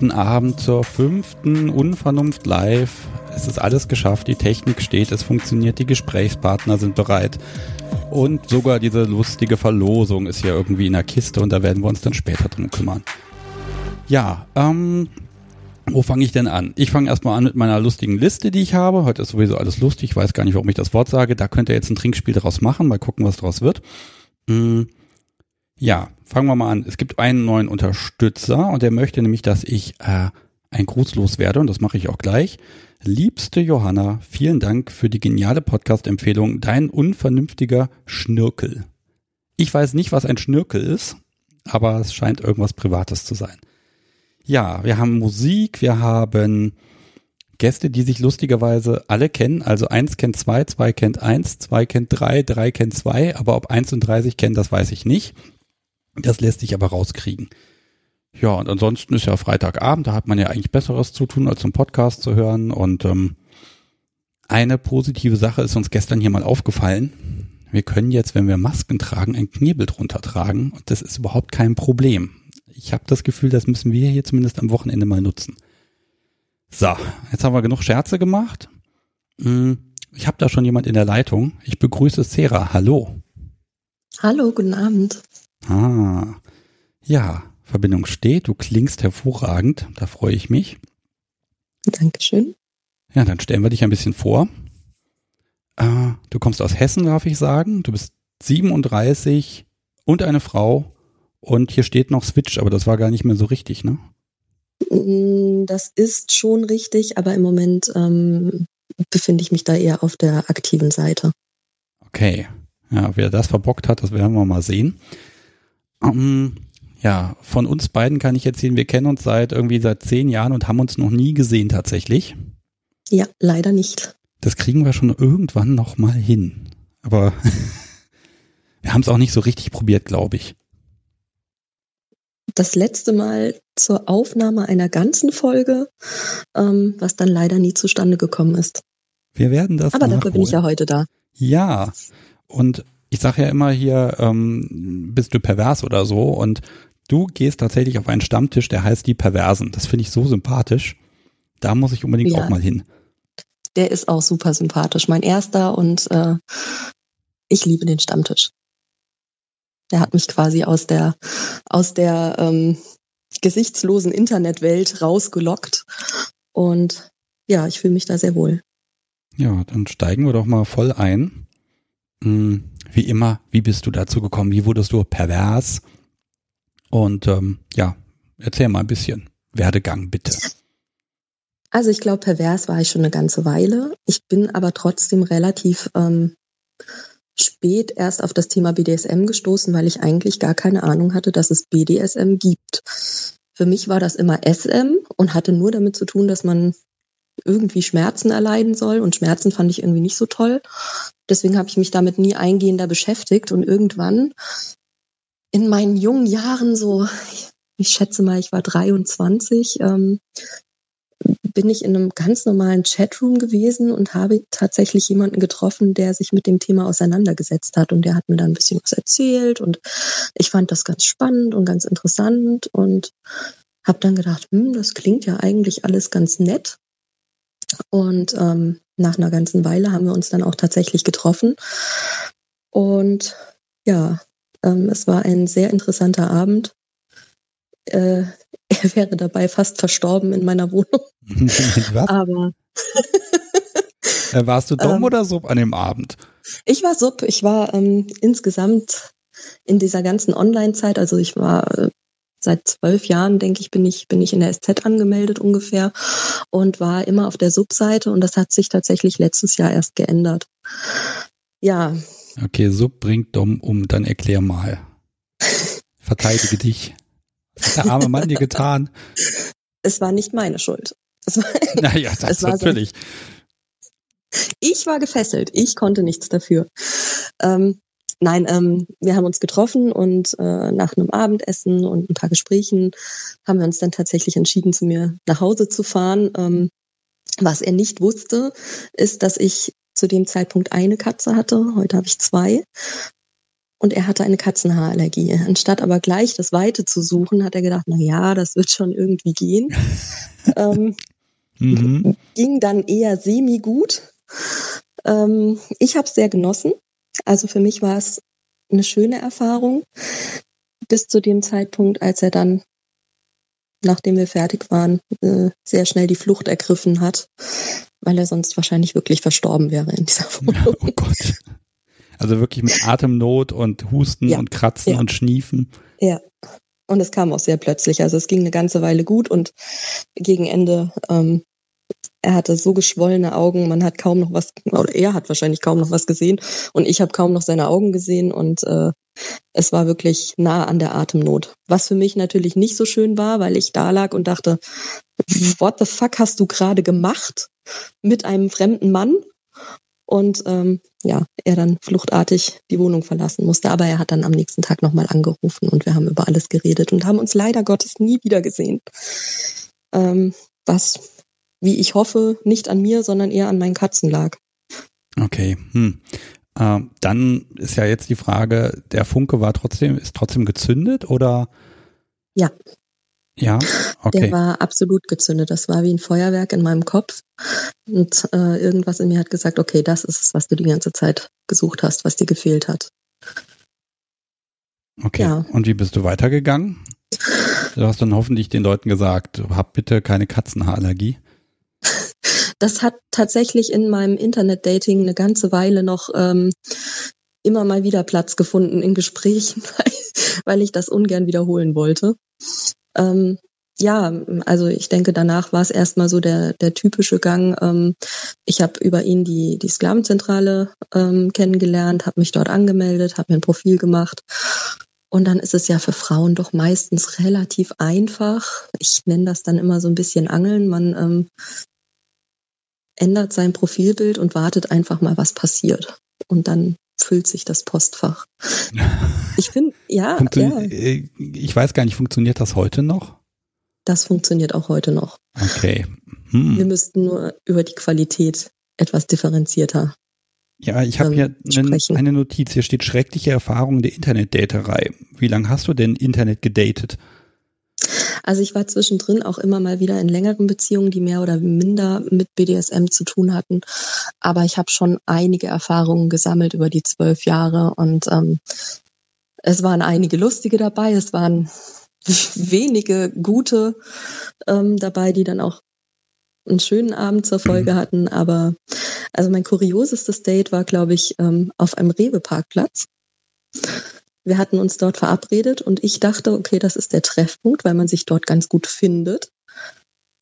Guten Abend zur fünften Unvernunft Live. Es ist alles geschafft, die Technik steht, es funktioniert, die Gesprächspartner sind bereit und sogar diese lustige Verlosung ist ja irgendwie in der Kiste und da werden wir uns dann später drum kümmern. Ja, ähm, wo fange ich denn an? Ich fange erstmal an mit meiner lustigen Liste, die ich habe. Heute ist sowieso alles lustig, ich weiß gar nicht, warum ich das Wort sage. Da könnt ihr jetzt ein Trinkspiel daraus machen, mal gucken, was daraus wird. Hm. Ja, fangen wir mal an. Es gibt einen neuen Unterstützer und der möchte nämlich, dass ich äh, ein Gruß loswerde und das mache ich auch gleich. Liebste Johanna, vielen Dank für die geniale Podcast-Empfehlung Dein unvernünftiger Schnürkel. Ich weiß nicht, was ein Schnürkel ist, aber es scheint irgendwas Privates zu sein. Ja, wir haben Musik, wir haben Gäste, die sich lustigerweise alle kennen. Also eins kennt zwei, zwei kennt eins, zwei kennt drei, drei kennt zwei, aber ob eins und drei sich kennen, das weiß ich nicht. Das lässt sich aber rauskriegen. Ja, und ansonsten ist ja Freitagabend, da hat man ja eigentlich Besseres zu tun, als einen Podcast zu hören. Und ähm, eine positive Sache ist uns gestern hier mal aufgefallen. Wir können jetzt, wenn wir Masken tragen, ein Knebel drunter tragen. Und das ist überhaupt kein Problem. Ich habe das Gefühl, das müssen wir hier zumindest am Wochenende mal nutzen. So, jetzt haben wir genug Scherze gemacht. Hm, ich habe da schon jemand in der Leitung. Ich begrüße Sarah. Hallo. Hallo, guten Abend. Ah, ja, Verbindung steht. Du klingst hervorragend. Da freue ich mich. Dankeschön. Ja, dann stellen wir dich ein bisschen vor. Äh, du kommst aus Hessen, darf ich sagen. Du bist 37 und eine Frau. Und hier steht noch Switch, aber das war gar nicht mehr so richtig, ne? Mm, das ist schon richtig, aber im Moment ähm, befinde ich mich da eher auf der aktiven Seite. Okay. Ja, wer das verbockt hat, das werden wir mal sehen. Um, ähm, ja, von uns beiden kann ich erzählen, wir kennen uns seit irgendwie seit zehn Jahren und haben uns noch nie gesehen tatsächlich. Ja, leider nicht. Das kriegen wir schon irgendwann noch mal hin. Aber wir haben es auch nicht so richtig probiert, glaube ich. Das letzte Mal zur Aufnahme einer ganzen Folge, ähm, was dann leider nie zustande gekommen ist. Wir werden das. Aber nachholen. dafür bin ich ja heute da. Ja, und ich sage ja immer hier, ähm, bist du pervers oder so und du gehst tatsächlich auf einen Stammtisch, der heißt die Perversen. Das finde ich so sympathisch. Da muss ich unbedingt ja, auch mal hin. Der ist auch super sympathisch. Mein erster und äh, ich liebe den Stammtisch. Der hat mich quasi aus der aus der ähm, gesichtslosen Internetwelt rausgelockt und ja, ich fühle mich da sehr wohl. Ja, dann steigen wir doch mal voll ein. Hm, wie immer, wie bist du dazu gekommen? Wie wurdest du pervers? Und ähm, ja, erzähl mal ein bisschen. Werdegang bitte. Also ich glaube, pervers war ich schon eine ganze Weile. Ich bin aber trotzdem relativ ähm, spät erst auf das Thema BDSM gestoßen, weil ich eigentlich gar keine Ahnung hatte, dass es BDSM gibt. Für mich war das immer SM und hatte nur damit zu tun, dass man irgendwie Schmerzen erleiden soll. Und Schmerzen fand ich irgendwie nicht so toll. Deswegen habe ich mich damit nie eingehender beschäftigt. Und irgendwann in meinen jungen Jahren, so, ich schätze mal, ich war 23, ähm, bin ich in einem ganz normalen Chatroom gewesen und habe tatsächlich jemanden getroffen, der sich mit dem Thema auseinandergesetzt hat. Und der hat mir da ein bisschen was erzählt. Und ich fand das ganz spannend und ganz interessant und habe dann gedacht, hm, das klingt ja eigentlich alles ganz nett. Und ähm, nach einer ganzen Weile haben wir uns dann auch tatsächlich getroffen. Und ja, ähm, es war ein sehr interessanter Abend. Äh, er wäre dabei fast verstorben in meiner Wohnung. Was? Aber äh, warst du Dom ähm, oder Sub an dem Abend? Ich war Sub. Ich war ähm, insgesamt in dieser ganzen Online-Zeit, also ich war äh, seit zwölf Jahren, denke ich, bin ich, bin ich in der SZ angemeldet ungefähr und war immer auf der Subseite und das hat sich tatsächlich letztes Jahr erst geändert. Ja. Okay, Sub bringt Dom um, dann erklär mal. Verteidige dich. Was hat der arme Mann dir getan? Es war nicht meine Schuld. naja, das ist natürlich. So, ich war gefesselt. Ich konnte nichts dafür. Ähm, Nein, ähm, wir haben uns getroffen und äh, nach einem Abendessen und ein paar Gesprächen haben wir uns dann tatsächlich entschieden, zu mir nach Hause zu fahren. Ähm, was er nicht wusste, ist, dass ich zu dem Zeitpunkt eine Katze hatte. Heute habe ich zwei. und er hatte eine Katzenhaarallergie. Anstatt aber gleich das Weite zu suchen, hat er gedacht, na ja, das wird schon irgendwie gehen. ähm, mhm. Ging dann eher semi gut. Ähm, ich habe es sehr genossen. Also für mich war es eine schöne Erfahrung bis zu dem Zeitpunkt, als er dann, nachdem wir fertig waren, äh, sehr schnell die Flucht ergriffen hat, weil er sonst wahrscheinlich wirklich verstorben wäre in dieser Wohnung. Oh Gott. Also wirklich mit Atemnot und Husten ja. und Kratzen ja. und Schniefen. Ja. Und es kam auch sehr plötzlich. Also es ging eine ganze Weile gut und gegen Ende, ähm, er hatte so geschwollene Augen, man hat kaum noch was, oder er hat wahrscheinlich kaum noch was gesehen und ich habe kaum noch seine Augen gesehen und äh, es war wirklich nah an der Atemnot. Was für mich natürlich nicht so schön war, weil ich da lag und dachte, what the fuck hast du gerade gemacht mit einem fremden Mann? und ähm, ja, er dann fluchtartig die Wohnung verlassen musste. Aber er hat dann am nächsten Tag nochmal angerufen und wir haben über alles geredet und haben uns leider Gottes nie wieder gesehen. Ähm, was, wie ich hoffe, nicht an mir, sondern eher an meinen Katzen lag. Okay. Hm. Äh, dann ist ja jetzt die Frage, der Funke war trotzdem, ist trotzdem gezündet oder? Ja. Ja, okay. Der war absolut gezündet. Das war wie ein Feuerwerk in meinem Kopf. Und äh, irgendwas in mir hat gesagt, okay, das ist es, was du die ganze Zeit gesucht hast, was dir gefehlt hat. Okay. Ja. Und wie bist du weitergegangen? Du hast dann hoffentlich den Leuten gesagt, hab bitte keine Katzenhaarallergie. Das hat tatsächlich in meinem Internet-Dating eine ganze Weile noch ähm, immer mal wieder Platz gefunden in Gesprächen, weil ich das ungern wiederholen wollte. Ähm, ja, also ich denke, danach war es erstmal so der, der typische Gang. Ähm, ich habe über ihn die, die Sklavenzentrale ähm, kennengelernt, habe mich dort angemeldet, habe mir ein Profil gemacht. Und dann ist es ja für Frauen doch meistens relativ einfach. Ich nenne das dann immer so ein bisschen Angeln. Man ähm, ändert sein Profilbild und wartet einfach mal, was passiert. Und dann füllt sich das Postfach. Ich finde, ja, ja. Äh, ich weiß gar nicht, funktioniert das heute noch? Das funktioniert auch heute noch. Okay. Hm. Wir müssten nur über die Qualität etwas differenzierter. Ja, ich habe ähm, hier eine Notiz. Hier steht schreckliche Erfahrungen der Internetdaterei. Wie lange hast du denn Internet gedatet? Also ich war zwischendrin auch immer mal wieder in längeren Beziehungen, die mehr oder minder mit BDSM zu tun hatten. Aber ich habe schon einige Erfahrungen gesammelt über die zwölf Jahre und ähm, es waren einige lustige dabei, es waren wenige gute ähm, dabei, die dann auch einen schönen Abend zur Folge hatten. Aber also mein kuriosestes Date war, glaube ich, ähm, auf einem Rewe-Parkplatz. Wir hatten uns dort verabredet und ich dachte, okay, das ist der Treffpunkt, weil man sich dort ganz gut findet.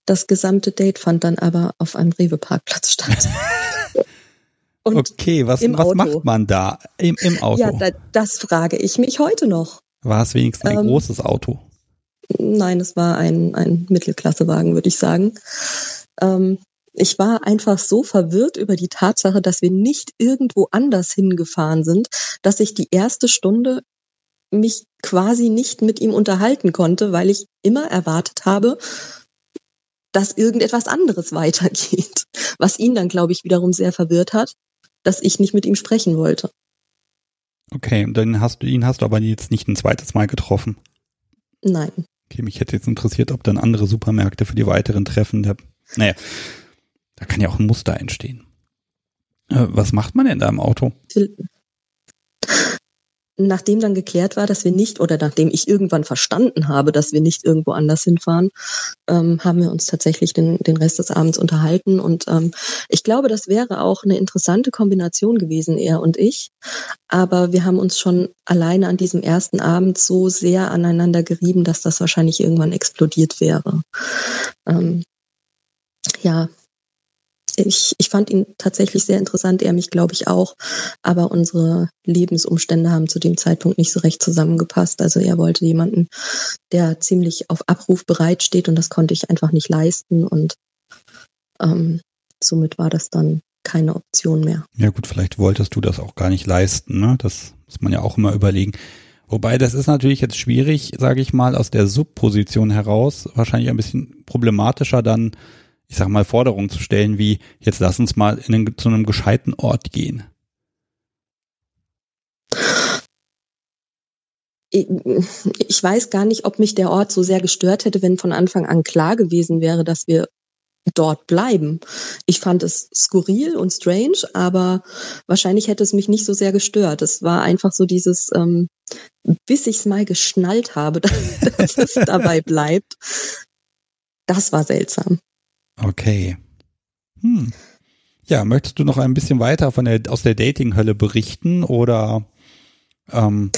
Das gesamte Date fand dann aber auf einem Rewe-Parkplatz statt. okay, was, was macht man da im, im Auto? Ja, da, das frage ich mich heute noch. War es wenigstens ein ähm, großes Auto? Nein, es war ein, ein Mittelklassewagen, würde ich sagen. Ähm, ich war einfach so verwirrt über die Tatsache, dass wir nicht irgendwo anders hingefahren sind, dass ich die erste Stunde mich quasi nicht mit ihm unterhalten konnte, weil ich immer erwartet habe, dass irgendetwas anderes weitergeht. Was ihn dann, glaube ich, wiederum sehr verwirrt hat, dass ich nicht mit ihm sprechen wollte. Okay, dann hast du ihn hast du aber jetzt nicht ein zweites Mal getroffen. Nein. Okay, mich hätte jetzt interessiert, ob dann andere Supermärkte für die weiteren Treffen der. Naja, da kann ja auch ein Muster entstehen. Äh, was macht man denn da im Auto? Nachdem dann geklärt war, dass wir nicht, oder nachdem ich irgendwann verstanden habe, dass wir nicht irgendwo anders hinfahren, ähm, haben wir uns tatsächlich den, den Rest des Abends unterhalten. Und ähm, ich glaube, das wäre auch eine interessante Kombination gewesen, er und ich. Aber wir haben uns schon alleine an diesem ersten Abend so sehr aneinander gerieben, dass das wahrscheinlich irgendwann explodiert wäre. Ähm, ja, ich, ich fand ihn tatsächlich sehr interessant, er mich, glaube ich, auch. Aber unsere Lebensumstände haben zu dem Zeitpunkt nicht so recht zusammengepasst. Also er wollte jemanden, der ziemlich auf Abruf bereitsteht und das konnte ich einfach nicht leisten. Und ähm, somit war das dann keine Option mehr. Ja gut, vielleicht wolltest du das auch gar nicht leisten. Ne? Das muss man ja auch immer überlegen. Wobei das ist natürlich jetzt schwierig, sage ich mal, aus der Subposition heraus, wahrscheinlich ein bisschen problematischer dann ich sag mal, Forderungen zu stellen, wie jetzt lass uns mal in einen, zu einem gescheiten Ort gehen. ich weiß gar nicht, ob mich der Ort so sehr gestört hätte, wenn von Anfang an klar gewesen wäre, dass wir dort bleiben. Ich fand es skurril und strange, aber wahrscheinlich hätte es mich nicht so sehr gestört. Es war einfach so dieses, ähm, bis ich es mal geschnallt habe, dass es dabei bleibt. Das war seltsam. Okay. Hm. Ja, möchtest du noch ein bisschen weiter von der, aus der Dating-Hölle berichten oder? Ähm,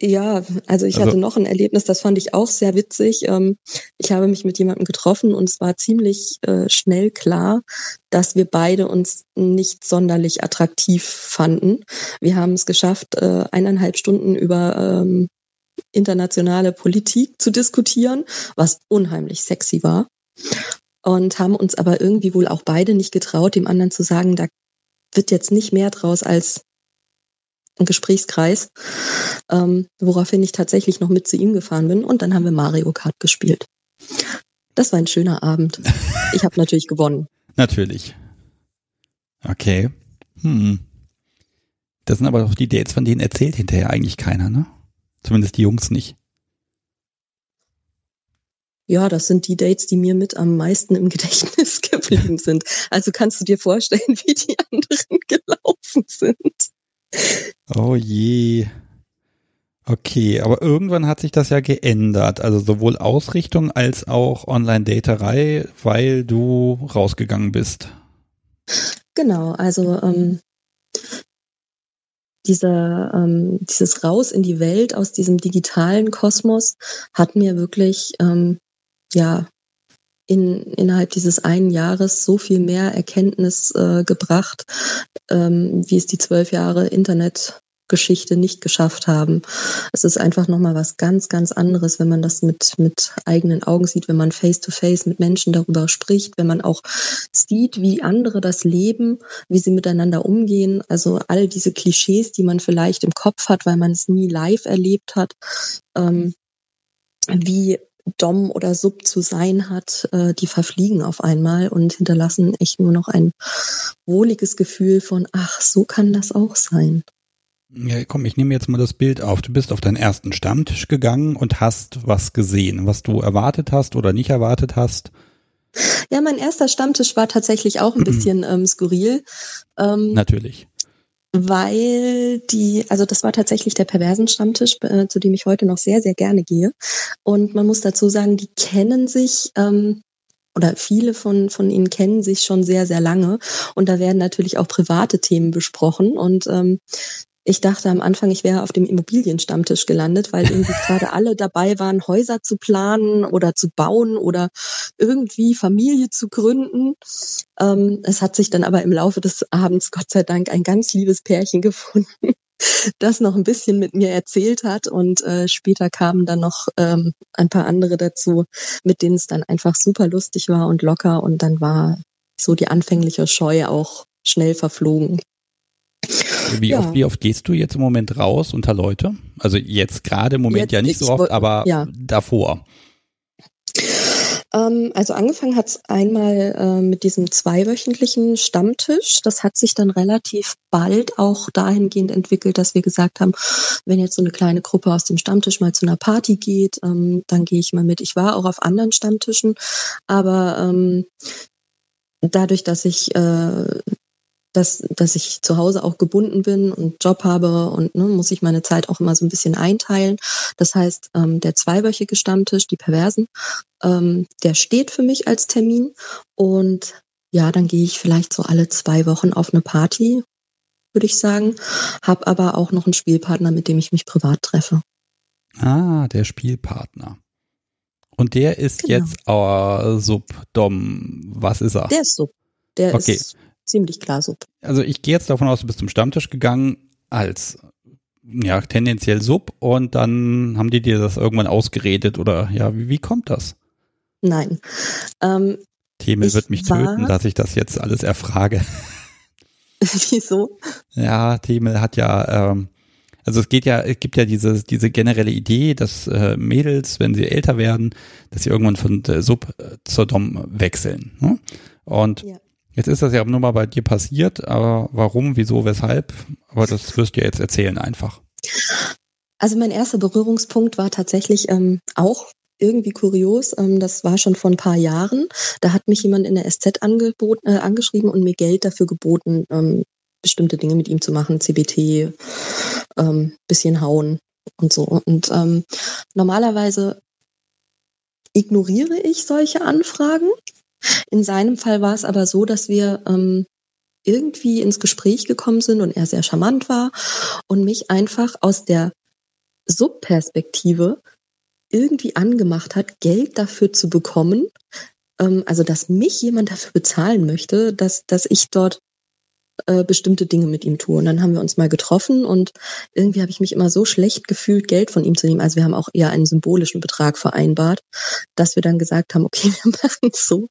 ja, also ich also, hatte noch ein Erlebnis, das fand ich auch sehr witzig. Ähm, ich habe mich mit jemandem getroffen und es war ziemlich äh, schnell klar, dass wir beide uns nicht sonderlich attraktiv fanden. Wir haben es geschafft, äh, eineinhalb Stunden über ähm, internationale Politik zu diskutieren, was unheimlich sexy war. Und haben uns aber irgendwie wohl auch beide nicht getraut, dem anderen zu sagen, da wird jetzt nicht mehr draus als ein Gesprächskreis, ähm, woraufhin ich tatsächlich noch mit zu ihm gefahren bin und dann haben wir Mario Kart gespielt. Das war ein schöner Abend. Ich habe natürlich gewonnen. Natürlich. Okay. Hm. Das sind aber doch die Dates, von denen erzählt hinterher eigentlich keiner, ne? Zumindest die Jungs nicht. Ja, das sind die Dates, die mir mit am meisten im Gedächtnis geblieben sind. Also kannst du dir vorstellen, wie die anderen gelaufen sind. Oh je. Okay, aber irgendwann hat sich das ja geändert. Also sowohl Ausrichtung als auch Online-Daterei, weil du rausgegangen bist. Genau, also ähm, dieser, ähm, dieses Raus in die Welt aus diesem digitalen Kosmos hat mir wirklich ähm, ja in, innerhalb dieses einen Jahres so viel mehr Erkenntnis äh, gebracht, ähm, wie es die zwölf Jahre Internetgeschichte nicht geschafft haben. Es ist einfach nochmal was ganz, ganz anderes, wenn man das mit, mit eigenen Augen sieht, wenn man face to face mit Menschen darüber spricht, wenn man auch sieht, wie andere das leben, wie sie miteinander umgehen. Also all diese Klischees, die man vielleicht im Kopf hat, weil man es nie live erlebt hat. Ähm, wie Dom oder Sub zu sein hat, äh, die verfliegen auf einmal und hinterlassen echt nur noch ein wohliges Gefühl von, ach, so kann das auch sein. Ja, komm, ich nehme jetzt mal das Bild auf. Du bist auf deinen ersten Stammtisch gegangen und hast was gesehen, was du erwartet hast oder nicht erwartet hast. Ja, mein erster Stammtisch war tatsächlich auch ein bisschen ähm, skurril. Ähm, Natürlich weil die, also das war tatsächlich der perversen Stammtisch, äh, zu dem ich heute noch sehr, sehr gerne gehe. Und man muss dazu sagen, die kennen sich, ähm, oder viele von, von ihnen kennen sich schon sehr, sehr lange. Und da werden natürlich auch private Themen besprochen. Und ähm, ich dachte am Anfang, ich wäre auf dem Immobilienstammtisch gelandet, weil irgendwie gerade alle dabei waren, Häuser zu planen oder zu bauen oder irgendwie Familie zu gründen. Ähm, es hat sich dann aber im Laufe des Abends Gott sei Dank ein ganz liebes Pärchen gefunden, das noch ein bisschen mit mir erzählt hat und äh, später kamen dann noch ähm, ein paar andere dazu, mit denen es dann einfach super lustig war und locker und dann war so die anfängliche Scheu auch schnell verflogen. Wie, ja. oft, wie oft gehst du jetzt im Moment raus unter Leute? Also jetzt gerade im Moment jetzt, ja nicht so oft, aber ja. davor. Ähm, also angefangen hat es einmal äh, mit diesem zweiwöchentlichen Stammtisch. Das hat sich dann relativ bald auch dahingehend entwickelt, dass wir gesagt haben, wenn jetzt so eine kleine Gruppe aus dem Stammtisch mal zu einer Party geht, ähm, dann gehe ich mal mit. Ich war auch auf anderen Stammtischen, aber ähm, dadurch, dass ich äh, dass, dass ich zu Hause auch gebunden bin und Job habe und ne, muss ich meine Zeit auch immer so ein bisschen einteilen. Das heißt, ähm, der zweiwöchige Stammtisch, die Perversen, ähm, der steht für mich als Termin und ja, dann gehe ich vielleicht so alle zwei Wochen auf eine Party, würde ich sagen, habe aber auch noch einen Spielpartner, mit dem ich mich privat treffe. Ah, der Spielpartner. Und der ist genau. jetzt äh, Sub-Dom. Was ist er? Der ist Sub. Der okay. ist ziemlich klar Sub. Also ich gehe jetzt davon aus, du bist zum Stammtisch gegangen als ja tendenziell Sub und dann haben die dir das irgendwann ausgeredet oder ja, wie, wie kommt das? Nein. Ähm, Themel wird mich töten, dass ich das jetzt alles erfrage. Wieso? Ja, Themel hat ja, ähm, also es geht ja, es gibt ja diese, diese generelle Idee, dass äh, Mädels, wenn sie älter werden, dass sie irgendwann von äh, Sub äh, zur Dom wechseln. Ne? Und ja. Jetzt ist das ja nur mal bei dir passiert, aber warum, wieso, weshalb? Aber das wirst du jetzt erzählen einfach. Also mein erster Berührungspunkt war tatsächlich ähm, auch irgendwie kurios. Ähm, das war schon vor ein paar Jahren. Da hat mich jemand in der SZ angeboten, äh, angeschrieben und mir Geld dafür geboten, ähm, bestimmte Dinge mit ihm zu machen, CBT, ähm, bisschen hauen und so. Und ähm, normalerweise ignoriere ich solche Anfragen. In seinem Fall war es aber so, dass wir ähm, irgendwie ins Gespräch gekommen sind und er sehr charmant war und mich einfach aus der Subperspektive irgendwie angemacht hat, Geld dafür zu bekommen, ähm, also dass mich jemand dafür bezahlen möchte, dass, dass ich dort äh, bestimmte Dinge mit ihm tue. Und dann haben wir uns mal getroffen und irgendwie habe ich mich immer so schlecht gefühlt, Geld von ihm zu nehmen. Also wir haben auch eher einen symbolischen Betrag vereinbart, dass wir dann gesagt haben, okay, wir machen es so,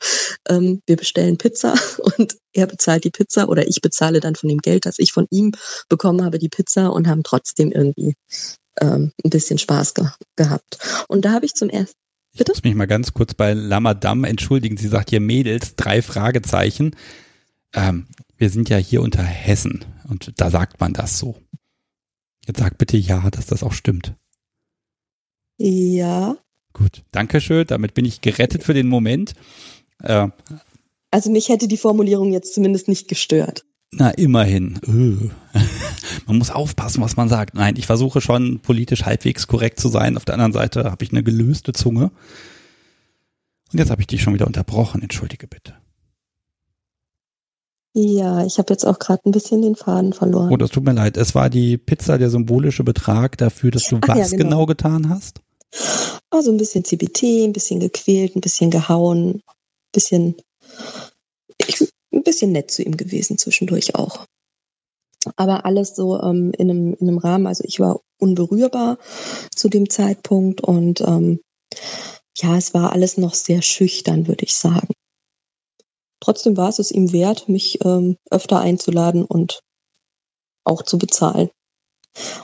ähm, wir bestellen Pizza und er bezahlt die Pizza oder ich bezahle dann von dem Geld, das ich von ihm bekommen habe, die Pizza und haben trotzdem irgendwie ähm, ein bisschen Spaß ge gehabt. Und da habe ich zum ersten Bitte? Ich muss mich mal ganz kurz bei Lamadam entschuldigen. Sie sagt hier Mädels, drei Fragezeichen. Ähm, wir sind ja hier unter Hessen und da sagt man das so. Jetzt sag bitte ja, dass das auch stimmt. Ja. Gut, Dankeschön. Damit bin ich gerettet für den Moment. Äh, also mich hätte die Formulierung jetzt zumindest nicht gestört. Na, immerhin. man muss aufpassen, was man sagt. Nein, ich versuche schon politisch halbwegs korrekt zu sein. Auf der anderen Seite habe ich eine gelöste Zunge. Und jetzt habe ich dich schon wieder unterbrochen. Entschuldige bitte. Ja, ich habe jetzt auch gerade ein bisschen den Faden verloren. Oh, das tut mir leid. Es war die Pizza, der symbolische Betrag dafür, dass du Ach, was ja, genau. genau. getan hast? Also ein bisschen CBT, ein bisschen gequält, ein bisschen gehauen, ein bisschen, ich, ein bisschen nett zu ihm gewesen zwischendurch auch. Aber alles so ähm, in, einem, in einem Rahmen, also ich war unberührbar zu dem Zeitpunkt und ähm, ja, es war alles noch sehr schüchtern, würde ich sagen. Trotzdem war es es ihm wert, mich ähm, öfter einzuladen und auch zu bezahlen.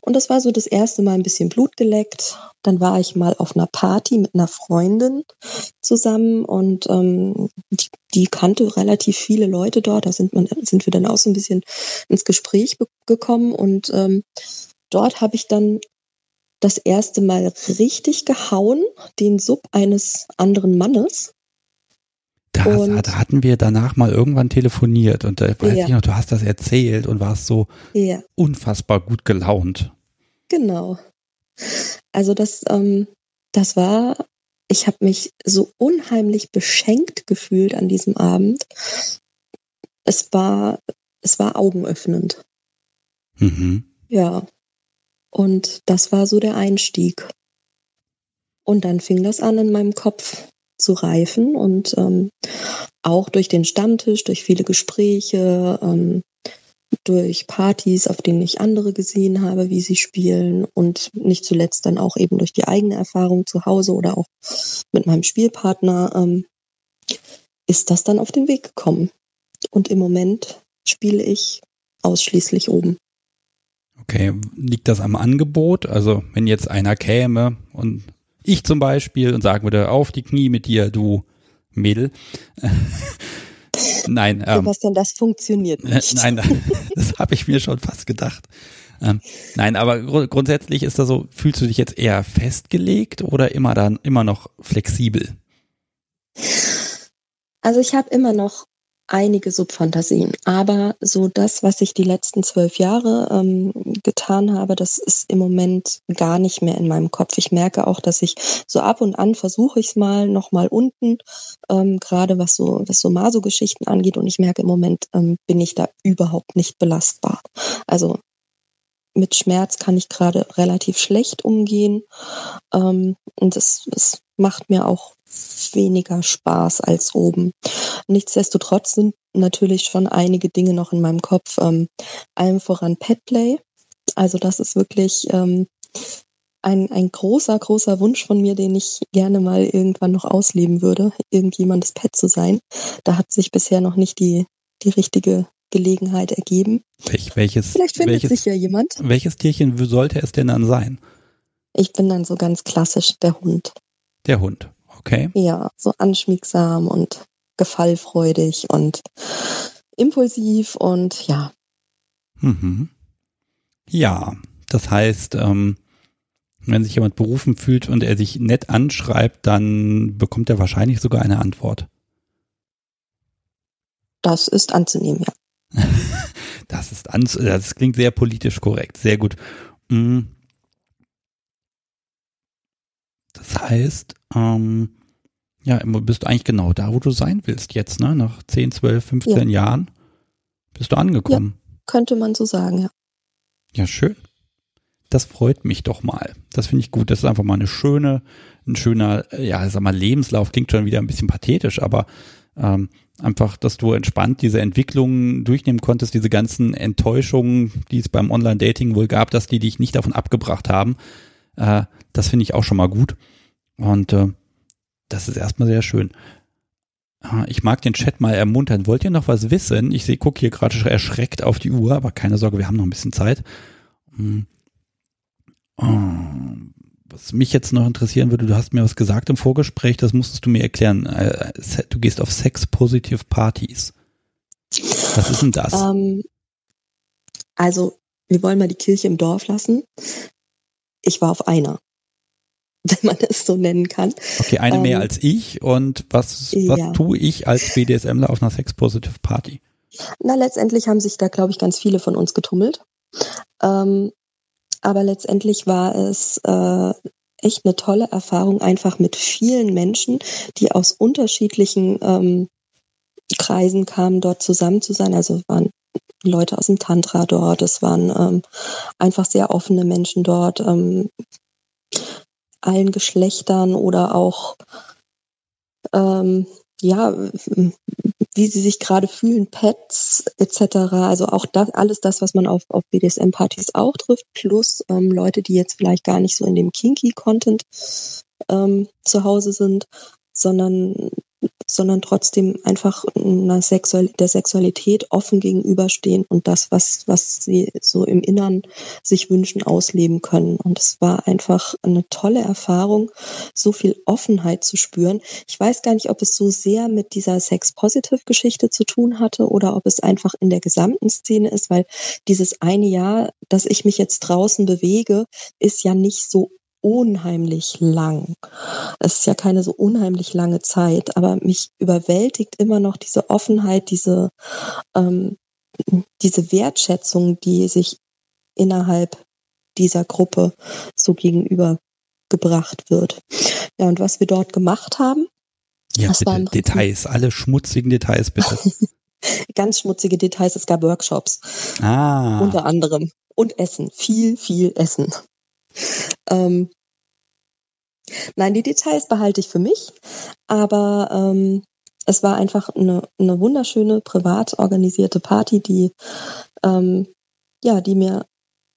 Und das war so das erste Mal ein bisschen Blut geleckt. Dann war ich mal auf einer Party mit einer Freundin zusammen und ähm, die, die kannte relativ viele Leute dort. Da sind, man, sind wir dann auch so ein bisschen ins Gespräch gekommen und ähm, dort habe ich dann das erste Mal richtig gehauen, den Sub eines anderen Mannes. Da, da, hatten wir danach mal irgendwann telefoniert und da weiß ja. ich noch, du hast das erzählt und warst so ja. unfassbar gut gelaunt. Genau. Also das, ähm, das war, ich habe mich so unheimlich beschenkt gefühlt an diesem Abend. Es war, es war augenöffnend. Mhm. Ja. Und das war so der Einstieg. Und dann fing das an in meinem Kopf zu reifen und ähm, auch durch den Stammtisch, durch viele Gespräche, ähm, durch Partys, auf denen ich andere gesehen habe, wie sie spielen und nicht zuletzt dann auch eben durch die eigene Erfahrung zu Hause oder auch mit meinem Spielpartner ähm, ist das dann auf den Weg gekommen. Und im Moment spiele ich ausschließlich oben. Okay, liegt das am Angebot? Also wenn jetzt einer käme und ich zum Beispiel und sagen würde, auf die Knie mit dir, du Mädel. nein. Ähm, Sebastian, das funktioniert äh, nicht. Nein, das habe ich mir schon fast gedacht. Ähm, nein, aber gr grundsätzlich ist das so, fühlst du dich jetzt eher festgelegt oder immer dann immer noch flexibel? Also ich habe immer noch einige Subfantasien. Aber so das, was ich die letzten zwölf Jahre ähm, getan habe, das ist im Moment gar nicht mehr in meinem Kopf. Ich merke auch, dass ich so ab und an versuche ich es mal nochmal unten, ähm, gerade was so, was so Maso-Geschichten angeht. Und ich merke im Moment ähm, bin ich da überhaupt nicht belastbar. Also mit Schmerz kann ich gerade relativ schlecht umgehen. Ähm, und es, es macht mir auch weniger Spaß als oben. Nichtsdestotrotz sind natürlich schon einige Dinge noch in meinem Kopf. Ähm, allem voran Petplay. Also das ist wirklich ähm, ein, ein großer, großer Wunsch von mir, den ich gerne mal irgendwann noch ausleben würde, irgendjemandes Pet zu sein. Da hat sich bisher noch nicht die, die richtige Gelegenheit ergeben. Welch, welches, Vielleicht findet welches, sich ja jemand. Welches Tierchen sollte es denn dann sein? Ich bin dann so ganz klassisch der Hund. Der Hund. Okay. Ja, so anschmiegsam und gefallfreudig und impulsiv und ja. Mhm. Ja, das heißt, ähm, Wenn sich jemand berufen fühlt und er sich nett anschreibt, dann bekommt er wahrscheinlich sogar eine Antwort. Das ist anzunehmen, ja. das ist an, das klingt sehr politisch korrekt, sehr gut. Mm. Das heißt, ähm, ja, bist du eigentlich genau da, wo du sein willst jetzt, ne? Nach 10, 12, 15 ja. Jahren bist du angekommen. Ja, könnte man so sagen, ja. Ja, schön. Das freut mich doch mal. Das finde ich gut. Das ist einfach mal eine schöne, ein schöner, ja, sag mal, Lebenslauf. Klingt schon wieder ein bisschen pathetisch, aber ähm, einfach, dass du entspannt diese Entwicklungen durchnehmen konntest, diese ganzen Enttäuschungen, die es beim Online-Dating wohl gab, dass die dich nicht davon abgebracht haben. Äh, das finde ich auch schon mal gut. Und äh, das ist erstmal sehr schön. Äh, ich mag den Chat mal ermuntern. Wollt ihr noch was wissen? Ich sehe, guck hier gerade erschreckt auf die Uhr, aber keine Sorge, wir haben noch ein bisschen Zeit. Hm. Oh, was mich jetzt noch interessieren würde, du hast mir was gesagt im Vorgespräch, das musstest du mir erklären. Äh, du gehst auf Sex-Positive Partys. Was ist denn das? Ähm, also, wir wollen mal die Kirche im Dorf lassen. Ich war auf einer, wenn man es so nennen kann. Okay, eine ähm, mehr als ich. Und was, was ja. tue ich als BDSMler auf einer Sex-Positive Party? Na, letztendlich haben sich da, glaube ich, ganz viele von uns getummelt. Ähm, aber letztendlich war es äh, echt eine tolle Erfahrung, einfach mit vielen Menschen, die aus unterschiedlichen ähm, Kreisen kamen, dort zusammen zu sein. Also waren Leute aus dem Tantra dort, es waren ähm, einfach sehr offene Menschen dort, ähm, allen Geschlechtern oder auch ähm, ja, wie sie sich gerade fühlen, Pets etc. Also auch das, alles das, was man auf, auf BDSM-Partys auch trifft, plus ähm, Leute, die jetzt vielleicht gar nicht so in dem Kinky-Content ähm, zu Hause sind, sondern sondern trotzdem einfach einer Sexual der Sexualität offen gegenüberstehen und das, was, was sie so im Innern sich wünschen, ausleben können. Und es war einfach eine tolle Erfahrung, so viel Offenheit zu spüren. Ich weiß gar nicht, ob es so sehr mit dieser Sex-Positive-Geschichte zu tun hatte oder ob es einfach in der gesamten Szene ist, weil dieses eine Jahr, dass ich mich jetzt draußen bewege, ist ja nicht so unheimlich lang. Es ist ja keine so unheimlich lange Zeit, aber mich überwältigt immer noch diese Offenheit, diese, ähm, diese Wertschätzung, die sich innerhalb dieser Gruppe so gegenübergebracht wird. Ja, und was wir dort gemacht haben, ja, das bitte, waren Details, alle schmutzigen Details bitte. Ganz schmutzige Details, es gab Workshops. Ah. Unter anderem. Und Essen, viel, viel Essen. Ähm, nein, die Details behalte ich für mich, aber ähm, es war einfach eine, eine wunderschöne, privat organisierte Party, die, ähm, ja, die mir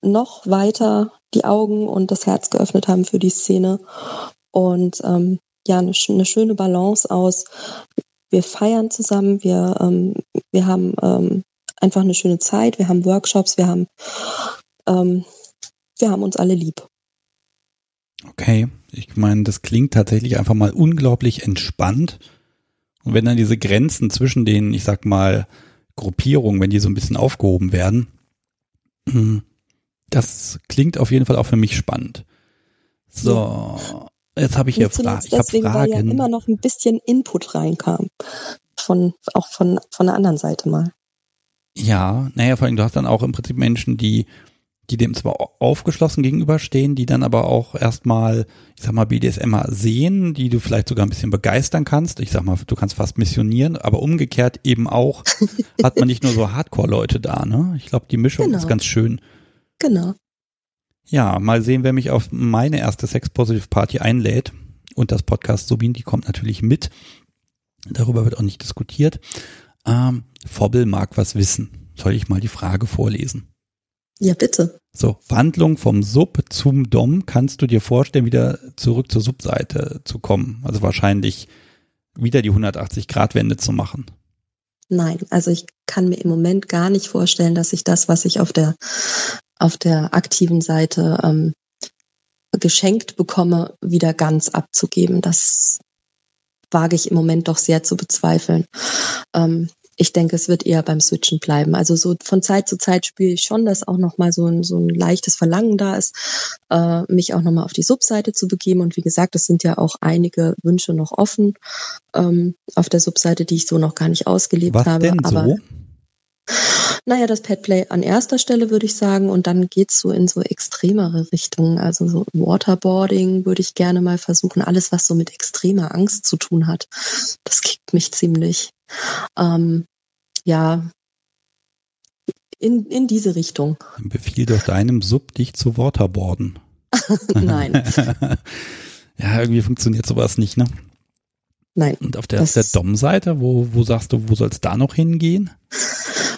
noch weiter die Augen und das Herz geöffnet haben für die Szene. Und ähm, ja, eine, eine schöne Balance aus. Wir feiern zusammen, wir, ähm, wir haben ähm, einfach eine schöne Zeit, wir haben Workshops, wir haben ähm, wir haben uns alle lieb. Okay, ich meine, das klingt tatsächlich einfach mal unglaublich entspannt. Und wenn dann diese Grenzen zwischen den, ich sag mal, Gruppierungen, wenn die so ein bisschen aufgehoben werden, das klingt auf jeden Fall auch für mich spannend. So, jetzt habe ich hier Fra ich hab Fragen. Weil ja immer noch ein bisschen Input reinkam. Von, auch von, von der anderen Seite mal. Ja, naja, vor allem, du hast dann auch im Prinzip Menschen, die die dem zwar aufgeschlossen gegenüberstehen, die dann aber auch erstmal, ich sag mal, BDSMer sehen, die du vielleicht sogar ein bisschen begeistern kannst. Ich sag mal, du kannst fast missionieren, aber umgekehrt eben auch hat man nicht nur so Hardcore-Leute da, ne? Ich glaube, die Mischung genau. ist ganz schön. Genau. Ja, mal sehen, wer mich auf meine erste Sex-Positive-Party einlädt. Und das Podcast Subin, die kommt natürlich mit. Darüber wird auch nicht diskutiert. Ähm, Fobbel mag was wissen. Soll ich mal die Frage vorlesen? Ja, bitte. So, Wandlung vom Sub zum Dom, kannst du dir vorstellen, wieder zurück zur Subseite zu kommen? Also wahrscheinlich wieder die 180-Grad-Wende zu machen. Nein, also ich kann mir im Moment gar nicht vorstellen, dass ich das, was ich auf der, auf der aktiven Seite ähm, geschenkt bekomme, wieder ganz abzugeben. Das wage ich im Moment doch sehr zu bezweifeln. Ähm, ich denke, es wird eher beim Switchen bleiben. Also so von Zeit zu Zeit spiele ich schon, dass auch nochmal so ein, so ein leichtes Verlangen da ist, äh, mich auch nochmal auf die Subseite zu begeben. Und wie gesagt, es sind ja auch einige Wünsche noch offen ähm, auf der Subseite, die ich so noch gar nicht ausgelebt Was habe. Denn Aber so? Naja, das Petplay an erster Stelle würde ich sagen und dann geht's so in so extremere Richtungen. Also so Waterboarding würde ich gerne mal versuchen. Alles, was so mit extremer Angst zu tun hat, das kickt mich ziemlich. Ähm, ja, in, in diese Richtung. Befiehl doch deinem Sub, dich zu Waterboarden. Nein, Ja, irgendwie funktioniert sowas nicht, ne? nein. Und auf der, der Dom-Seite, wo, wo sagst du, wo soll es da noch hingehen?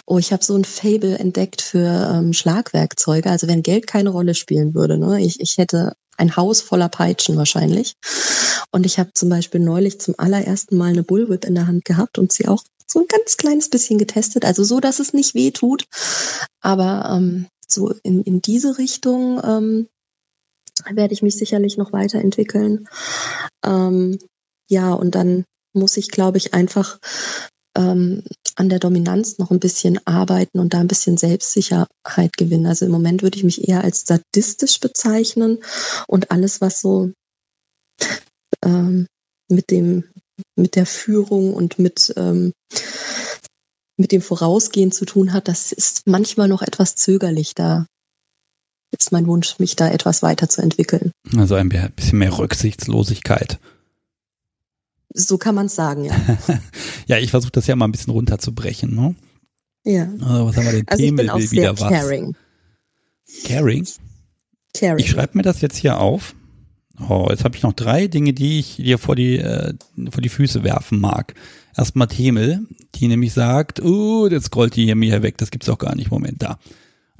Oh, ich habe so ein Fable entdeckt für ähm, Schlagwerkzeuge. Also wenn Geld keine Rolle spielen würde, ne? Ich, ich hätte ein Haus voller Peitschen wahrscheinlich. Und ich habe zum Beispiel neulich zum allerersten Mal eine Bullwhip in der Hand gehabt und sie auch so ein ganz kleines bisschen getestet. Also so, dass es nicht weh tut. Aber ähm, so in, in diese Richtung ähm, werde ich mich sicherlich noch weiterentwickeln. Ähm, ja, und dann muss ich, glaube ich, einfach ähm, an der Dominanz noch ein bisschen arbeiten und da ein bisschen Selbstsicherheit gewinnen. Also im Moment würde ich mich eher als sadistisch bezeichnen und alles, was so ähm, mit dem, mit der Führung und mit, ähm, mit dem Vorausgehen zu tun hat, das ist manchmal noch etwas zögerlich. Da ist mein Wunsch, mich da etwas weiterzuentwickeln. Also ein bisschen mehr Rücksichtslosigkeit. So kann man es sagen, ja. Ja, ich versuche das ja mal ein bisschen runterzubrechen, ne? ja. Also, was haben wir denn? Also ich bin Themel auch will sehr wieder was. caring. Caring? caring. Ich schreibe mir das jetzt hier auf. Oh, jetzt habe ich noch drei Dinge, die ich dir vor die, äh, vor die Füße werfen mag. Erstmal Themel, die nämlich sagt, uh, jetzt scrollt die hier mir weg, das gibt's auch gar nicht. Moment, da.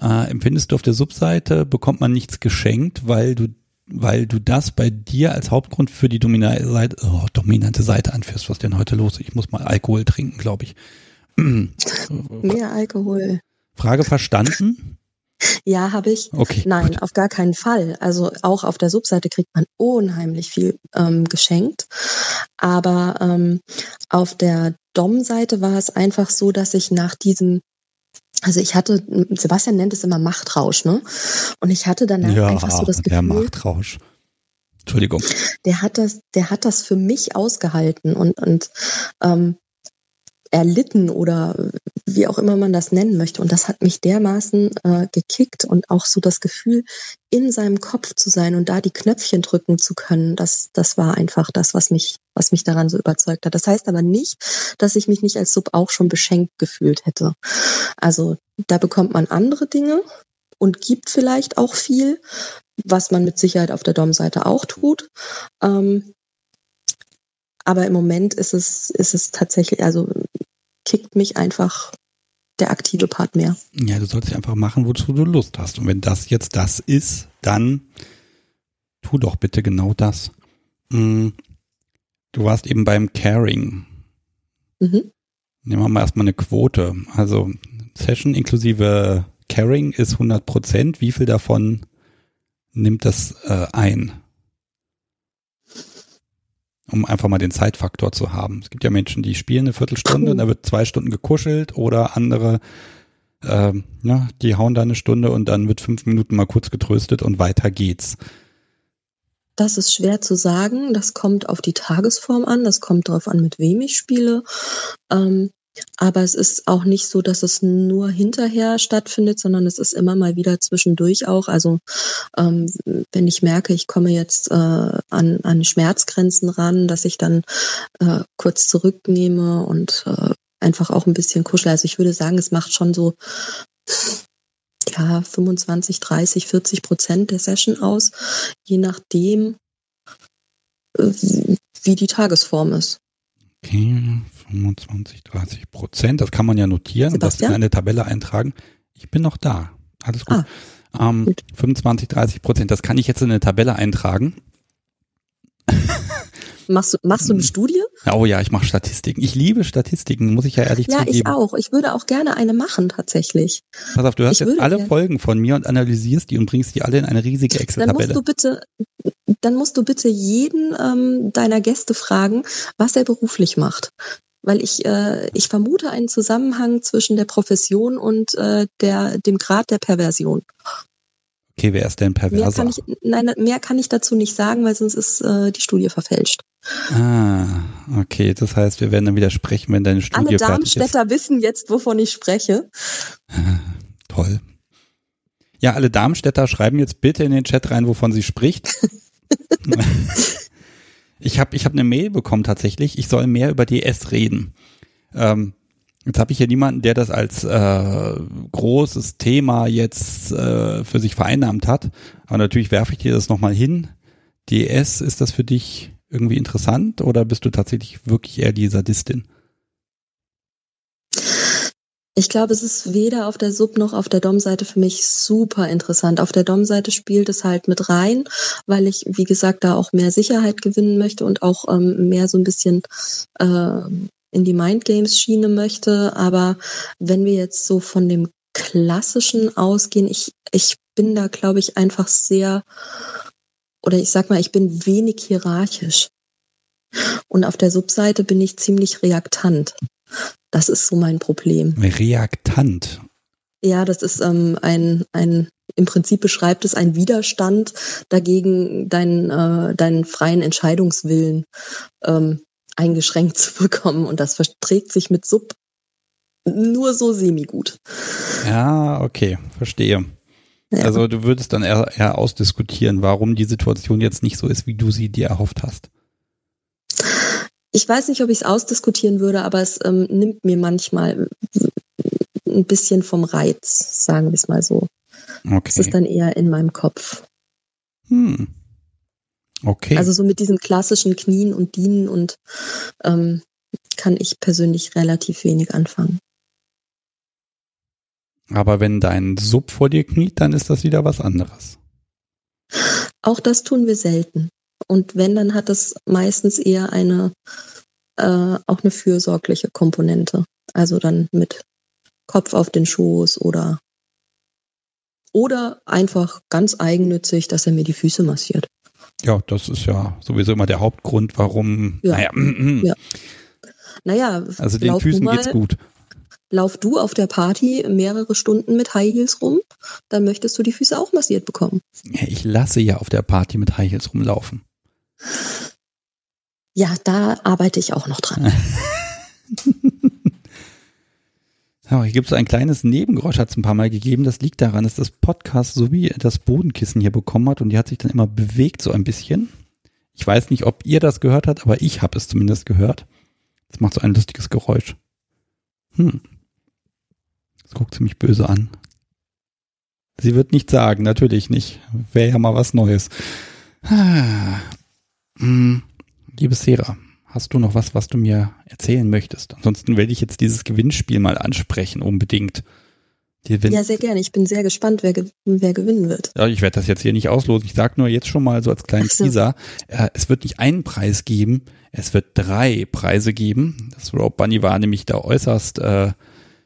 Äh, empfindest du auf der Subseite, bekommt man nichts geschenkt, weil du, weil du das bei dir als Hauptgrund für die dominante Seite, oh, dominante Seite anführst. Was ist denn heute los? Ich muss mal Alkohol trinken, glaube ich. Mehr Alkohol. Frage verstanden? Ja, habe ich. Okay. Nein, gut. auf gar keinen Fall. Also auch auf der Subseite kriegt man unheimlich viel ähm, geschenkt. Aber ähm, auf der Dom-Seite war es einfach so, dass ich nach diesem, also ich hatte, Sebastian nennt es immer Machtrausch, ne? Und ich hatte danach Ja, einfach so das der Gefühl, Machtrausch. Entschuldigung. der hat das, der hat das für mich ausgehalten und, und ähm, erlitten oder wie auch immer man das nennen möchte. Und das hat mich dermaßen äh, gekickt und auch so das Gefühl, in seinem Kopf zu sein und da die Knöpfchen drücken zu können, das, das war einfach das, was mich, was mich daran so überzeugt hat. Das heißt aber nicht, dass ich mich nicht als Sub auch schon beschenkt gefühlt hätte. Also da bekommt man andere Dinge und gibt vielleicht auch viel, was man mit Sicherheit auf der Dom-Seite auch tut. Ähm, aber im Moment ist es, ist es tatsächlich, also kickt mich einfach der aktive Part mehr. Ja, du sollst einfach machen, wozu du Lust hast. Und wenn das jetzt das ist, dann tu doch bitte genau das. Mm, Du warst eben beim Caring. Mhm. Nehmen wir mal erstmal eine Quote. Also Session inklusive Caring ist 100 Prozent. Wie viel davon nimmt das äh, ein? Um einfach mal den Zeitfaktor zu haben. Es gibt ja Menschen, die spielen eine Viertelstunde und da wird zwei Stunden gekuschelt oder andere, ähm, ja, die hauen da eine Stunde und dann wird fünf Minuten mal kurz getröstet und weiter geht's. Das ist schwer zu sagen. Das kommt auf die Tagesform an. Das kommt darauf an, mit wem ich spiele. Ähm, aber es ist auch nicht so, dass es nur hinterher stattfindet, sondern es ist immer mal wieder zwischendurch auch. Also ähm, wenn ich merke, ich komme jetzt äh, an, an Schmerzgrenzen ran, dass ich dann äh, kurz zurücknehme und äh, einfach auch ein bisschen kuschel. Also ich würde sagen, es macht schon so ja 25, 30, 40 Prozent der Session aus, je nachdem, äh, wie die Tagesform ist. Okay, 25, 30 Prozent. Das kann man ja notieren und das in eine Tabelle eintragen. Ich bin noch da. Alles gut. Ah, ähm, gut. 25, 30 Prozent. Das kann ich jetzt in eine Tabelle eintragen. Machst du, machst du eine Studie? Oh ja, ich mache Statistiken. Ich liebe Statistiken, muss ich ja ehrlich Ja, zugeben. ich auch. Ich würde auch gerne eine machen, tatsächlich. Pass auf, du hörst Ich jetzt alle gerne. Folgen von mir und analysierst die und bringst die alle in eine riesige Dann musst Excel-Tabelle. du bitte, dann musst du bitte jeden ähm, deiner Gäste fragen, was er beruflich macht. Weil ich, äh, ich vermute einen Zusammenhang zwischen der Profession und äh, der, dem Grad der Perversion. Okay, wer ist denn perverser? Mehr kann ich, nein, mehr kann ich dazu nicht sagen, weil sonst ist äh, die Studie verfälscht. Ah, okay. Das heißt, wir werden dann widersprechen, wenn deine Studie Alle fertig ist. Darmstädter wissen jetzt, wovon ich spreche. Toll. Ja, alle Darmstädter schreiben jetzt bitte in den Chat rein, wovon sie spricht. ich habe ich hab eine Mail bekommen tatsächlich, ich soll mehr über DS reden. Ähm, jetzt habe ich hier niemanden, der das als äh, großes Thema jetzt äh, für sich vereinnahmt hat. Aber natürlich werfe ich dir das nochmal hin. DS, ist das für dich irgendwie interessant oder bist du tatsächlich wirklich eher die Sadistin? Ich glaube, es ist weder auf der Sub noch auf der Dom-Seite für mich super interessant. Auf der Dom-Seite spielt es halt mit rein, weil ich, wie gesagt, da auch mehr Sicherheit gewinnen möchte und auch ähm, mehr so ein bisschen äh, in die Mindgames-Schiene möchte. Aber wenn wir jetzt so von dem Klassischen ausgehen, ich, ich bin da, glaube ich, einfach sehr, oder ich sag mal, ich bin wenig hierarchisch. Und auf der Subseite bin ich ziemlich reaktant. Das ist so mein Problem. Reaktant. Ja, das ist ähm, ein, ein, im Prinzip beschreibt es einen Widerstand dagegen, deinen, äh, deinen freien Entscheidungswillen ähm, eingeschränkt zu bekommen. Und das verträgt sich mit Sub nur so semi-gut. Ja, okay, verstehe. Ja. Also du würdest dann eher, eher ausdiskutieren, warum die Situation jetzt nicht so ist, wie du sie dir erhofft hast. Ich weiß nicht, ob ich es ausdiskutieren würde, aber es ähm, nimmt mir manchmal ein bisschen vom Reiz, sagen wir es mal so. Okay. Es ist dann eher in meinem Kopf. Hm. Okay. Also so mit diesen klassischen Knien und Dienen und ähm, kann ich persönlich relativ wenig anfangen. Aber wenn dein Sub vor dir kniet, dann ist das wieder was anderes. Auch das tun wir selten. Und wenn, dann hat es meistens eher eine, äh, auch eine fürsorgliche Komponente. Also dann mit Kopf auf den Schoß oder, oder einfach ganz eigennützig, dass er mir die Füße massiert. Ja, das ist ja sowieso immer der Hauptgrund, warum. Ja. Naja, mm, mm. ja. naja also den Füßen mal, geht's gut. Lauf du auf der Party mehrere Stunden mit High Heels rum, dann möchtest du die Füße auch massiert bekommen. Ja, ich lasse ja auf der Party mit High Heels rumlaufen. Ja, da arbeite ich auch noch dran. Ja, hier gibt es ein kleines Nebengeräusch, hat es ein paar Mal gegeben. Das liegt daran, dass das Podcast sowie das Bodenkissen hier bekommen hat und die hat sich dann immer bewegt so ein bisschen. Ich weiß nicht, ob ihr das gehört habt, aber ich habe es zumindest gehört. Das macht so ein lustiges Geräusch. Hm. Das guckt sie mich böse an. Sie wird nicht sagen, natürlich nicht. Wäre ja mal was Neues. Ah. Hm. Liebe Sarah, hast du noch was, was du mir erzählen möchtest? Ansonsten werde ich jetzt dieses Gewinnspiel mal ansprechen, unbedingt. ja, sehr gerne. Ich bin sehr gespannt, wer, wer gewinnen wird. Ja, ich werde das jetzt hier nicht auslosen. Ich sage nur jetzt schon mal so als kleinen so. Teaser, äh, es wird nicht einen Preis geben, es wird drei Preise geben. Das Rope Bunny war nämlich da äußerst, äh,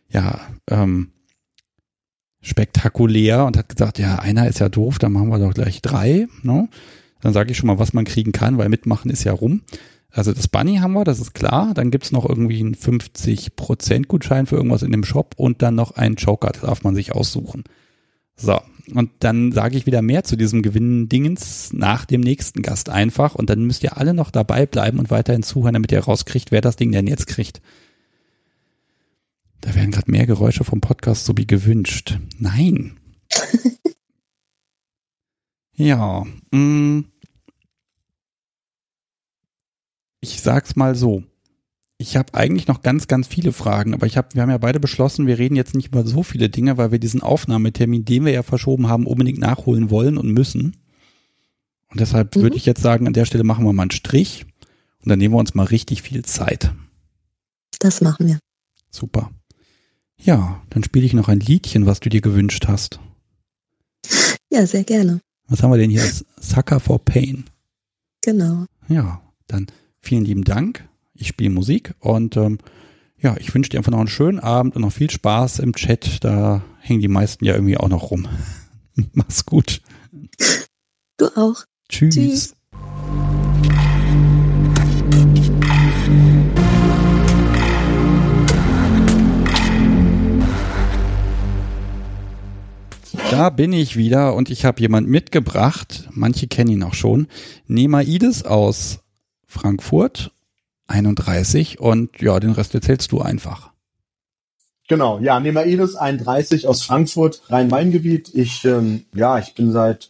ja, ähm, spektakulär und hat gesagt, ja, einer ist ja doof, dann machen wir doch gleich drei. Ne? Dann sage ich schon mal, was man kriegen kann, weil mitmachen ist ja rum. Also das Bunny haben wir, das ist klar. Dann gibt's noch irgendwie einen 50% Gutschein für irgendwas in dem Shop und dann noch einen Joker, darf man sich aussuchen. So, und dann sage ich wieder mehr zu diesem Gewinnen-Dingens nach dem nächsten Gast einfach. Und dann müsst ihr alle noch dabei bleiben und weiterhin zuhören, damit ihr rauskriegt, wer das Ding denn jetzt kriegt. Da werden gerade mehr Geräusche vom Podcast so wie gewünscht. Nein. ja. Mh. Mm. Ich sag's mal so. Ich habe eigentlich noch ganz, ganz viele Fragen, aber ich hab, wir haben ja beide beschlossen, wir reden jetzt nicht über so viele Dinge, weil wir diesen Aufnahmetermin, den wir ja verschoben haben, unbedingt nachholen wollen und müssen. Und deshalb mhm. würde ich jetzt sagen, an der Stelle machen wir mal einen Strich und dann nehmen wir uns mal richtig viel Zeit. Das machen wir. Super. Ja, dann spiele ich noch ein Liedchen, was du dir gewünscht hast. Ja, sehr gerne. Was haben wir denn hier? Sucker for Pain. Genau. Ja, dann vielen lieben Dank ich spiele Musik und ähm, ja, ich wünsche dir einfach noch einen schönen Abend und noch viel Spaß im Chat. Da hängen die meisten ja irgendwie auch noch rum. Mach's gut. Du auch. Tschüss. Tschüss. Da bin ich wieder und ich habe jemand mitgebracht. Manche kennen ihn auch schon. Nemaides aus Frankfurt, 31. Und ja, den Rest erzählst du einfach. Genau, ja, Nemaides 31 aus Frankfurt, Rhein-Main-Gebiet. Ich, ähm, ja, ich bin seit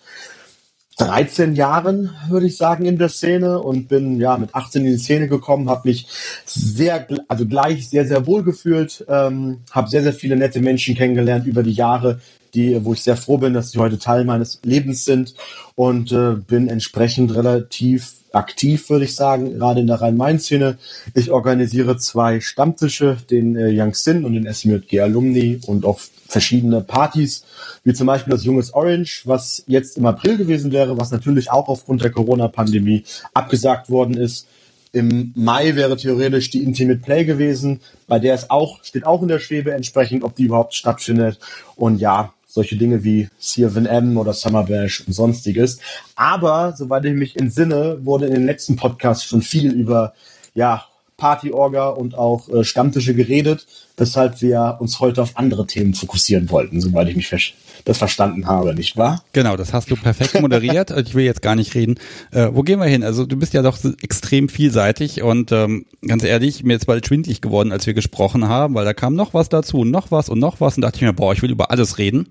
13 Jahren, würde ich sagen, in der Szene und bin ja mit 18 in die Szene gekommen, habe mich sehr, also gleich sehr, sehr wohl gefühlt, ähm, habe sehr, sehr viele nette Menschen kennengelernt über die Jahre, die, wo ich sehr froh bin, dass sie heute Teil meines Lebens sind und äh, bin entsprechend relativ aktiv, würde ich sagen, gerade in der Rhein-Main-Szene. Ich organisiere zwei Stammtische, den äh, Young Sin und den SMJG Alumni und auch verschiedene Partys, wie zum Beispiel das Junges Orange, was jetzt im April gewesen wäre, was natürlich auch aufgrund der Corona-Pandemie abgesagt worden ist. Im Mai wäre theoretisch die Intimate Play gewesen, bei der es auch, steht auch in der Schwebe entsprechend, ob die überhaupt stattfindet. Und ja, solche Dinge wie CFNM oder Summer Bash und sonstiges. Aber, soweit ich mich entsinne, wurde in den letzten Podcasts schon viel über ja, Partyorga und auch äh, Stammtische geredet, weshalb wir uns heute auf andere Themen fokussieren wollten, soweit ich mich das verstanden habe, nicht wahr? Genau, das hast du perfekt moderiert. ich will jetzt gar nicht reden. Äh, wo gehen wir hin? Also du bist ja doch extrem vielseitig und ähm, ganz ehrlich, mir ist bald schwindlig geworden, als wir gesprochen haben, weil da kam noch was dazu, noch was und noch was und dachte ich mir, boah, ich will über alles reden.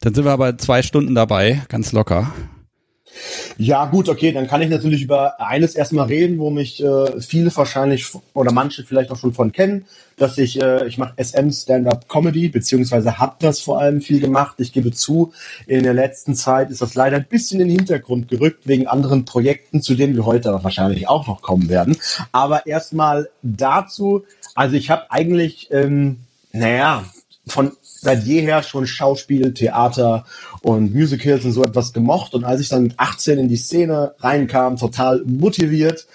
Dann sind wir aber zwei Stunden dabei, ganz locker. Ja, gut, okay, dann kann ich natürlich über eines erstmal reden, wo mich äh, viele wahrscheinlich oder manche vielleicht auch schon von kennen, dass ich, äh, ich mache SM Stand-Up Comedy, beziehungsweise habe das vor allem viel gemacht. Ich gebe zu, in der letzten Zeit ist das leider ein bisschen in den Hintergrund gerückt, wegen anderen Projekten, zu denen wir heute wahrscheinlich auch noch kommen werden. Aber erstmal dazu, also ich habe eigentlich, ähm, naja, von seit jeher schon Schauspiel, Theater und Musicals und so etwas gemocht. Und als ich dann mit 18 in die Szene reinkam, total motiviert,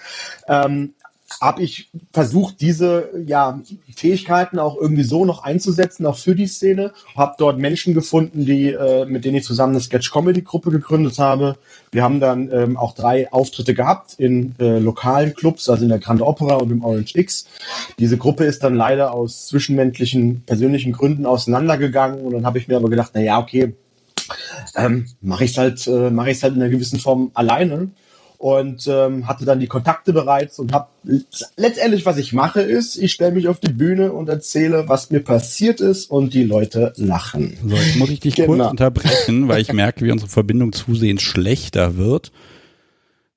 ähm, habe ich versucht, diese ja, Fähigkeiten auch irgendwie so noch einzusetzen, auch für die Szene. Habe dort Menschen gefunden, die, äh, mit denen ich zusammen eine Sketch-Comedy-Gruppe gegründet habe. Wir haben dann ähm, auch drei Auftritte gehabt in äh, lokalen Clubs, also in der Grand Opera und im Orange X. Diese Gruppe ist dann leider aus zwischenmenschlichen, persönlichen Gründen auseinandergegangen und dann habe ich mir aber gedacht, na ja, okay, ähm, mache ich halt, äh, mache ich halt in einer gewissen Form alleine und ähm, hatte dann die Kontakte bereits und habe letztendlich, was ich mache, ist, ich stelle mich auf die Bühne und erzähle, was mir passiert ist und die Leute lachen. So, jetzt muss ich dich genau. kurz unterbrechen, weil ich merke, wie unsere Verbindung zusehends schlechter wird.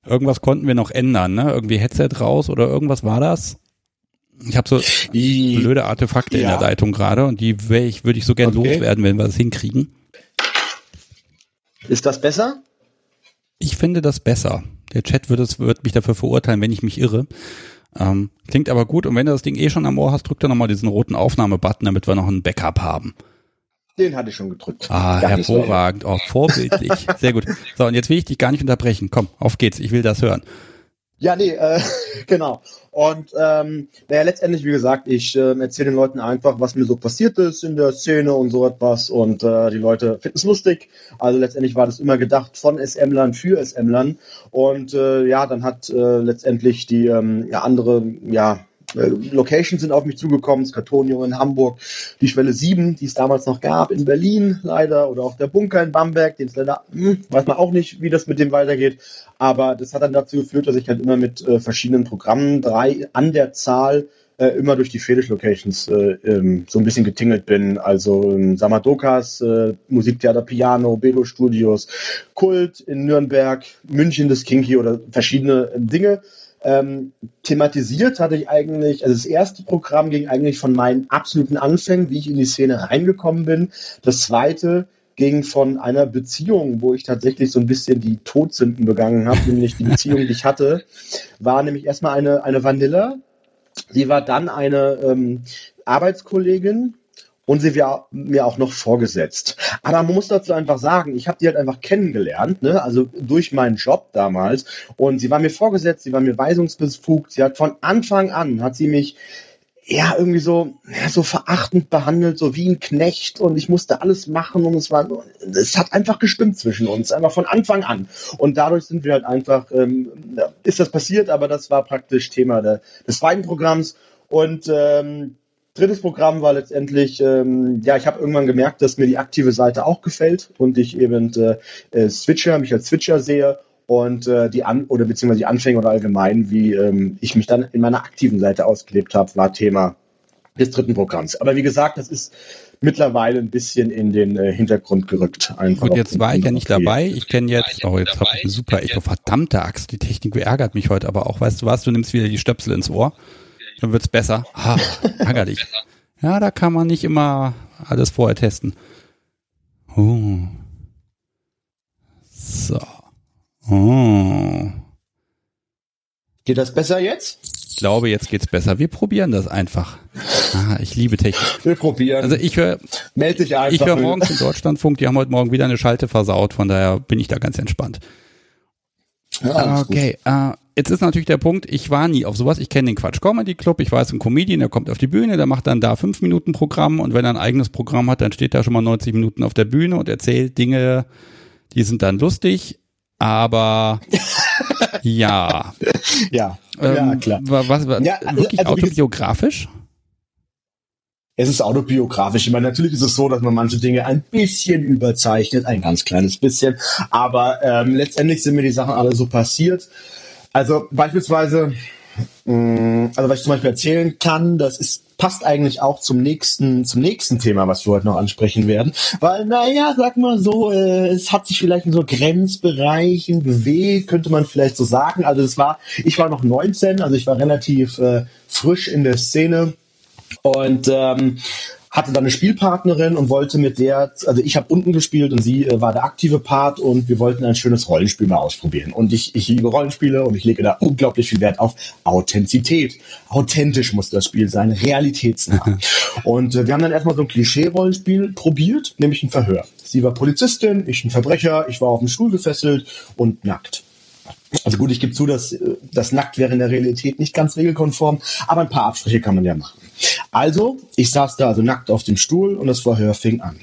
Irgendwas konnten wir noch ändern, ne? Irgendwie Headset raus oder irgendwas war das? Ich habe so blöde Artefakte ja. in der Leitung gerade und die ich, würde ich so gern okay. loswerden, wenn wir das hinkriegen. Ist das besser? Ich finde das besser. Der Chat wird, es, wird mich dafür verurteilen, wenn ich mich irre. Ähm, klingt aber gut. Und wenn du das Ding eh schon am Ohr hast, drück doch nochmal diesen roten Aufnahmebutton, damit wir noch ein Backup haben. Den hatte ich schon gedrückt. Ah, gar hervorragend. Oh, vorbildlich. Sehr gut. So, und jetzt will ich dich gar nicht unterbrechen. Komm, auf geht's. Ich will das hören. Ja, nee, äh, genau. Und ähm, naja, letztendlich, wie gesagt, ich äh, erzähle den Leuten einfach, was mir so passiert ist in der Szene und so etwas. Und äh, die Leute finden es lustig. Also letztendlich war das immer gedacht von SM-Lern für SM-Lern. Und äh, ja, dann hat äh, letztendlich die ähm, ja, andere, ja, äh, Locations sind auf mich zugekommen, das Kartonio in Hamburg, die Schwelle 7, die es damals noch gab, in Berlin leider, oder auch der Bunker in Bamberg, den es leider, hm, weiß man auch nicht, wie das mit dem weitergeht, aber das hat dann dazu geführt, dass ich halt immer mit äh, verschiedenen Programmen, drei an der Zahl, äh, immer durch die Fetisch-Locations äh, ähm, so ein bisschen getingelt bin. Also ähm, Samadokas, äh, Musiktheater Piano, Bedo Studios, Kult in Nürnberg, München das Kinky oder verschiedene Dinge. Ähm, thematisiert hatte ich eigentlich, also das erste Programm ging eigentlich von meinen absoluten Anfängen, wie ich in die Szene reingekommen bin. Das zweite ging von einer Beziehung, wo ich tatsächlich so ein bisschen die Todsünden begangen habe, nämlich die Beziehung, die ich hatte, war nämlich erstmal eine, eine Vanilla. Sie war dann eine ähm, Arbeitskollegin, und sie war mir auch noch vorgesetzt. Aber man muss dazu einfach sagen, ich habe die halt einfach kennengelernt, ne? also durch meinen Job damals. Und sie war mir vorgesetzt, sie war mir weisungsbefugt. Sie hat von Anfang an, hat sie mich ja irgendwie so ja, so verachtend behandelt, so wie ein Knecht und ich musste alles machen und es war es hat einfach gestimmt zwischen uns, einfach von Anfang an und dadurch sind wir halt einfach ähm, ist das passiert, aber das war praktisch Thema der, des zweiten Programms und ähm, drittes Programm war letztendlich, ähm, ja, ich habe irgendwann gemerkt, dass mir die aktive Seite auch gefällt und ich eben äh, äh, Switcher, mich als Switcher sehe und äh, die An oder beziehungsweise die Anfänge oder allgemein, wie ähm, ich mich dann in meiner aktiven Seite ausgelebt habe, war Thema des dritten Programms. Aber wie gesagt, das ist mittlerweile ein bisschen in den äh, Hintergrund gerückt. Einfach Gut, jetzt war ich ja nicht dabei. Ich kenne jetzt, oh, jetzt habe ich eine super Echo. Verdammte Axt, die Technik beärgert mich heute aber auch. Weißt du was, du nimmst wieder die Stöpsel ins Ohr, dann wird's besser. Ah, ärgerlich. Ja, da kann man nicht immer alles vorher testen. Oh. So. Oh. Geht das besser jetzt? Ich glaube, jetzt geht's besser. Wir probieren das einfach. Ah, ich liebe Technik. Wir probieren. Also ich höre, melde dich einfach. Ich höre morgens in Deutschlandfunk. Die haben heute Morgen wieder eine Schalte versaut. Von daher bin ich da ganz entspannt. Ja, okay, uh, jetzt ist natürlich der Punkt, ich war nie auf sowas. Ich kenne den Quatsch Comedy Club, ich weiß, ein Comedian, der kommt auf die Bühne, der macht dann da fünf Minuten Programm und wenn er ein eigenes Programm hat, dann steht er schon mal 90 Minuten auf der Bühne und erzählt Dinge, die sind dann lustig, aber ja. Ja, ähm, ja klar. Was, was, ja, wirklich also, autobiografisch? Es ist autobiografisch. Ich meine, natürlich ist es so, dass man manche Dinge ein bisschen überzeichnet, ein ganz kleines bisschen. Aber ähm, letztendlich sind mir die Sachen alle so passiert. Also beispielsweise, mm, also was ich zum Beispiel erzählen kann, das ist passt eigentlich auch zum nächsten, zum nächsten Thema, was wir heute noch ansprechen werden. Weil, naja, sag mal so, äh, es hat sich vielleicht in so Grenzbereichen bewegt, könnte man vielleicht so sagen. Also es war, ich war noch 19, also ich war relativ äh, frisch in der Szene und ähm, hatte dann eine Spielpartnerin und wollte mit der, also ich habe unten gespielt und sie äh, war der aktive Part und wir wollten ein schönes Rollenspiel mal ausprobieren. Und ich, ich liebe Rollenspiele und ich lege da unglaublich viel Wert auf Authentizität. Authentisch muss das Spiel sein, realitätsnah. und äh, wir haben dann erstmal so ein Klischee-Rollenspiel probiert, nämlich ein Verhör. Sie war Polizistin, ich ein Verbrecher, ich war auf dem Stuhl gefesselt und nackt. Also gut, ich gebe zu, dass äh, das Nackt wäre in der Realität nicht ganz regelkonform, aber ein paar Abstriche kann man ja machen. Also, ich saß da also nackt auf dem Stuhl und das Verhör fing an.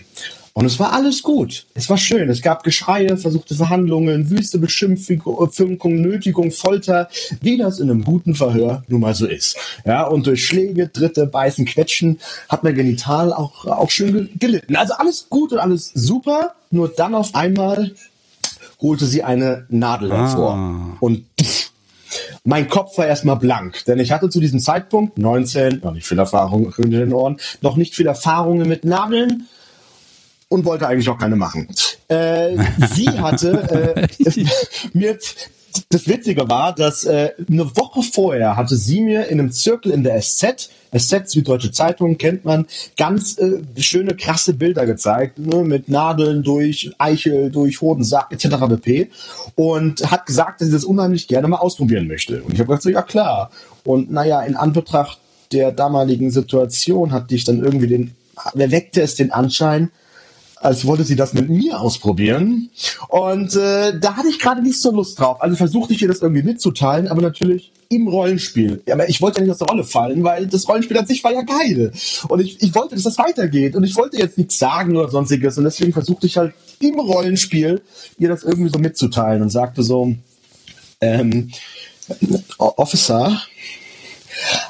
Und es war alles gut. Es war schön. Es gab Geschreie, versuchte Verhandlungen, wüste Beschimpfung, Nötigung, Folter, wie das in einem guten Verhör nun mal so ist. Ja, und durch Schläge, Dritte, Beißen, Quetschen hat mein Genital auch, auch schön gelitten. Also alles gut und alles super. Nur dann auf einmal holte sie eine Nadel hervor. Ah. Und pff, mein Kopf war erstmal blank, denn ich hatte zu diesem Zeitpunkt 19, noch nicht viel Erfahrung in den Ohren, noch nicht viel Erfahrungen mit Nadeln und wollte eigentlich auch keine machen. Äh, sie hatte äh, mir das Witzige war, dass äh, eine Woche vorher hatte sie mir in einem Zirkel in der SZ, SZ Süddeutsche Zeitung kennt man, ganz äh, schöne krasse Bilder gezeigt, ne, mit Nadeln durch Eichel, durch Hodensack etc. pp. Und hat gesagt, dass sie das unheimlich gerne mal ausprobieren möchte. Und ich habe gesagt, so, ja klar. Und naja, in Anbetracht der damaligen Situation hatte ich dann irgendwie den, erweckte es den Anschein, als wollte sie das mit mir ausprobieren. Und äh, da hatte ich gerade nicht so Lust drauf. Also versuchte ich ihr das irgendwie mitzuteilen, aber natürlich im Rollenspiel. Ja, aber ich wollte ja nicht aus der Rolle fallen, weil das Rollenspiel an sich war ja geil. Und ich, ich wollte, dass das weitergeht. Und ich wollte jetzt nichts sagen oder sonstiges. Und deswegen versuchte ich halt im Rollenspiel ihr das irgendwie so mitzuteilen und sagte so, ähm, Officer,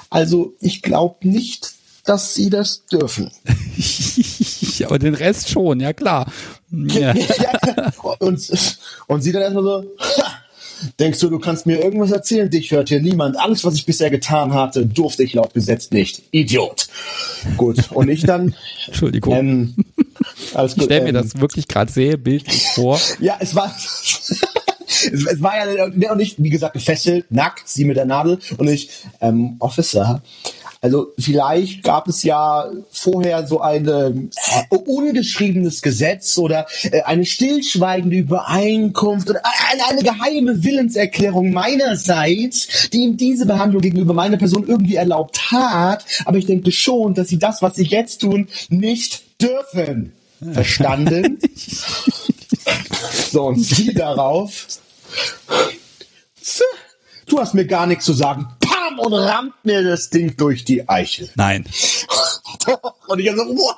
also ich glaube nicht, dass sie das dürfen. Aber den Rest schon, ja klar. Ja. und, und sie dann erstmal so, denkst du, du kannst mir irgendwas erzählen? Dich hört hier niemand. Alles, was ich bisher getan hatte, durfte ich laut Gesetz nicht. Idiot. Gut. Und ich dann. Entschuldigung. Ähm, alles gut, ich stelle mir ähm, das wirklich gerade sehr bildlich vor. Ja, es war. es, es, war ja nicht, wie gesagt, gefesselt, nackt, sie mit der Nadel und ich, ähm, Officer, also vielleicht gab es ja vorher so ein äh, ungeschriebenes Gesetz oder äh, eine stillschweigende Übereinkunft oder eine, eine geheime Willenserklärung meinerseits, die ihm diese Behandlung gegenüber meiner Person irgendwie erlaubt hat. Aber ich denke schon, dass sie das, was sie jetzt tun, nicht dürfen. Verstanden? so, und sie darauf. Du hast mir gar nichts zu sagen bam, und rammt mir das Ding durch die Eichel. Nein. und ich so, wow.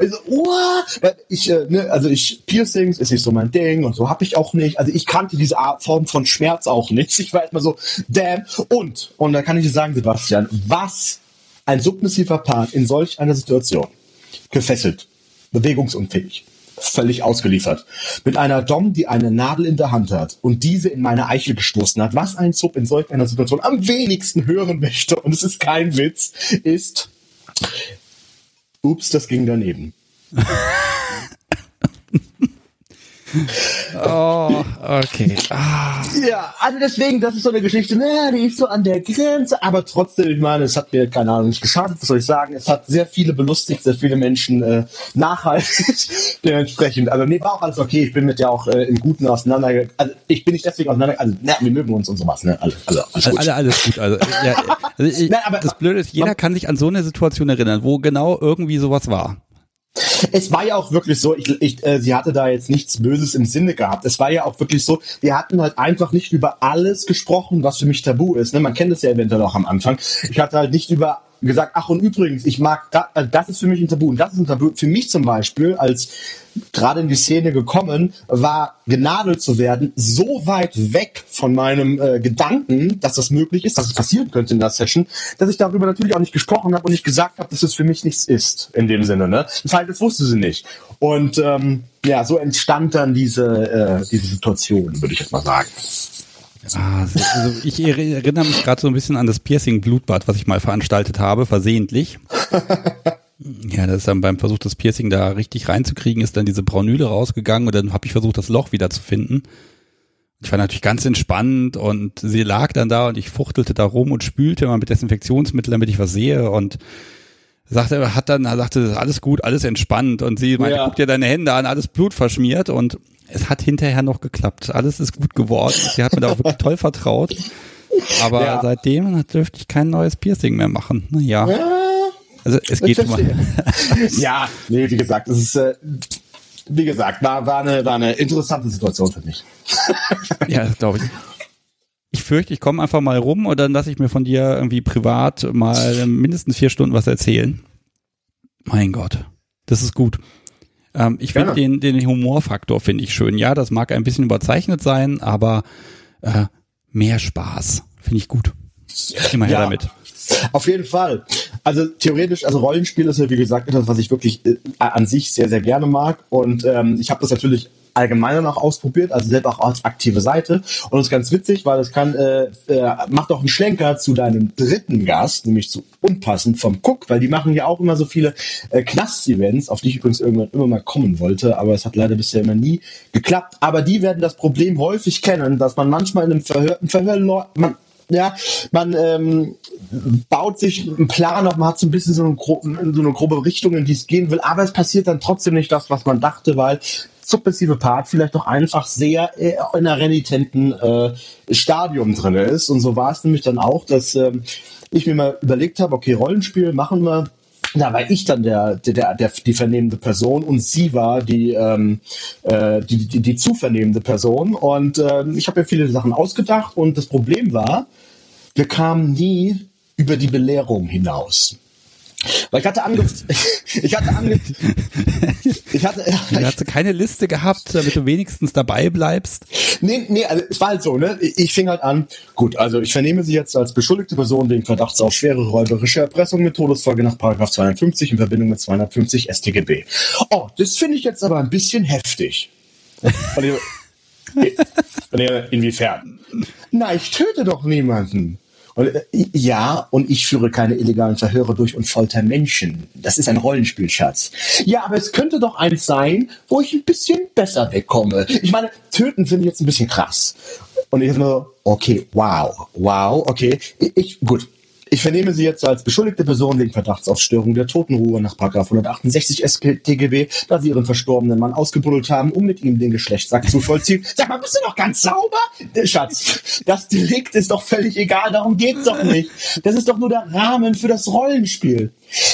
Ich, so, wow. ich äh, ne, also ich Piercings ist nicht so mein Ding und so habe ich auch nicht. Also ich kannte diese Art Form von Schmerz auch nicht. Ich war erstmal so, damn. Und und da kann ich dir sagen, Sebastian, was ein submissiver Part in solch einer Situation, gefesselt, bewegungsunfähig, völlig ausgeliefert, mit einer Dom, die eine Nadel in der Hand hat und diese in meine Eichel gestoßen hat, was ein Sub in solch einer Situation am wenigsten hören möchte, und es ist kein Witz, ist, ups, das ging daneben. Oh, okay. Ah. Ja, also deswegen, das ist so eine Geschichte, naja, die ist so an der Grenze, aber trotzdem, ich meine, es hat mir, keine Ahnung, nicht geschadet, was soll ich sagen, es hat sehr viele belustigt, sehr viele Menschen äh, nachhaltig, dementsprechend, also nee, war auch alles okay, ich bin mit der auch äh, im Guten auseinander, also ich bin nicht deswegen auseinander, also na, wir mögen uns und sowas, ne, also, also alles gut. Alle, alles gut. Also, ja, also ich, Nein, aber- das Blöde ist, jeder kann sich an so eine Situation erinnern, wo genau irgendwie sowas war. Es war ja auch wirklich so, ich, ich, äh, sie hatte da jetzt nichts Böses im Sinne gehabt. Es war ja auch wirklich so, wir hatten halt einfach nicht über alles gesprochen, was für mich tabu ist. Ne? Man kennt es ja eventuell auch am Anfang. Ich hatte halt nicht über gesagt, ach und übrigens, ich mag, da, also das ist für mich ein Tabu. Und das ist ein Tabu für mich zum Beispiel, als gerade in die Szene gekommen, war genadelt zu werden, so weit weg von meinem äh, Gedanken, dass das möglich ist, dass es passieren könnte in der Session, dass ich darüber natürlich auch nicht gesprochen habe und nicht gesagt habe, dass es für mich nichts ist, in dem Sinne. Ne? Das heißt, das wusste sie nicht. Und ähm, ja, so entstand dann diese, äh, diese Situation, würde ich jetzt mal sagen. Ah, also ich erinnere mich gerade so ein bisschen an das Piercing-Blutbad, was ich mal veranstaltet habe, versehentlich. Ja, das ist dann beim Versuch, das Piercing da richtig reinzukriegen, ist dann diese Braunüle rausgegangen und dann habe ich versucht, das Loch wieder zu finden. Ich war natürlich ganz entspannt und sie lag dann da und ich fuchtelte da rum und spülte mal mit Desinfektionsmittel, damit ich was sehe und sagte, hat dann, sagte, alles gut, alles entspannt und sie meinte, Ja. guck dir deine Hände an, alles Blut verschmiert und es hat hinterher noch geklappt. Alles ist gut geworden. Sie hat mir da auch wirklich toll vertraut. Aber Ja. seitdem dürfte ich kein neues Piercing mehr machen. Ja. Also es geht mal. ja, nee, wie gesagt, es ist, äh, wie gesagt, war, war, eine, war eine interessante Situation für mich. Ja, das glaube ich. Ich fürchte, ich komme einfach mal rum und dann lasse ich mir von dir irgendwie privat mal mindestens vier Stunden was erzählen. Mein Gott, das ist gut. Ähm, ich finde den, den Humorfaktor finde ich schön. Ja, das mag ein bisschen überzeichnet sein, aber äh, mehr Spaß finde ich gut. Immer her Ja. damit. Auf jeden Fall. Also theoretisch, also Rollenspiel ist ja wie gesagt etwas, was ich wirklich äh, an sich sehr, sehr gerne mag. Und ähm, ich habe das natürlich allgemeiner noch ausprobiert, also selber auch als aktive Seite. Und das ist ganz witzig, weil das kann, äh, äh, macht auch einen Schlenker zu deinem dritten Gast, nämlich zu Unpassend vom Cook, weil die machen ja auch immer so viele äh, Knast-Events, auf die ich übrigens irgendwann immer mal kommen wollte, aber es hat leider bisher immer nie geklappt. Aber die werden das Problem häufig kennen, dass man manchmal in einem Verhör, ein Verhör, man, ja, man ähm, baut sich einen Plan auf, man hat so ein bisschen so eine, gro so eine grobe Richtung, in die es gehen will, aber es passiert dann trotzdem nicht das, was man dachte, weil submissive Part vielleicht doch einfach sehr äh, in einer renitenten äh, Stadium drin ist. Und so war es nämlich dann auch, dass ähm, ich mir mal überlegt habe, okay, Rollenspiel machen wir. Da war ich dann der, der, der, die vernehmende Person und sie war die, ähm, äh, die, die, die zu vernehmende Person. Und ähm, ich habe mir viele Sachen ausgedacht und das Problem war, wir kamen nie über die Belehrung hinaus. Weil ich hatte ange ich hatte ange ich hatte Da hast du keine Liste gehabt, damit du wenigstens dabei bleibst. nee, nee, also es war halt so, ne? Ich fing halt an, gut, also ich vernehme sie jetzt als beschuldigte Person wegen Verdachts auf schwere räuberische Erpressung mit Todesfolge nach Paragraph 250 in Verbindung mit 250 StGB. Oh, das finde ich jetzt aber ein bisschen heftig. Inwiefern? Na, ich töte doch niemanden. Und, äh, ja, und ich führe keine illegalen Verhöre durch und folter Menschen. Das ist ein Rollenspiel, Schatz. Ja, aber es könnte doch eins sein, wo ich ein bisschen besser wegkomme. Ich meine, töten finde ich jetzt ein bisschen krass. Und ich nur, okay, wow, wow, okay. Ich gut. Ich vernehme Sie jetzt als beschuldigte Person wegen Verdachts auf Störung der Totenruhe nach 168 StGB, da Sie Ihren verstorbenen Mann ausgebuddelt haben, um mit ihm den Geschlechtsakt zu vollziehen. Sag mal, bist du noch ganz sauber? Äh, Schatz, das Delikt ist doch völlig egal, darum geht's doch nicht. Das ist doch nur der Rahmen für das Rollenspiel.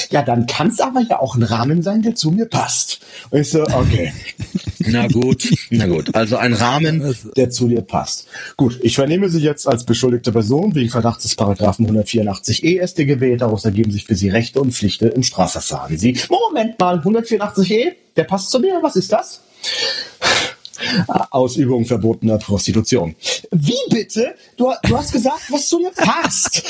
Ja, dann kann es aber ja auch ein Rahmen sein, der zu mir passt. Und ich so, okay. Na gut, na gut. Also ein Rahmen, der zu dir passt. Gut, ich vernehme Sie jetzt als beschuldigte Person wegen Verdachts des Paragraphen 184e StGB. Daraus ergeben sich für Sie Rechte und Pflichten im Strafverfahren. Sie, Moment mal, 184e? Der passt zu mir? Was ist das? Ausübung verbotener Prostitution. Wie bitte? Du, du hast gesagt, was zu dir passt.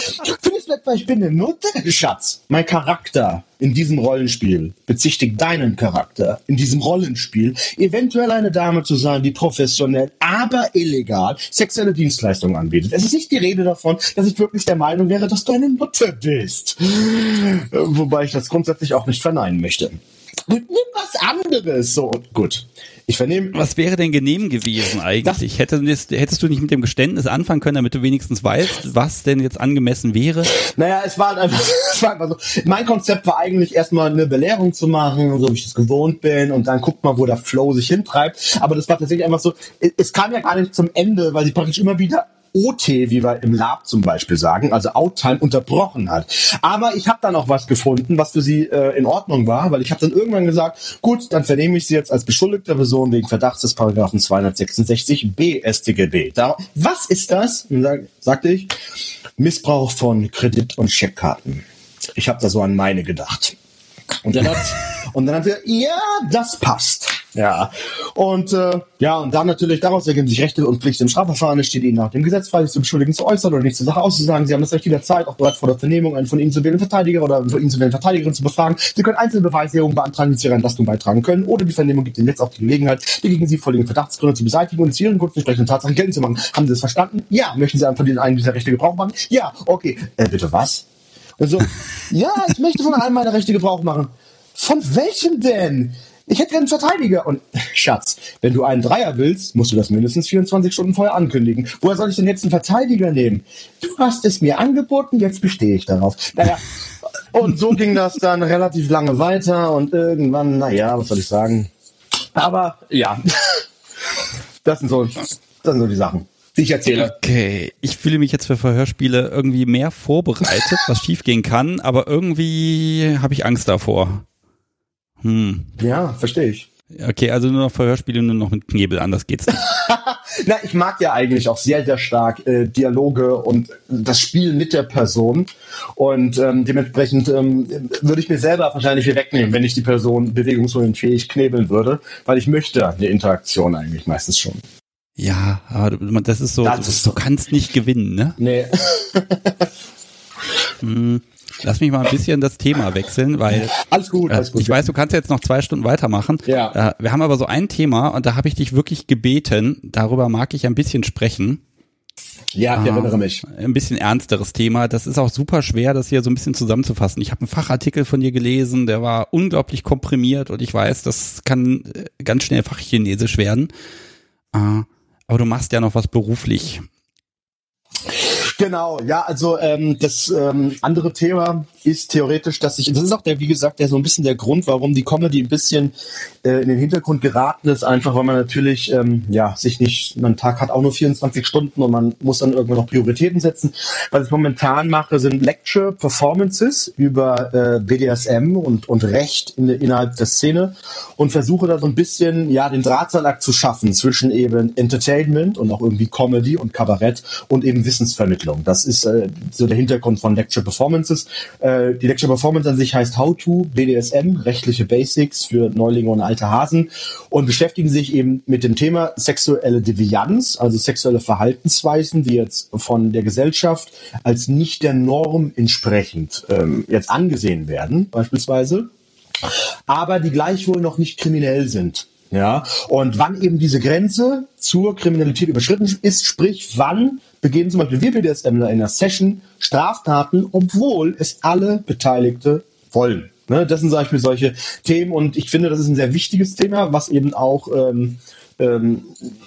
Findest du etwa, ich bin eine Nutte? Schatz, mein Charakter in diesem Rollenspiel bezichtigt deinen Charakter in diesem Rollenspiel eventuell eine Dame zu sein, die professionell, aber illegal sexuelle Dienstleistungen anbietet. Es ist nicht die Rede davon, dass ich wirklich der Meinung wäre, dass du eine Nutte bist. Wobei ich das grundsätzlich auch nicht verneinen möchte. Nimm was anderes. So, gut. Ich vernehme. Was wäre denn genehm gewesen eigentlich? Hätte, hättest du nicht mit dem Geständnis anfangen können, damit du wenigstens weißt, was denn jetzt angemessen wäre? Naja, es war einfach, es war einfach so. Mein Konzept war eigentlich erstmal eine Belehrung zu machen, so wie ich es gewohnt bin, und dann guckt mal, wo der Flow sich hintreibt. Aber das war tatsächlich einfach so, es kam ja gar nicht zum Ende, weil sie praktisch immer wieder OT, wie wir im Lab zum Beispiel sagen, also Outtime unterbrochen hat. Aber ich habe dann auch was gefunden, was für sie äh, in Ordnung war, weil ich habe dann irgendwann gesagt, gut, dann vernehme ich sie jetzt als beschuldigte Person wegen Verdachts des Paragraphen 266b StGB. Da, was ist das? Sag, sagte ich, Missbrauch von Kredit- und Scheckkarten. Ich habe da so an meine gedacht. Und dann hat, und dann hat er, ja, das passt. Ja. Und äh, ja, und dann natürlich daraus ergeben sich Rechte und Pflichten im Strafverfahren. Es steht Ihnen nach dem Gesetz frei, sich zu beschuldigen zu äußern oder nichts zur Sache auszusagen. Sie haben das Recht jederzeit, auch bereits vor der Vernehmung, einen von Ihnen zu wählen Verteidiger oder von Ihnen zu wählen Verteidigerin zu befragen. Sie können einzelne Beweiserungen beantragen, die zu Ihrer Entlastung beitragen können. Oder die Vernehmung gibt Ihnen jetzt auch die Gelegenheit, die gegen Sie vorliegenden Verdachtsgründe zu beseitigen und zu Ihren Grund entsprechenden Tatsachen geltend zu machen. Haben Sie das verstanden? Ja. Möchten Sie von einen dieser Rechte Gebrauch machen? Ja. Okay. Äh, bitte was? Also, ja, ich möchte von einem meiner Rechte Gebrauch machen. Von welchem denn? Ich hätte einen Verteidiger. Und Schatz, wenn du einen Dreier willst, musst du das mindestens 24 Stunden vorher ankündigen. Woher soll ich denn jetzt einen Verteidiger nehmen? Du hast es mir angeboten, jetzt bestehe ich darauf. Naja, und so ging das dann relativ lange weiter und irgendwann, naja, was soll ich sagen? Aber ja, das sind so, das sind so die Sachen die ich erzähle. Okay, ich fühle mich jetzt für Verhörspiele irgendwie mehr vorbereitet, was schiefgehen kann, aber irgendwie habe ich Angst davor. Hm. Ja, verstehe ich. Okay, also nur noch Verhörspiele, nur noch mit Knebel, anders geht's nicht. Na, ich mag ja eigentlich auch sehr, sehr stark äh, Dialoge und das Spiel mit der Person. Und ähm, dementsprechend ähm, würde ich mir selber wahrscheinlich viel wegnehmen, wenn ich die Person bewegungsunfähig knebeln würde, weil ich möchte eine Interaktion eigentlich meistens schon. Ja, aber das ist so, das du, ist so. du kannst nicht gewinnen, ne? Nee. hm. Lass mich mal ein bisschen das Thema wechseln, weil alles gut, alles gut. Äh, ich weiß, du kannst jetzt noch zwei Stunden weitermachen. Ja. Äh, wir haben aber so ein Thema und da habe ich dich wirklich gebeten. Darüber mag ich ein bisschen sprechen. Ja, ich erinnere mich. Ein bisschen ernsteres Thema. Das ist auch super schwer, das hier so ein bisschen zusammenzufassen. Ich habe einen Fachartikel von dir gelesen, der war unglaublich komprimiert und ich weiß, das kann äh, ganz schnell Fachchinesisch werden. Aber du machst ja noch was beruflich. Genau, ja, also ähm, das ähm, andere Thema ist theoretisch, dass ich, das ist auch der, wie gesagt, der so ein bisschen der Grund, warum die Comedy ein bisschen äh, in den Hintergrund geraten ist, einfach weil man natürlich, ähm, ja, sich nicht, man Tag hat auch nur 24 Stunden und man muss dann irgendwann noch Prioritäten setzen. Was ich momentan mache, sind Lecture Performances über äh, BDSM und, und Recht in, innerhalb der Szene und versuche da so ein bisschen, ja, den Drahtseilakt zu schaffen zwischen eben Entertainment und auch irgendwie Comedy und Kabarett und eben Wissensvermittlung. Das ist äh, so der Hintergrund von Lecture Performances. Äh, die Lecture Performance an sich heißt How to BDSM, rechtliche Basics für Neulinge und alte Hasen und beschäftigen sich eben mit dem Thema sexuelle Devianz, also sexuelle Verhaltensweisen, die jetzt von der Gesellschaft als nicht der Norm entsprechend ähm, jetzt angesehen werden, beispielsweise, aber die gleichwohl noch nicht kriminell sind. Ja, und wann eben diese Grenze zur Kriminalität überschritten ist, sprich, wann begehen zum Beispiel wir BDSMler in einer Session Straftaten, obwohl es alle Beteiligte wollen. Ne, das sind zum Beispiel solche Themen und ich finde, das ist ein sehr wichtiges Thema, was eben auch ähm, ähm,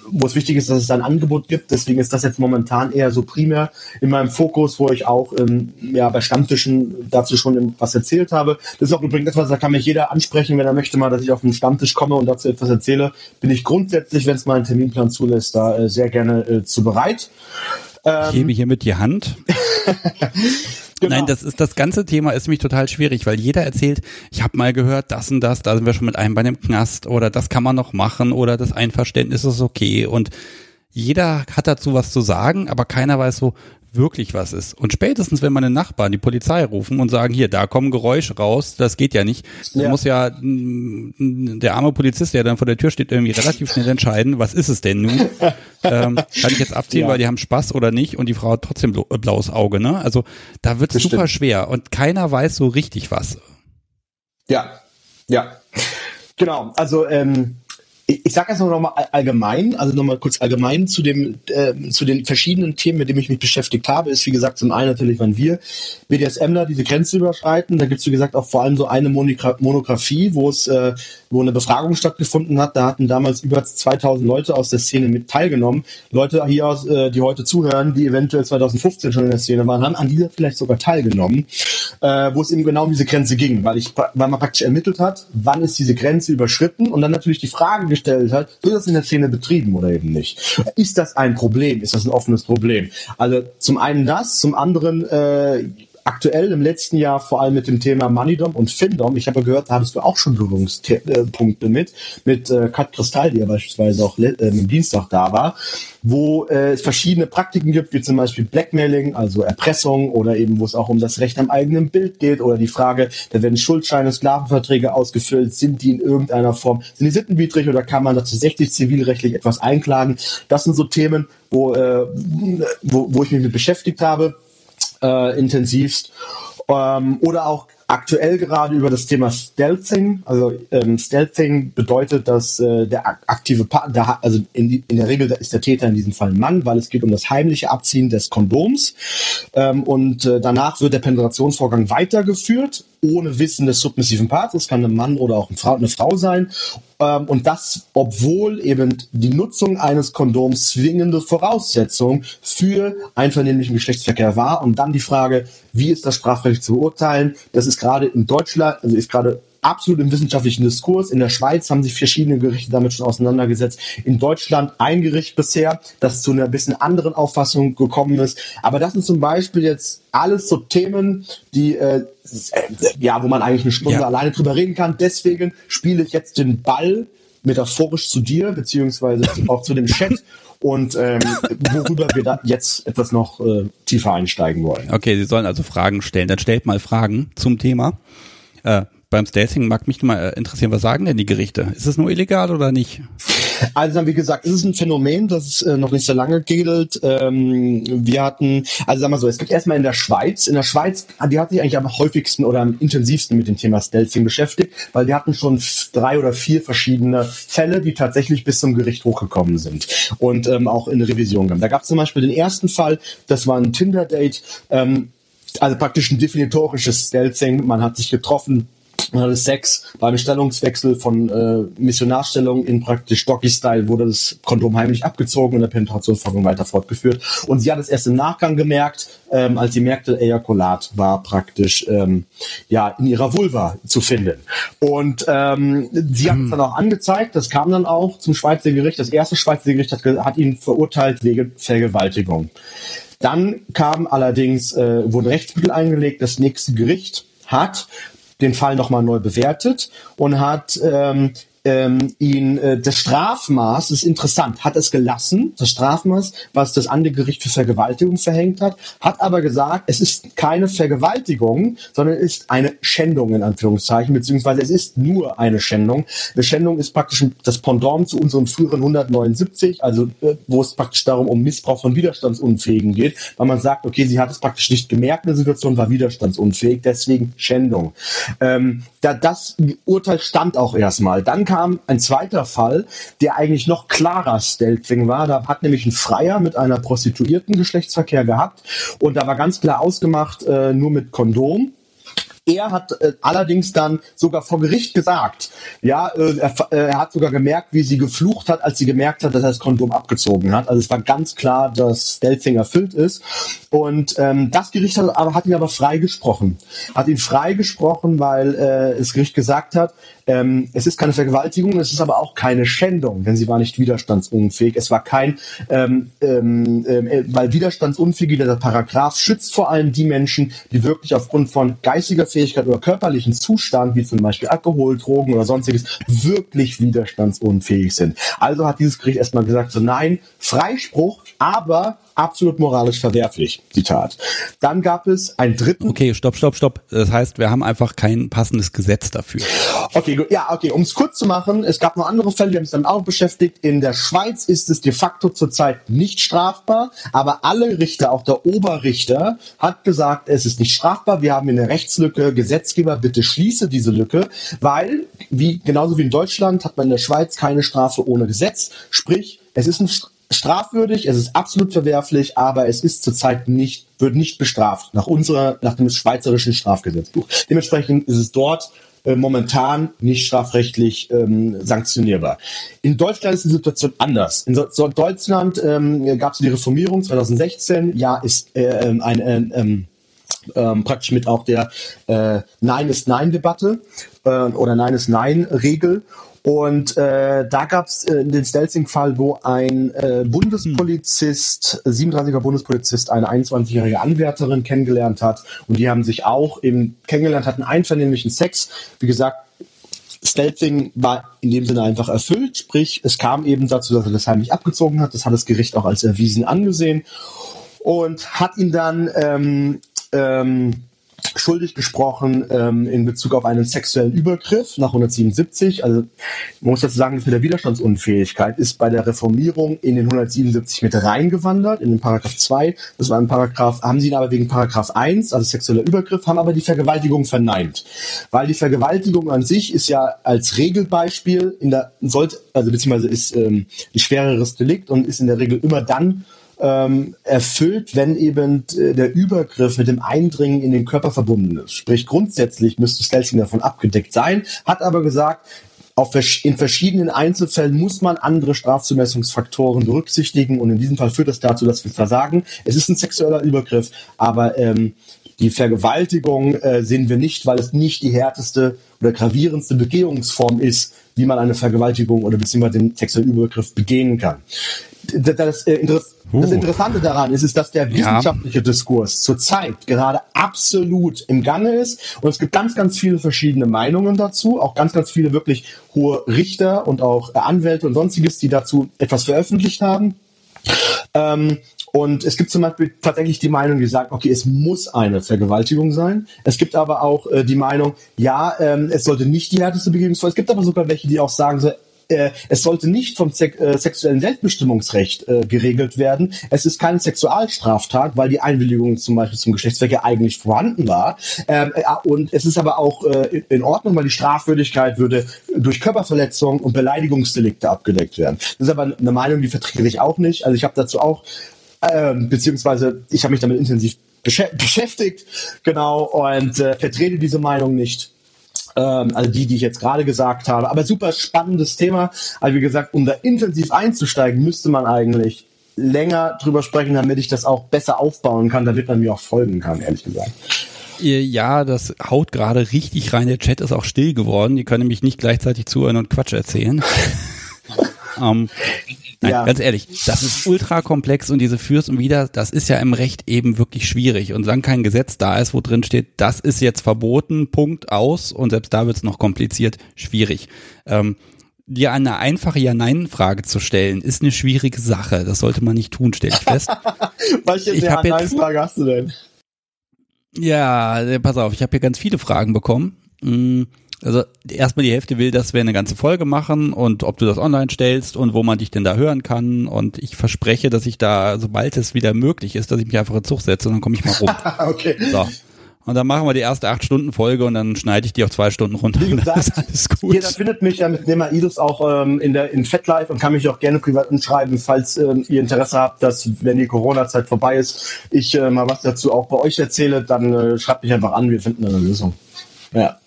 wo es wichtig ist, dass es ein Angebot gibt. Deswegen ist das jetzt momentan eher so primär in meinem Fokus, wo ich auch ähm, ja, bei Stammtischen dazu schon was erzählt habe. Das ist auch übrigens etwas, da kann mich jeder ansprechen, wenn er möchte mal, dass ich auf einen Stammtisch komme und dazu etwas erzähle. Bin ich grundsätzlich, wenn es mal einen Terminplan zulässt, da äh, sehr gerne äh, zu bereit. Ähm, ich hebe hiermit die Hand. Genau. Nein, das ist das ganze Thema ist mich total schwierig, weil jeder erzählt, ich habe mal gehört, das und das, da sind wir schon mit einem bei dem Knast oder das kann man noch machen oder das Einverständnis ist okay und jeder hat dazu was zu sagen, aber keiner weiß so, wirklich was ist. Und spätestens, wenn meine Nachbarn die Polizei rufen und sagen, hier, da kommen Geräusche raus, das geht ja nicht. Ja. Muss ja mm, der arme Polizist, der dann vor der Tür steht, irgendwie relativ schnell entscheiden, was ist es denn nun? ähm, kann ich jetzt abziehen, ja. weil die haben Spaß oder nicht und die Frau hat trotzdem blaues Auge, ne? Also da wird es super schwer und keiner weiß so richtig was. Ja, ja. Genau, also ähm, ich sage erst noch mal allgemein, also noch mal kurz allgemein zu dem äh, zu den verschiedenen Themen, mit denen ich mich beschäftigt habe, ist wie gesagt zum einen natürlich, wann wir BDSMler diese Grenze überschreiten. Da gibt es wie gesagt auch vor allem so eine Monogra Monographie, wo es äh, wo eine Befragung stattgefunden hat. Da hatten damals über 2000 Leute aus der Szene mit teilgenommen. Leute hier aus, äh, die heute zuhören, die eventuell 2015 schon in der Szene waren, haben an dieser vielleicht sogar teilgenommen, äh, wo es eben genau um diese Grenze ging, weil ich weil man praktisch ermittelt hat, wann ist diese Grenze überschritten und dann natürlich die Frage gestellt hat, wird das in der Szene betrieben oder eben nicht? Ist das ein Problem? Ist das ein offenes Problem? Also zum einen das, zum anderen äh, aktuell im letzten Jahr vor allem mit dem Thema Moneydom und Findom. Ich habe gehört, da hattest du auch schon Berührungspunkte mit, mit äh, Kat Kristall, die ja beispielsweise auch äh, am Dienstag da war, wo äh, es verschiedene Praktiken gibt, wie zum Beispiel Blackmailing, also Erpressung oder eben, wo es auch um das Recht am eigenen Bild geht oder die Frage, da werden Schuldscheine, Sklavenverträge ausgefüllt, sind die in irgendeiner Form, sind die sittenwidrig oder kann man tatsächlich zivilrechtlich etwas einklagen? Das sind so Themen, wo, äh, wo, wo ich mich mit beschäftigt habe äh, intensivst. Ähm, oder auch aktuell gerade über das Thema Stealthing. Also ähm, Stealthing bedeutet, dass äh, der aktive Partner, also in, die, in, der Regel ist der Täter in diesem Fall ein Mann, weil es geht um das heimliche Abziehen des Kondoms. Ähm, und äh, danach wird der Penetrationsvorgang weitergeführt, ohne Wissen des submissiven Parts. Es kann ein Mann oder auch eine Frau, sein. Ähm, und das, obwohl eben die Nutzung eines Kondoms zwingende Voraussetzung für einvernehmlichen Geschlechtsverkehr war. Und dann die Frage, wie ist das strafrechtlich zu beurteilen? Das ist gerade in Deutschland, also ist gerade absolut im wissenschaftlichen Diskurs. In der Schweiz haben sich verschiedene Gerichte damit schon auseinandergesetzt. In Deutschland ein Gericht bisher, das zu einer bisschen anderen Auffassung gekommen ist. Aber das sind zum Beispiel jetzt alles so Themen, die äh, ja, wo man eigentlich eine Stunde ja. alleine drüber reden kann. Deswegen spiele ich jetzt den Ball metaphorisch zu dir, beziehungsweise auch zu dem Chat und ähm, worüber wir da jetzt etwas noch äh, tiefer einsteigen wollen. Okay, Sie sollen also Fragen stellen. Dann stellt mal Fragen zum Thema. Äh, beim Stacing mag mich mal äh, interessieren, was sagen denn die Gerichte? Ist es nur illegal oder nicht? Also wie gesagt, es ist ein Phänomen, das äh, noch nicht so lange gilt. Ähm, wir hatten, also sagen wir so, es gibt erstmal in der Schweiz, in der Schweiz, die hat sich eigentlich am häufigsten oder am intensivsten mit dem Thema Stealthing beschäftigt, weil die hatten schon drei oder vier verschiedene Fälle, die tatsächlich bis zum Gericht hochgekommen sind und ähm, auch in Revision kamen. Da gab es zum Beispiel den ersten Fall, das war ein Tinder-Date, ähm, also praktisch ein definitorisches Stealthing. Man hat sich getroffen, man hatte Sex beim Stellungswechsel von äh, Missionarstellung in praktisch Doggy-Style wurde das Kondom heimlich abgezogen und der Penetrationsvorgang weiter fortgeführt. Und sie hat es erst im Nachgang gemerkt, ähm, als sie merkte, Ejakulat war praktisch ähm, ja in ihrer Vulva zu finden. Und ähm, sie hat es dann auch angezeigt, das kam dann auch zum Schweizer Gericht. Das erste Schweizer Gericht hat, hat ihn verurteilt wegen Vergewaltigung. Dann kam allerdings, äh, wurden Rechtsmittel eingelegt. Das nächste Gericht hat den Fall nochmal neu bewertet und hat ähm, ähm, ihn äh, das Strafmaß ist interessant, hat es gelassen, das Strafmaß, was das andere Gericht für Vergewaltigung verhängt hat, hat aber gesagt, es ist keine Vergewaltigung, sondern ist eine Schändung in Anführungszeichen, beziehungsweise es ist nur eine Schändung. Eine Schändung ist praktisch das Pendant zu unserem früheren 179, also äh, wo es praktisch darum um Missbrauch von Widerstandsunfähigen geht, weil man sagt, okay, sie hat es praktisch nicht gemerkt, eine Situation war widerstandsunfähig, deswegen Schändung. Ähm, da, das Urteil stand auch erstmal. Dann kam kam ein zweiter Fall, der eigentlich noch klarer Stelzing war. Da hat nämlich ein Freier mit einer Prostituierten Geschlechtsverkehr gehabt und da war ganz klar ausgemacht, äh, nur mit Kondom. Er hat äh, allerdings dann sogar vor Gericht gesagt, ja, äh, er, äh, er, hat sogar gemerkt, wie sie geflucht hat, als sie gemerkt hat, dass er das Kondom abgezogen hat. Also es war ganz klar, dass Stelzing erfüllt ist. Und ähm, das Gericht hat, aber, hat ihn aber freigesprochen. Hat ihn freigesprochen, weil äh, das Gericht gesagt hat, ähm, es ist keine Vergewaltigung, es ist aber auch keine Schändung, denn sie war nicht widerstandsunfähig. Es war kein, ähm, ähm, äh, weil widerstandsunfähig, dieser Paragraph schützt vor allem die Menschen, die wirklich aufgrund von geistiger Fähigkeit oder körperlichen Zustand, wie zum Beispiel Alkohol, Drogen oder sonstiges, wirklich widerstandsunfähig sind. Also hat dieses Gericht erstmal gesagt, so nein, Freispruch, aber absolut moralisch verwerflich. Zitat. Dann gab es einen dritten. Okay, stopp, stopp, stopp. Das heißt, wir haben einfach kein passendes Gesetz dafür. Okay, gut. Ja, okay. Um es kurz zu machen, es gab noch andere Fälle, die haben sich damit auch beschäftigt. In der Schweiz ist es de facto zurzeit nicht strafbar, aber alle Richter, auch der Oberrichter, hat gesagt, es ist nicht strafbar. Wir haben eine Rechtslücke. Gesetzgeber, bitte schließe diese Lücke, weil, wie, genauso wie in Deutschland, hat man in der Schweiz keine Strafe ohne Gesetz. Sprich, es ist ein strafwürdig, es ist absolut verwerflich, aber es ist zurzeit nicht, wird nicht bestraft nach unserer, nach dem schweizerischen Strafgesetzbuch. Dementsprechend ist es dort äh, momentan nicht strafrechtlich ähm, sanktionierbar. In Deutschland ist die Situation anders. In so Deutschland ähm, gab es die Reformierung 2016. Ja, ist äh, ähm, ein äh, ähm, ähm, praktisch mit auch der äh, Nein ist Nein-Debatte äh, oder Nein ist Nein-Regel. Und äh, da gab es äh, den Stelzing-Fall, wo ein äh, Bundespolizist, 37er Bundespolizist, eine 21-jährige Anwärterin kennengelernt hat. Und die haben sich auch eben kennengelernt, hatten einvernehmlichen Sex. Wie gesagt, Stelzing war in dem Sinne einfach erfüllt, sprich, es kam eben dazu, dass er das heimlich abgezogen hat. Das hat das Gericht auch als erwiesen angesehen und hat ihn dann ähm, ähm, schuldig gesprochen ähm, in Bezug auf einen sexuellen Übergriff nach 177. Also man muss dazu sagen, das mit der Widerstandsunfähigkeit ist bei der Reformierung in den 177 mit reingewandert, in den Paragraph 2. Das war ein Paragraph, haben sie ihn aber wegen Paragraph 1, also sexueller Übergriff, haben aber die Vergewaltigung verneint. Weil die Vergewaltigung an sich ist ja als Regelbeispiel in der, sollte, also beziehungsweise ist ähm, ein schwereres Delikt und ist in der Regel immer dann ähm, erfüllt, wenn eben äh, der Übergriff mit dem Eindringen in den Körper verbunden ist. Sprich, grundsätzlich müsste Stelzing davon abgedeckt sein, hat aber gesagt, auf, in verschiedenen Einzelfällen muss man andere Strafzumessungsfaktoren berücksichtigen und in diesem Fall führt das dazu, dass wir versagen. Es ist ein sexueller Übergriff, aber ähm, die Vergewaltigung äh, sehen wir nicht, weil es nicht die härteste oder gravierendste Begehungsform ist, wie man eine Vergewaltigung oder beziehungsweise den sexuellen Übergriff begehen kann. Das, das, äh, das Interessante daran ist, ist, dass der wissenschaftliche ja. Diskurs zurzeit gerade absolut im Gange ist und es gibt ganz, ganz viele verschiedene Meinungen dazu, auch ganz, ganz viele wirklich hohe Richter und auch äh, Anwälte und sonstiges, die dazu etwas veröffentlicht haben. Ähm, und es gibt zum Beispiel tatsächlich die Meinung, die sagt, okay, es muss eine Vergewaltigung sein. Es gibt aber auch äh, die Meinung, ja, ähm, es sollte nicht die härteste Begegnungsform. Es gibt aber sogar welche, die auch sagen, so, äh, es sollte nicht vom äh, sexuellen Selbstbestimmungsrecht äh, geregelt werden. Es ist keine Sexualstraftat, weil die Einwilligung zum Beispiel zum Geschlechtsverkehr eigentlich vorhanden war. Ähm, äh, und es ist aber auch äh, in Ordnung, weil die Strafwürdigkeit würde durch Körperverletzung und Beleidigungsdelikte abgedeckt werden. Das ist aber eine Meinung, die vertrete ich auch nicht. Also ich habe dazu auch, äh, beziehungsweise ich habe mich damit intensiv beschäftigt, genau, und äh, vertrete diese Meinung nicht ähm, also die, die ich jetzt gerade gesagt habe. Aber super spannendes Thema. Also wie gesagt, um da intensiv einzusteigen, müsste man eigentlich länger drüber sprechen, damit ich das auch besser aufbauen kann, damit man mir auch folgen kann, ehrlich gesagt. Ja, das haut gerade richtig rein. Der Chat ist auch still geworden. Die können nämlich nicht gleichzeitig zuhören und Quatsch erzählen. ähm, Nein, ja. ganz ehrlich, das ist ultra komplex und diese Fürs und Wider, das ist ja im Recht eben wirklich schwierig. Und dann kein Gesetz da ist, wo drin steht, das ist jetzt verboten, Punkt aus. Und selbst da wird es noch kompliziert, schwierig. Ähm, dir eine einfache Ja-Nein-Frage zu stellen, ist eine schwierige Sache. Das sollte man nicht tun, stelle ich fest. Welche Ja-Nein-Frage hast du denn? Ja, pass auf, ich habe hier ganz viele Fragen bekommen. Hm also erstmal die Hälfte will, dass wir eine ganze Folge machen und ob du das online stellst und wo man dich denn da hören kann. Und ich verspreche, dass ich da, sobald es wieder möglich ist, dass ich mich einfach in Zug setze und dann komme ich mal rum. okay. So. Und dann machen wir die erste acht Stunden Folge und dann schneide ich die auf zwei Stunden runter. Wie gesagt, das ist alles gut. Jeder findet mich ja mit Nehmer Idus auch ähm, in der in FetLife und kann mich auch gerne privat anschreiben, falls ähm, ihr Interesse habt, dass wenn die Corona-Zeit vorbei ist, ich äh, mal was dazu auch bei euch erzähle, dann äh, schreibt mich einfach an, wir finden eine Lösung. Ja.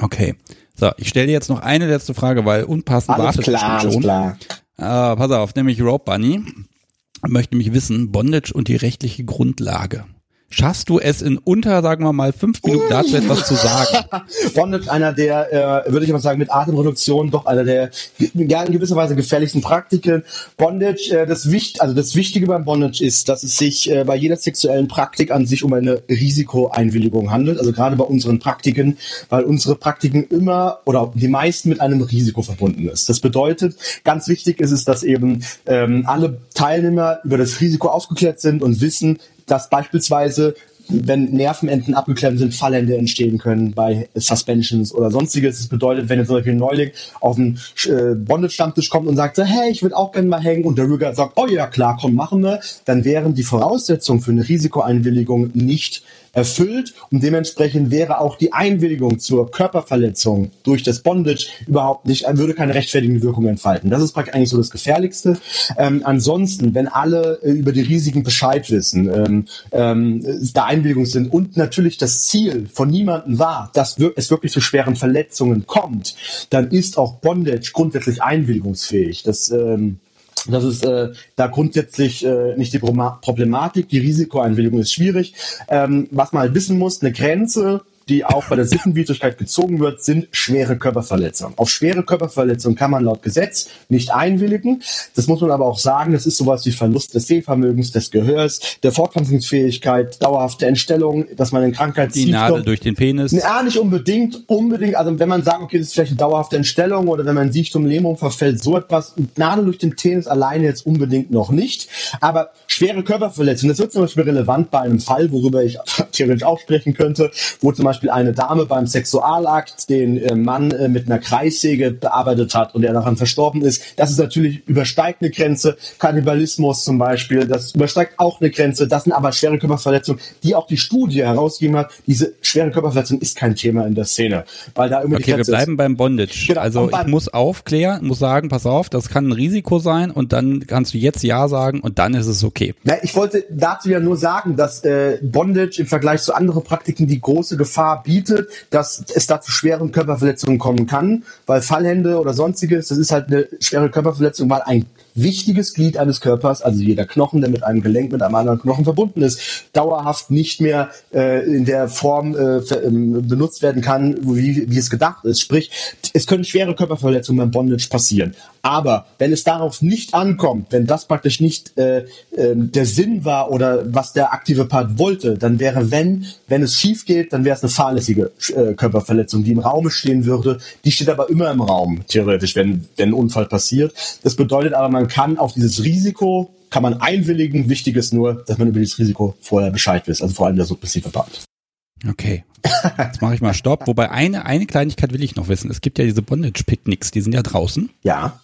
Okay. So, ich stelle dir jetzt noch eine letzte Frage, weil unpassend wartet klar, schon. Alles klar. Äh, pass auf, nämlich Rope Bunny möchte mich wissen, Bondage und die rechtliche Grundlage. Schaffst du es in unter, sagen wir mal, fünf Minuten dazu etwas zu sagen? Bondage einer der, äh, würde ich mal sagen, mit Atemreduktion doch einer der ja in gewisser Weise gefährlichsten Praktiken. Bondage, äh, das Wicht, also das Wichtige beim Bondage ist, dass es sich äh, bei jeder sexuellen Praktik an sich um eine Risikoeinwilligung handelt. Also gerade bei unseren Praktiken, weil unsere Praktiken immer oder die meisten mit einem Risiko verbunden ist. Das bedeutet, ganz wichtig ist es, dass eben ähm, alle Teilnehmer über das Risiko aufgeklärt sind und wissen, dass beispielsweise wenn Nervenenden abgeklemmt sind, Fallende entstehen können bei Suspensions oder sonstiges. Das bedeutet, wenn jetzt zum Beispiel ein Neuling auf den äh, Bondage-Stammtisch kommt und sagt, hey, ich würde auch gerne mal hängen und der Rüger sagt, oh ja, klar, komm, machen wir, dann wären die Voraussetzungen für eine Risikoeinwilligung nicht erfüllt und dementsprechend wäre auch die Einwilligung zur Körperverletzung durch das Bondage überhaupt nicht, würde keine rechtfertigende Wirkung entfalten. Das ist praktisch eigentlich so das Gefährlichste. Ähm, ansonsten, wenn alle äh, über die Risiken Bescheid wissen, ähm, ähm, da Einwilligungen sind und natürlich das Ziel von niemandem war, dass es wirklich zu schweren Verletzungen kommt, dann ist auch Bondage grundsätzlich einwilligungsfähig. Das ähm, das ist äh, da grundsätzlich äh, nicht die Problematik. Die Risikoeinwilligung ist schwierig. Ähm, was man halt wissen muss, eine Grenze die auch bei der Sittenwidrigkeit gezogen wird, sind schwere Körperverletzungen. Auf schwere Körperverletzungen kann man laut Gesetz nicht einwilligen. Das muss man aber auch sagen, das ist sowas wie Verlust des Sehvermögens, des Gehörs, der Fortpflanzungsfähigkeit, dauerhafte Entstellung, dass man in Krankheit Die Nadel durch den Penis. Ja, nicht unbedingt, unbedingt. Also wenn man sagt, okay, das ist vielleicht eine dauerhafte Entstellung oder wenn man sich zum Lähmung verfällt, so etwas. Nadel durch den Penis alleine jetzt unbedingt noch nicht. Aber schwere Körperverletzungen, das wird zum Beispiel relevant bei einem Fall, worüber ich theoretisch auch sprechen könnte, wo zum Beispiel Beispiel eine Dame beim Sexualakt den äh, Mann äh, mit einer Kreissäge bearbeitet hat und er daran verstorben ist. Das ist natürlich übersteigt eine Grenze. Kannibalismus zum Beispiel, das übersteigt auch eine Grenze. Das sind aber schwere Körperverletzungen, die auch die Studie herausgegeben hat. Diese schwere Körperverletzung ist kein Thema in der Szene, weil da immer okay, die Grenze wir bleiben ist. beim Bondage. Genau, also ich muss aufklären, muss sagen, pass auf, das kann ein Risiko sein und dann kannst du jetzt ja sagen und dann ist es okay. Na, ich wollte dazu ja nur sagen, dass äh, Bondage im Vergleich zu anderen Praktiken die große Gefahr Gefahr bietet, dass es da zu schweren Körperverletzungen kommen kann, weil Fallhände oder sonstiges, das ist halt eine schwere Körperverletzung, weil ein wichtiges Glied eines Körpers, also jeder Knochen, der mit einem Gelenk, mit einem anderen Knochen verbunden ist, dauerhaft nicht mehr äh, in der Form äh, ähm, benutzt werden kann, wie, wie es gedacht ist. Sprich, es können schwere Körperverletzungen beim Bondage passieren. Aber wenn es darauf nicht ankommt, wenn das praktisch nicht äh, äh, der Sinn war oder was der aktive Part wollte, dann wäre, wenn, wenn es schief geht, dann wäre es eine fahrlässige äh, Körperverletzung, die im Raum stehen würde. Die steht aber immer im Raum, theoretisch, wenn, wenn ein Unfall passiert. Das bedeutet aber, man kann auf dieses Risiko, kann man einwilligen. Wichtig ist nur, dass man über dieses Risiko vorher Bescheid weiß, also vor allem der submissive Part. Okay. Jetzt mache ich mal Stopp. Wobei eine, eine Kleinigkeit will ich noch wissen. Es gibt ja diese Bondage-Picknicks, die sind ja draußen. Ja.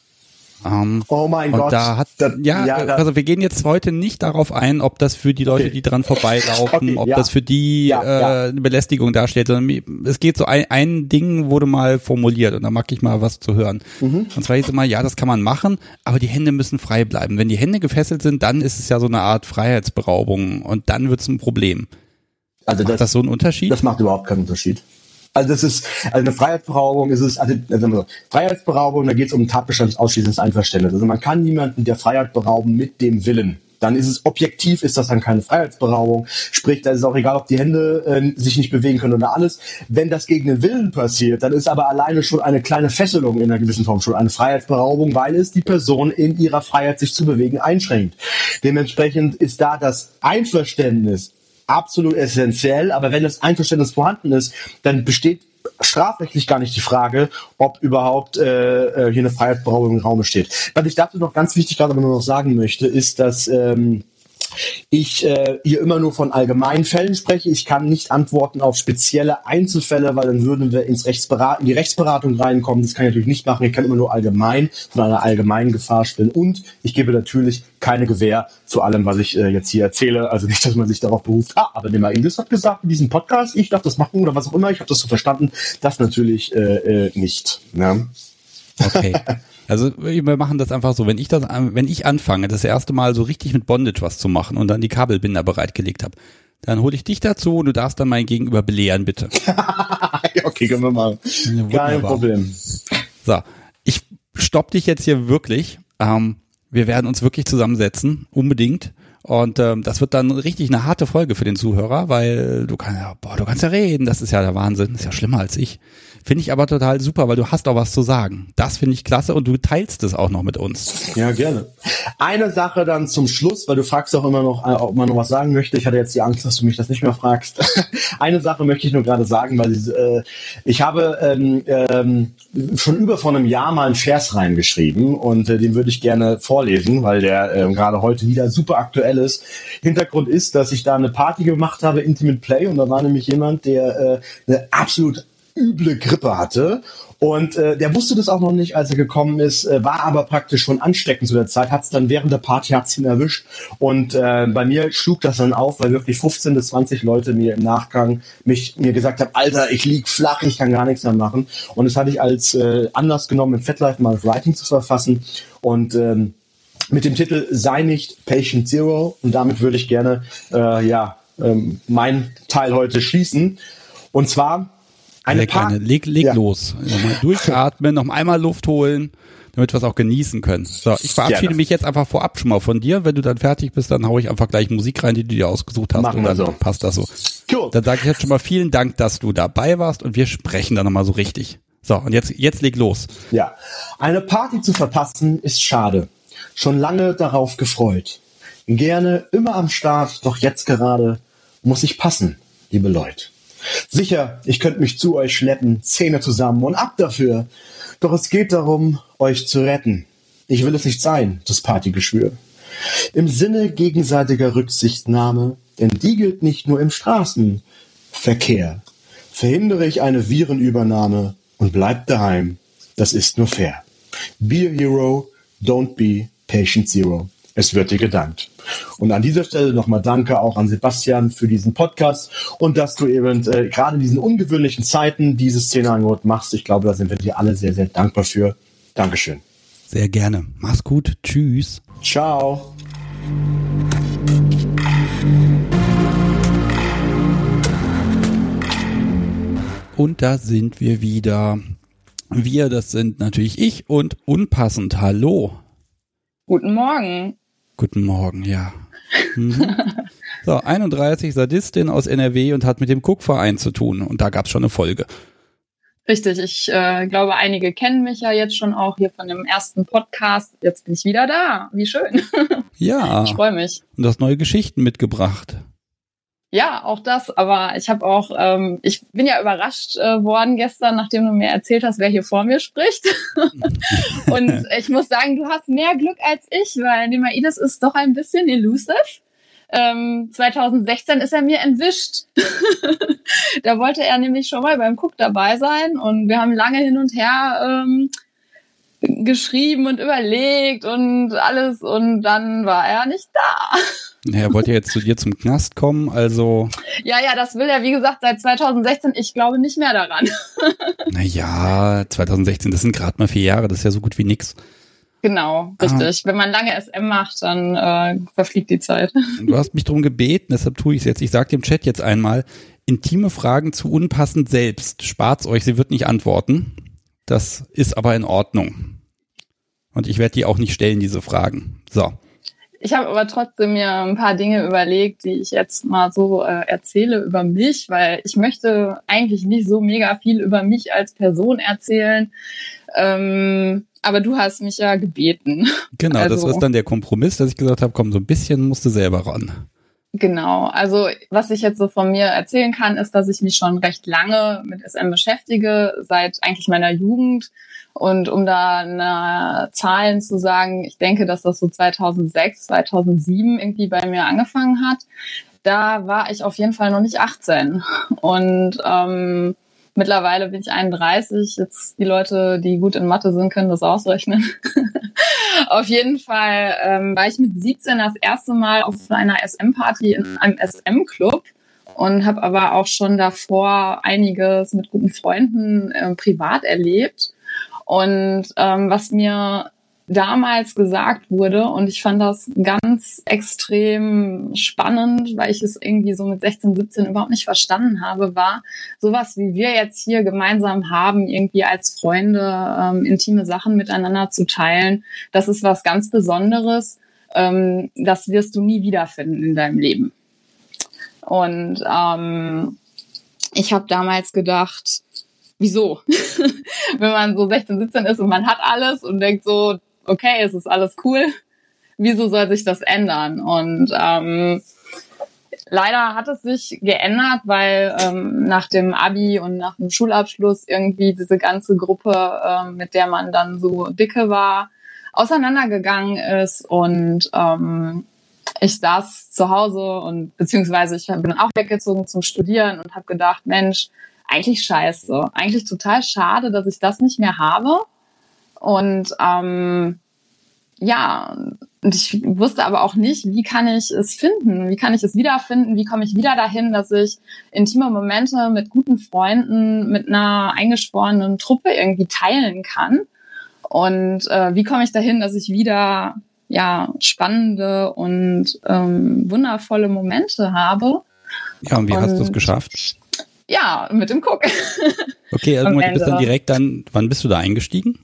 Ähm, oh mein Gott. Da hat, das, ja, ja das, also wir gehen jetzt heute nicht darauf ein, ob das für die Leute, okay. die dran vorbeilaufen, okay, ob ja. das für die ja, äh, eine Belästigung darstellt, sondern es geht so ein, ein Ding wurde mal formuliert und da mag ich mal was zu hören. Mhm. Und zwar hieß es mal, ja, das kann man machen, aber die Hände müssen frei bleiben. Wenn die Hände gefesselt sind, dann ist es ja so eine Art Freiheitsberaubung und dann wird es ein Problem. Also macht das, das so einen Unterschied? Das macht überhaupt keinen Unterschied. Also das ist, also eine Freiheitsberaubung ist es, also, also Freiheitsberaubung, da geht es um Tatbestand ausschließendes Einverständnis. Also man kann niemanden der Freiheit berauben mit dem Willen. Dann ist es objektiv, ist das dann keine Freiheitsberaubung. Sprich, da ist es auch egal, ob die Hände äh, sich nicht bewegen können oder alles. Wenn das gegen den Willen passiert, dann ist aber alleine schon eine kleine Fesselung in einer gewissen Form schon eine Freiheitsberaubung, weil es die Person in ihrer Freiheit, sich zu bewegen, einschränkt. Dementsprechend ist da das Einverständnis absolut essentiell, aber wenn das Einverständnis vorhanden ist, dann besteht strafrechtlich gar nicht die Frage, ob überhaupt äh, äh hier eine Freiheitsberaubung im Raum steht. Was ich dazu noch ganz wichtig gerade noch sagen möchte, ist, dass ähm, ich äh, hier immer nur von allgemeinen Fällen spreche. Ich kann nicht antworten auf spezielle Einzelfälle, weil dann würden wir ins Rechtsberatung, in die Rechtsberatung reinkommen. Das kann ich natürlich nicht machen. Ich kann immer nur allgemein von einer allgemeinen Gefahr sprechen. Und ich gebe natürlich keine Gewähr zu allem, was ich äh, jetzt hier erzähle. Also nicht, dass man sich darauf beruft, ah, aber der Inglis hat gesagt in diesem Podcast, ich darf das machen oder was auch immer. Ich habe das so verstanden. Das natürlich äh, äh, nicht. Ne? Okay. Also wir machen das einfach so, wenn ich das, wenn ich anfange, das erste Mal so richtig mit Bondage was zu machen und dann die Kabelbinder bereitgelegt habe, dann hole ich dich dazu und du darfst dann mein Gegenüber belehren, bitte. okay, können wir mal. Kein Problem. So, ich stopp dich jetzt hier wirklich. Ähm, wir werden uns wirklich zusammensetzen, unbedingt. Und ähm, das wird dann richtig eine harte Folge für den Zuhörer, weil du kannst ja, boah, du kannst ja reden, das ist ja der Wahnsinn, das ist ja schlimmer als ich. Finde ich aber total super, weil du hast auch was zu sagen. Das finde ich klasse und du teilst es auch noch mit uns. Ja, gerne. Eine Sache dann zum Schluss, weil du fragst auch immer noch, äh, ob man noch was sagen möchte. Ich hatte jetzt die Angst, dass du mich das nicht mehr fragst. Eine Sache möchte ich nur gerade sagen, weil äh, ich habe ähm, ähm, schon über vor einem Jahr mal einen Vers reingeschrieben und äh, den würde ich gerne vorlesen, weil der äh, gerade heute wieder super aktuell ist. Hintergrund ist, dass ich da eine Party gemacht habe, Intimate Play, und da war nämlich jemand, der äh, eine absolut üble Grippe hatte. Und äh, der wusste das auch noch nicht, als er gekommen ist, äh, war aber praktisch schon ansteckend zu der Zeit, hat es dann während der Party hat's ihn erwischt. Und äh, bei mir schlug das dann auf, weil wirklich 15 bis 20 Leute mir im Nachgang mich mir gesagt haben, Alter, ich lieg flach, ich kann gar nichts mehr machen. Und das hatte ich als äh, Anlass genommen, im Fatlife mal Writing zu verfassen. Und ähm, mit dem Titel Sei nicht Patient Zero. Und damit würde ich gerne äh, ja ähm, mein Teil heute schließen. Und zwar eine Park leg, leg ja. los. Nochmal durchatmen, noch einmal Luft holen, damit wir es auch genießen können. So, ich verabschiede Gerne. mich jetzt einfach vorab schon mal von dir. Wenn du dann fertig bist, dann haue ich einfach gleich Musik rein, die du dir ausgesucht hast. Machen und dann so. passt das so. Cool. Dann sage ich jetzt schon mal vielen Dank, dass du dabei warst und wir sprechen dann nochmal so richtig. So, und jetzt, jetzt leg los. Ja. Eine Party zu verpassen ist schade. Schon lange darauf gefreut. Gerne immer am Start, doch jetzt gerade muss ich passen, liebe Leute. Sicher, ich könnte mich zu euch schleppen, Zähne zusammen und ab dafür. Doch es geht darum, euch zu retten. Ich will es nicht sein, das Partygeschwür. Im Sinne gegenseitiger Rücksichtnahme, denn die gilt nicht nur im Straßenverkehr. Verhindere ich eine Virenübernahme und bleib daheim. Das ist nur fair. Be a hero, don't be patient zero. Es wird dir gedankt. Und an dieser Stelle nochmal Danke auch an Sebastian für diesen Podcast und dass du eben äh, gerade in diesen ungewöhnlichen Zeiten dieses Szeneangebot machst. Ich glaube, da sind wir dir alle sehr, sehr dankbar für. Dankeschön. Sehr gerne. Mach's gut. Tschüss. Ciao. Und da sind wir wieder. Wir, das sind natürlich ich und unpassend. Hallo. Guten Morgen. Guten Morgen, ja. Mhm. so, 31 Sadistin aus NRW und hat mit dem Cook-Verein zu tun. Und da gab es schon eine Folge. Richtig, ich äh, glaube, einige kennen mich ja jetzt schon auch hier von dem ersten Podcast. Jetzt bin ich wieder da. Wie schön. Ja. Ich freue mich. Und du hast neue Geschichten mitgebracht. Ja, auch das. Aber ich habe auch, ähm, ich bin ja überrascht äh, worden gestern, nachdem du mir erzählt hast, wer hier vor mir spricht. und ich muss sagen, du hast mehr Glück als ich, weil Nemaides ist doch ein bisschen elusive. Ähm, 2016 ist er mir entwischt. da wollte er nämlich schon mal beim Cook dabei sein und wir haben lange hin und her ähm, geschrieben und überlegt und alles und dann war er nicht da. Er wollte ja jetzt zu dir zum Knast kommen, also. Ja, ja, das will er, wie gesagt, seit 2016. Ich glaube nicht mehr daran. Naja, 2016, das sind gerade mal vier Jahre, das ist ja so gut wie nix. Genau, richtig. Ah. Wenn man lange SM macht, dann äh, verfliegt die Zeit. Du hast mich darum gebeten, deshalb tue ich es jetzt. Ich sage dem Chat jetzt einmal, intime Fragen zu unpassend selbst. Spart's euch, sie wird nicht antworten. Das ist aber in Ordnung. Und ich werde die auch nicht stellen, diese Fragen. So. Ich habe aber trotzdem mir ein paar Dinge überlegt, die ich jetzt mal so äh, erzähle über mich, weil ich möchte eigentlich nicht so mega viel über mich als Person erzählen. Ähm, aber du hast mich ja gebeten. Genau, also, das ist dann der Kompromiss, dass ich gesagt habe, komm, so ein bisschen musst du selber ran. Genau, also was ich jetzt so von mir erzählen kann, ist, dass ich mich schon recht lange mit SM beschäftige, seit eigentlich meiner Jugend und um da eine Zahlen zu sagen, ich denke, dass das so 2006, 2007 irgendwie bei mir angefangen hat. Da war ich auf jeden Fall noch nicht 18. Und ähm, mittlerweile bin ich 31. Jetzt die Leute, die gut in Mathe sind, können das ausrechnen. auf jeden Fall ähm, war ich mit 17 das erste Mal auf einer SM-Party in einem SM-Club und habe aber auch schon davor einiges mit guten Freunden äh, privat erlebt. Und ähm, was mir damals gesagt wurde, und ich fand das ganz extrem spannend, weil ich es irgendwie so mit 16, 17 überhaupt nicht verstanden habe, war sowas, wie wir jetzt hier gemeinsam haben, irgendwie als Freunde ähm, intime Sachen miteinander zu teilen. Das ist was ganz Besonderes ähm, das wirst du nie wiederfinden in deinem Leben. Und ähm, ich habe damals gedacht, wieso? Wenn man so 16, 17 ist und man hat alles und denkt so, okay, es ist alles cool, wieso soll sich das ändern? Und ähm, leider hat es sich geändert, weil ähm, nach dem Abi und nach dem Schulabschluss irgendwie diese ganze Gruppe, äh, mit der man dann so dicke war, auseinandergegangen ist und ähm, ich saß zu Hause und beziehungsweise ich bin auch weggezogen zum Studieren und habe gedacht, Mensch, eigentlich scheiße, eigentlich total schade, dass ich das nicht mehr habe. Und ähm, ja, und ich wusste aber auch nicht, wie kann ich es finden? Wie kann ich es wiederfinden? Wie komme ich wieder dahin, dass ich intime Momente mit guten Freunden, mit einer eingeschworenen Truppe irgendwie teilen kann? Und äh, wie komme ich dahin, dass ich wieder ja spannende und ähm, wundervolle Momente habe? Ja, und wie und, hast du es geschafft? Ja, mit dem Cook. Okay, irgendwann du bist dann direkt dann, wann bist du da eingestiegen?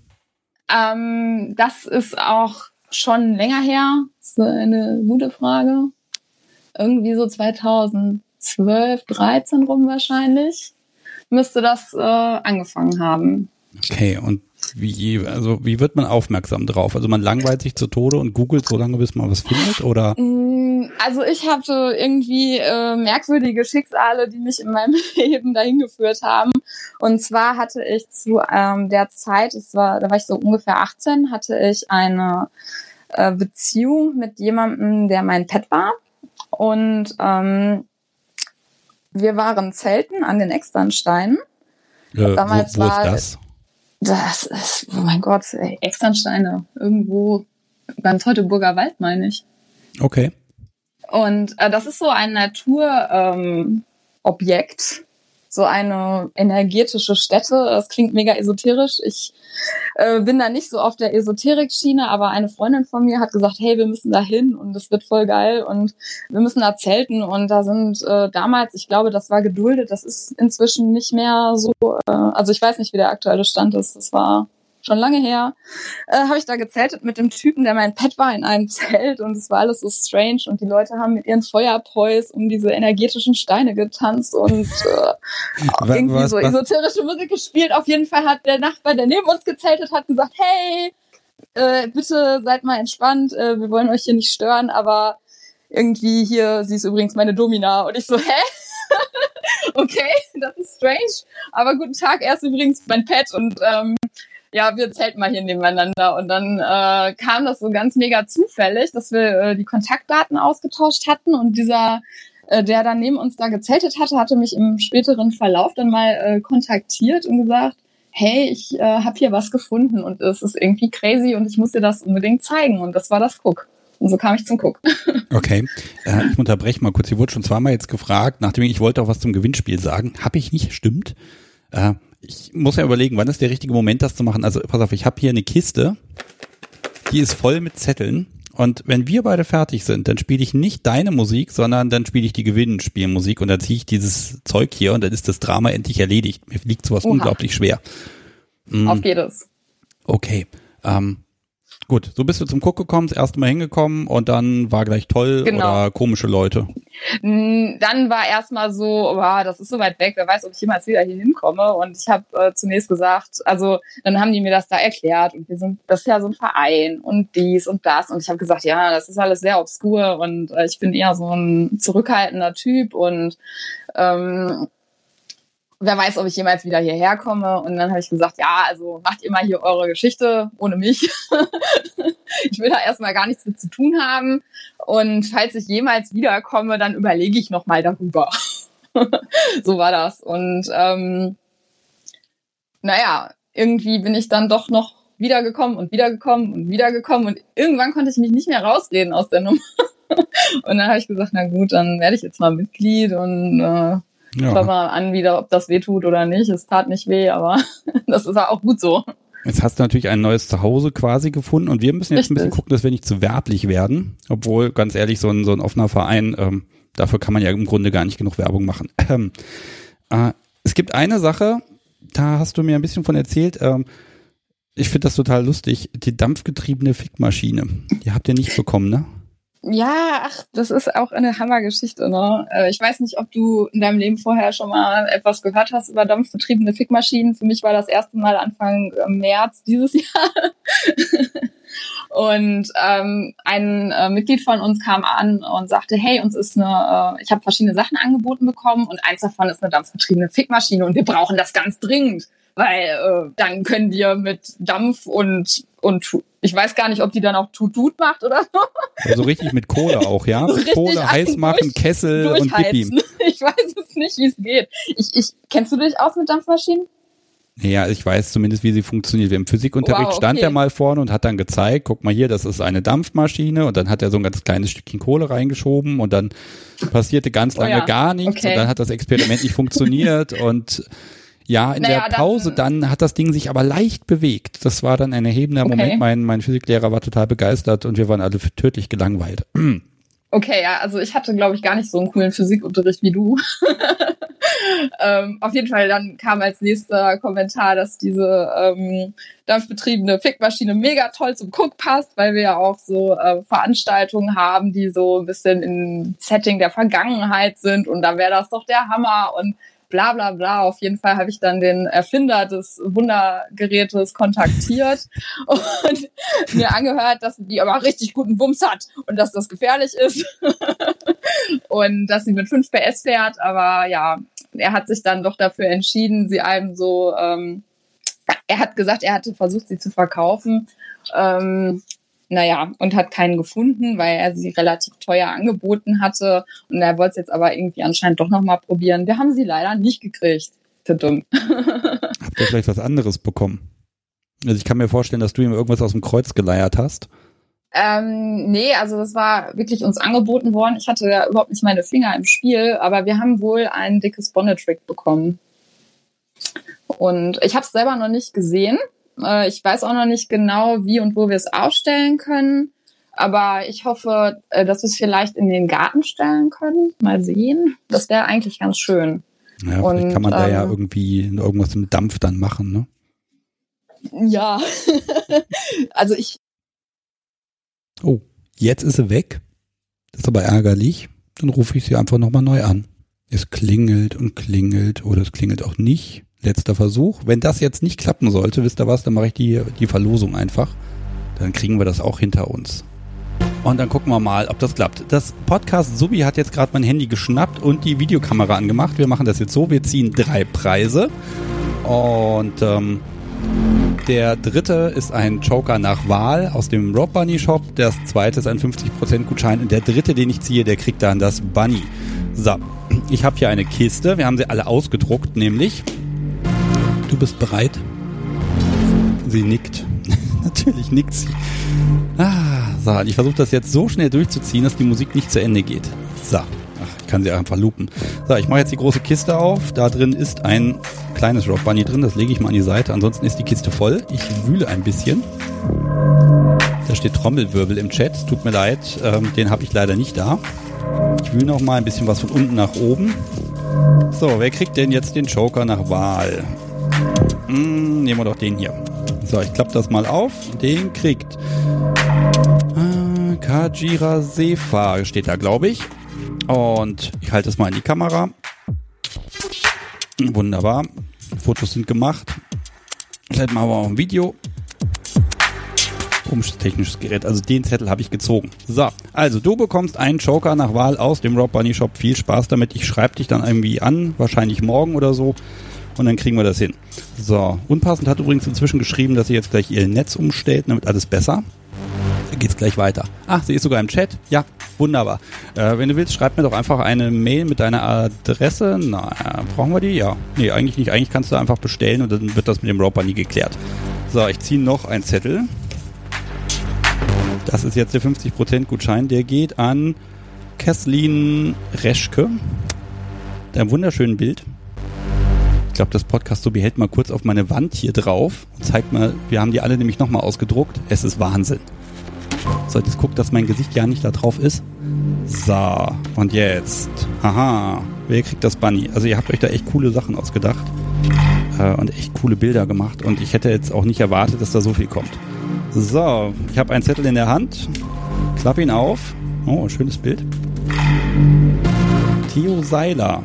Ähm, das ist auch schon länger her. Das ist eine gute Frage. Irgendwie so 2012, 13 rum wahrscheinlich müsste das äh, angefangen haben. Okay, und wie, also wie wird man aufmerksam drauf? Also man langweilt sich zu Tode und googelt so lange, bis man was findet, oder? Mm, also ich hatte irgendwie äh, merkwürdige Schicksale, die mich in meinem Leben dahin geführt haben. Und zwar hatte ich zu ähm, der Zeit, es war, da war ich so ungefähr 18, hatte ich eine äh, Beziehung mit jemandem, der mein Pet war. Und ähm, wir waren Zelten an den Externsteinen. Äh, Damals wo, wo war, ist das? Das ist, oh mein Gott, ey, Externsteine. Irgendwo beim Teutoburger Wald, meine ich. Okay. Und äh, das ist so ein Naturobjekt, ähm, so eine energetische Stätte. Das klingt mega esoterisch. Ich äh, bin da nicht so auf der Esoterik-Schiene, aber eine Freundin von mir hat gesagt, hey, wir müssen da hin und es wird voll geil und wir müssen da zelten und da sind äh, damals, ich glaube, das war geduldet, das ist inzwischen nicht mehr so, äh, also ich weiß nicht, wie der aktuelle Stand ist. Das war schon lange her, äh, habe ich da gezeltet mit dem Typen, der mein Pet war, in einem Zelt und es war alles so strange und die Leute haben mit ihren Feuerpois um diese energetischen Steine getanzt und äh, irgendwie was, so esoterische Musik gespielt. Auf jeden Fall hat der Nachbar, der neben uns gezeltet hat, gesagt, hey, äh, bitte seid mal entspannt, äh, wir wollen euch hier nicht stören, aber irgendwie hier, sie ist übrigens meine Domina. Und ich so, hä? okay, das ist strange. Aber guten Tag, er ist übrigens mein Pet und ähm, ja, wir zelten mal hier nebeneinander. Und dann äh, kam das so ganz mega zufällig, dass wir äh, die Kontaktdaten ausgetauscht hatten und dieser äh, der dann neben uns da gezeltet hatte, hatte mich im späteren Verlauf dann mal äh, kontaktiert und gesagt, hey, ich äh, habe hier was gefunden und es ist irgendwie crazy und ich muss dir das unbedingt zeigen. Und das war das Cook. Und so kam ich zum Cook. Okay, äh, ich unterbreche mal kurz. Hier wurde schon zweimal jetzt gefragt, nachdem ich, wollte auch was zum Gewinnspiel sagen. Habe ich nicht, stimmt. Äh, ich muss ja überlegen, wann ist der richtige Moment, das zu machen. Also pass auf, ich habe hier eine Kiste, die ist voll mit Zetteln. Und wenn wir beide fertig sind, dann spiele ich nicht deine Musik, sondern dann spiele ich die Gewinnspielmusik und dann ziehe ich dieses Zeug hier und dann ist das Drama endlich erledigt. Mir liegt sowas Oha. unglaublich schwer. Mhm. Auf geht es. Okay. Ähm, Gut, so bist du zum Cook gekommen, das erste Mal hingekommen und dann war gleich toll genau. oder komische Leute. Dann war erstmal so, wow, das ist so weit weg, wer weiß, ob ich jemals wieder hier hinkomme. Und ich habe äh, zunächst gesagt, also dann haben die mir das da erklärt und wir sind, das ist ja so ein Verein und dies und das. Und ich habe gesagt, ja, das ist alles sehr obskur und äh, ich bin eher so ein zurückhaltender Typ und ähm, wer weiß, ob ich jemals wieder hierher komme. Und dann habe ich gesagt, ja, also macht ihr mal hier eure Geschichte ohne mich. ich will da erstmal gar nichts mit zu tun haben. Und falls ich jemals wiederkomme, dann überlege ich nochmal darüber. so war das. Und ähm, naja, irgendwie bin ich dann doch noch wiedergekommen und wiedergekommen und wiedergekommen. Und irgendwann konnte ich mich nicht mehr rausreden aus der Nummer. und dann habe ich gesagt, na gut, dann werde ich jetzt mal Mitglied und äh, ja. Schau mal an wieder, ob das weh tut oder nicht. Es tat nicht weh, aber das ist auch gut so. Jetzt hast du natürlich ein neues Zuhause quasi gefunden und wir müssen jetzt Richtig. ein bisschen gucken, dass wir nicht zu werblich werden. Obwohl, ganz ehrlich, so ein, so ein offener Verein, ähm, dafür kann man ja im Grunde gar nicht genug Werbung machen. Ähm, äh, es gibt eine Sache, da hast du mir ein bisschen von erzählt. Ähm, ich finde das total lustig. Die dampfgetriebene Fickmaschine. Die habt ihr nicht bekommen, ne? Ja, ach, das ist auch eine Hammergeschichte, ne? Äh, ich weiß nicht, ob du in deinem Leben vorher schon mal etwas gehört hast über dampfbetriebene Fickmaschinen. Für mich war das erste Mal Anfang äh, März dieses Jahr. und ähm, ein äh, Mitglied von uns kam an und sagte, hey, uns ist eine, äh, ich habe verschiedene Sachen angeboten bekommen und eins davon ist eine dampfbetriebene Fickmaschine und wir brauchen das ganz dringend weil äh, dann können wir mit Dampf und und ich weiß gar nicht, ob die dann auch Tutut macht oder so. Also richtig mit Kohle auch, ja? Mit Kohle heiß machen, Kessel und Pipi. Ich weiß es nicht, wie es geht. Ich, ich, kennst du dich aus mit Dampfmaschinen? Ja, ich weiß zumindest, wie sie funktioniert. Im Physikunterricht wow, okay. stand er mal vorne und hat dann gezeigt, guck mal hier, das ist eine Dampfmaschine und dann hat er so ein ganz kleines Stückchen Kohle reingeschoben und dann passierte ganz lange oh ja. gar nichts okay. und dann hat das Experiment nicht funktioniert und ja, in naja, der Pause dann, dann, hat das Ding sich aber leicht bewegt. Das war dann ein erhebender okay. Moment. Mein, mein Physiklehrer war total begeistert und wir waren alle tödlich gelangweilt. Okay, ja, also ich hatte, glaube ich, gar nicht so einen coolen Physikunterricht wie du. ähm, auf jeden Fall dann kam als nächster Kommentar, dass diese ähm, dampfbetriebene Fickmaschine mega toll zum Cook passt, weil wir ja auch so äh, Veranstaltungen haben, die so ein bisschen im Setting der Vergangenheit sind und da wäre das doch der Hammer und bla bla bla. Auf jeden Fall habe ich dann den Erfinder des Wundergerätes kontaktiert und mir angehört, dass die aber richtig guten Wumms hat und dass das gefährlich ist und dass sie mit 5 PS fährt. Aber ja, er hat sich dann doch dafür entschieden, sie einem so, ähm, er hat gesagt, er hatte versucht, sie zu verkaufen. Ähm, naja, und hat keinen gefunden, weil er sie relativ teuer angeboten hatte. Und er wollte es jetzt aber irgendwie anscheinend doch nochmal probieren. Wir haben sie leider nicht gekriegt. Dumm. Habt ihr vielleicht was anderes bekommen? Also ich kann mir vorstellen, dass du ihm irgendwas aus dem Kreuz geleiert hast. Ähm, nee, also das war wirklich uns angeboten worden. Ich hatte ja überhaupt nicht meine Finger im Spiel, aber wir haben wohl ein dickes Bonnet-Trick bekommen. Und ich habe es selber noch nicht gesehen. Äh, ich weiß auch noch nicht genau, wie und wo wir es aufstellen können. Aber ich hoffe, äh, dass wir es vielleicht in den Garten stellen können. Mal sehen. Das wäre eigentlich ganz schön. Ja, vielleicht und, kann man da ähm, ja irgendwie irgendwas mit Dampf dann machen, ne? Ja. also ich. Oh, jetzt ist sie weg. Das ist aber ärgerlich. Dann rufe ich sie einfach nochmal neu an. Es klingelt und klingelt oder es klingelt auch nicht. Letzter Versuch. Wenn das jetzt nicht klappen sollte, wisst ihr was, dann mache ich die, die Verlosung einfach. Dann kriegen wir das auch hinter uns. Und dann gucken wir mal, ob das klappt. Das Podcast Subi hat jetzt gerade mein Handy geschnappt und die Videokamera angemacht. Wir machen das jetzt so. Wir ziehen drei Preise. Und ähm, der dritte ist ein Joker nach Wahl aus dem Rob Bunny Shop. Das zweite ist ein 50% Gutschein. Und der dritte, den ich ziehe, der kriegt dann das Bunny. So, ich habe hier eine Kiste. Wir haben sie alle ausgedruckt, nämlich Du bist bereit? Sie nickt. Natürlich nickt sie. Ah, so, ich versuche das jetzt so schnell durchzuziehen, dass die Musik nicht zu Ende geht. So. Ach, ich kann sie einfach loopen. So, ich mache jetzt die große Kiste auf. Da drin ist ein kleines Rock Bunny drin. Das lege ich mal an die Seite. Ansonsten ist die Kiste voll. Ich wühle ein bisschen. Da steht Trommelwirbel im Chat. Tut mir leid, ähm, den habe ich leider nicht da. Ich wühle noch mal ein bisschen was von unten nach oben. So, wer kriegt denn jetzt den Joker nach Wahl? Hm, nehmen wir doch den hier. So, ich klappe das mal auf. Den kriegt äh, Kajira Sefa steht da, glaube ich. Und ich halte es mal in die Kamera. Wunderbar. Fotos sind gemacht. Vielleicht machen wir auch ein Video. Komisches technisches Gerät. Also den Zettel habe ich gezogen. So, also du bekommst einen Joker nach Wahl aus dem Rob Bunny Shop. Viel Spaß damit. Ich schreibe dich dann irgendwie an. Wahrscheinlich morgen oder so und dann kriegen wir das hin. So, Unpassend hat übrigens inzwischen geschrieben, dass sie jetzt gleich ihr Netz umstellt, damit alles besser. Dann geht's gleich weiter. Ach, sie ist sogar im Chat. Ja, wunderbar. Äh, wenn du willst, schreib mir doch einfach eine Mail mit deiner Adresse. Na, brauchen wir die? Ja. Nee, eigentlich nicht. Eigentlich kannst du einfach bestellen und dann wird das mit dem Roper nie geklärt. So, ich ziehe noch einen Zettel. Das ist jetzt der 50% Gutschein. Der geht an Kesslin Reschke. Ein wunderschönes Bild glaube, das Podcast so behält mal kurz auf meine Wand hier drauf und zeigt mal, wir haben die alle nämlich nochmal ausgedruckt. Es ist Wahnsinn. So, jetzt guckt, dass mein Gesicht ja nicht da drauf ist. So, und jetzt. Aha, wer kriegt das Bunny? Also ihr habt euch da echt coole Sachen ausgedacht. Äh, und echt coole Bilder gemacht. Und ich hätte jetzt auch nicht erwartet, dass da so viel kommt. So, ich habe einen Zettel in der Hand. Klapp ihn auf. Oh, schönes Bild. Theo Seiler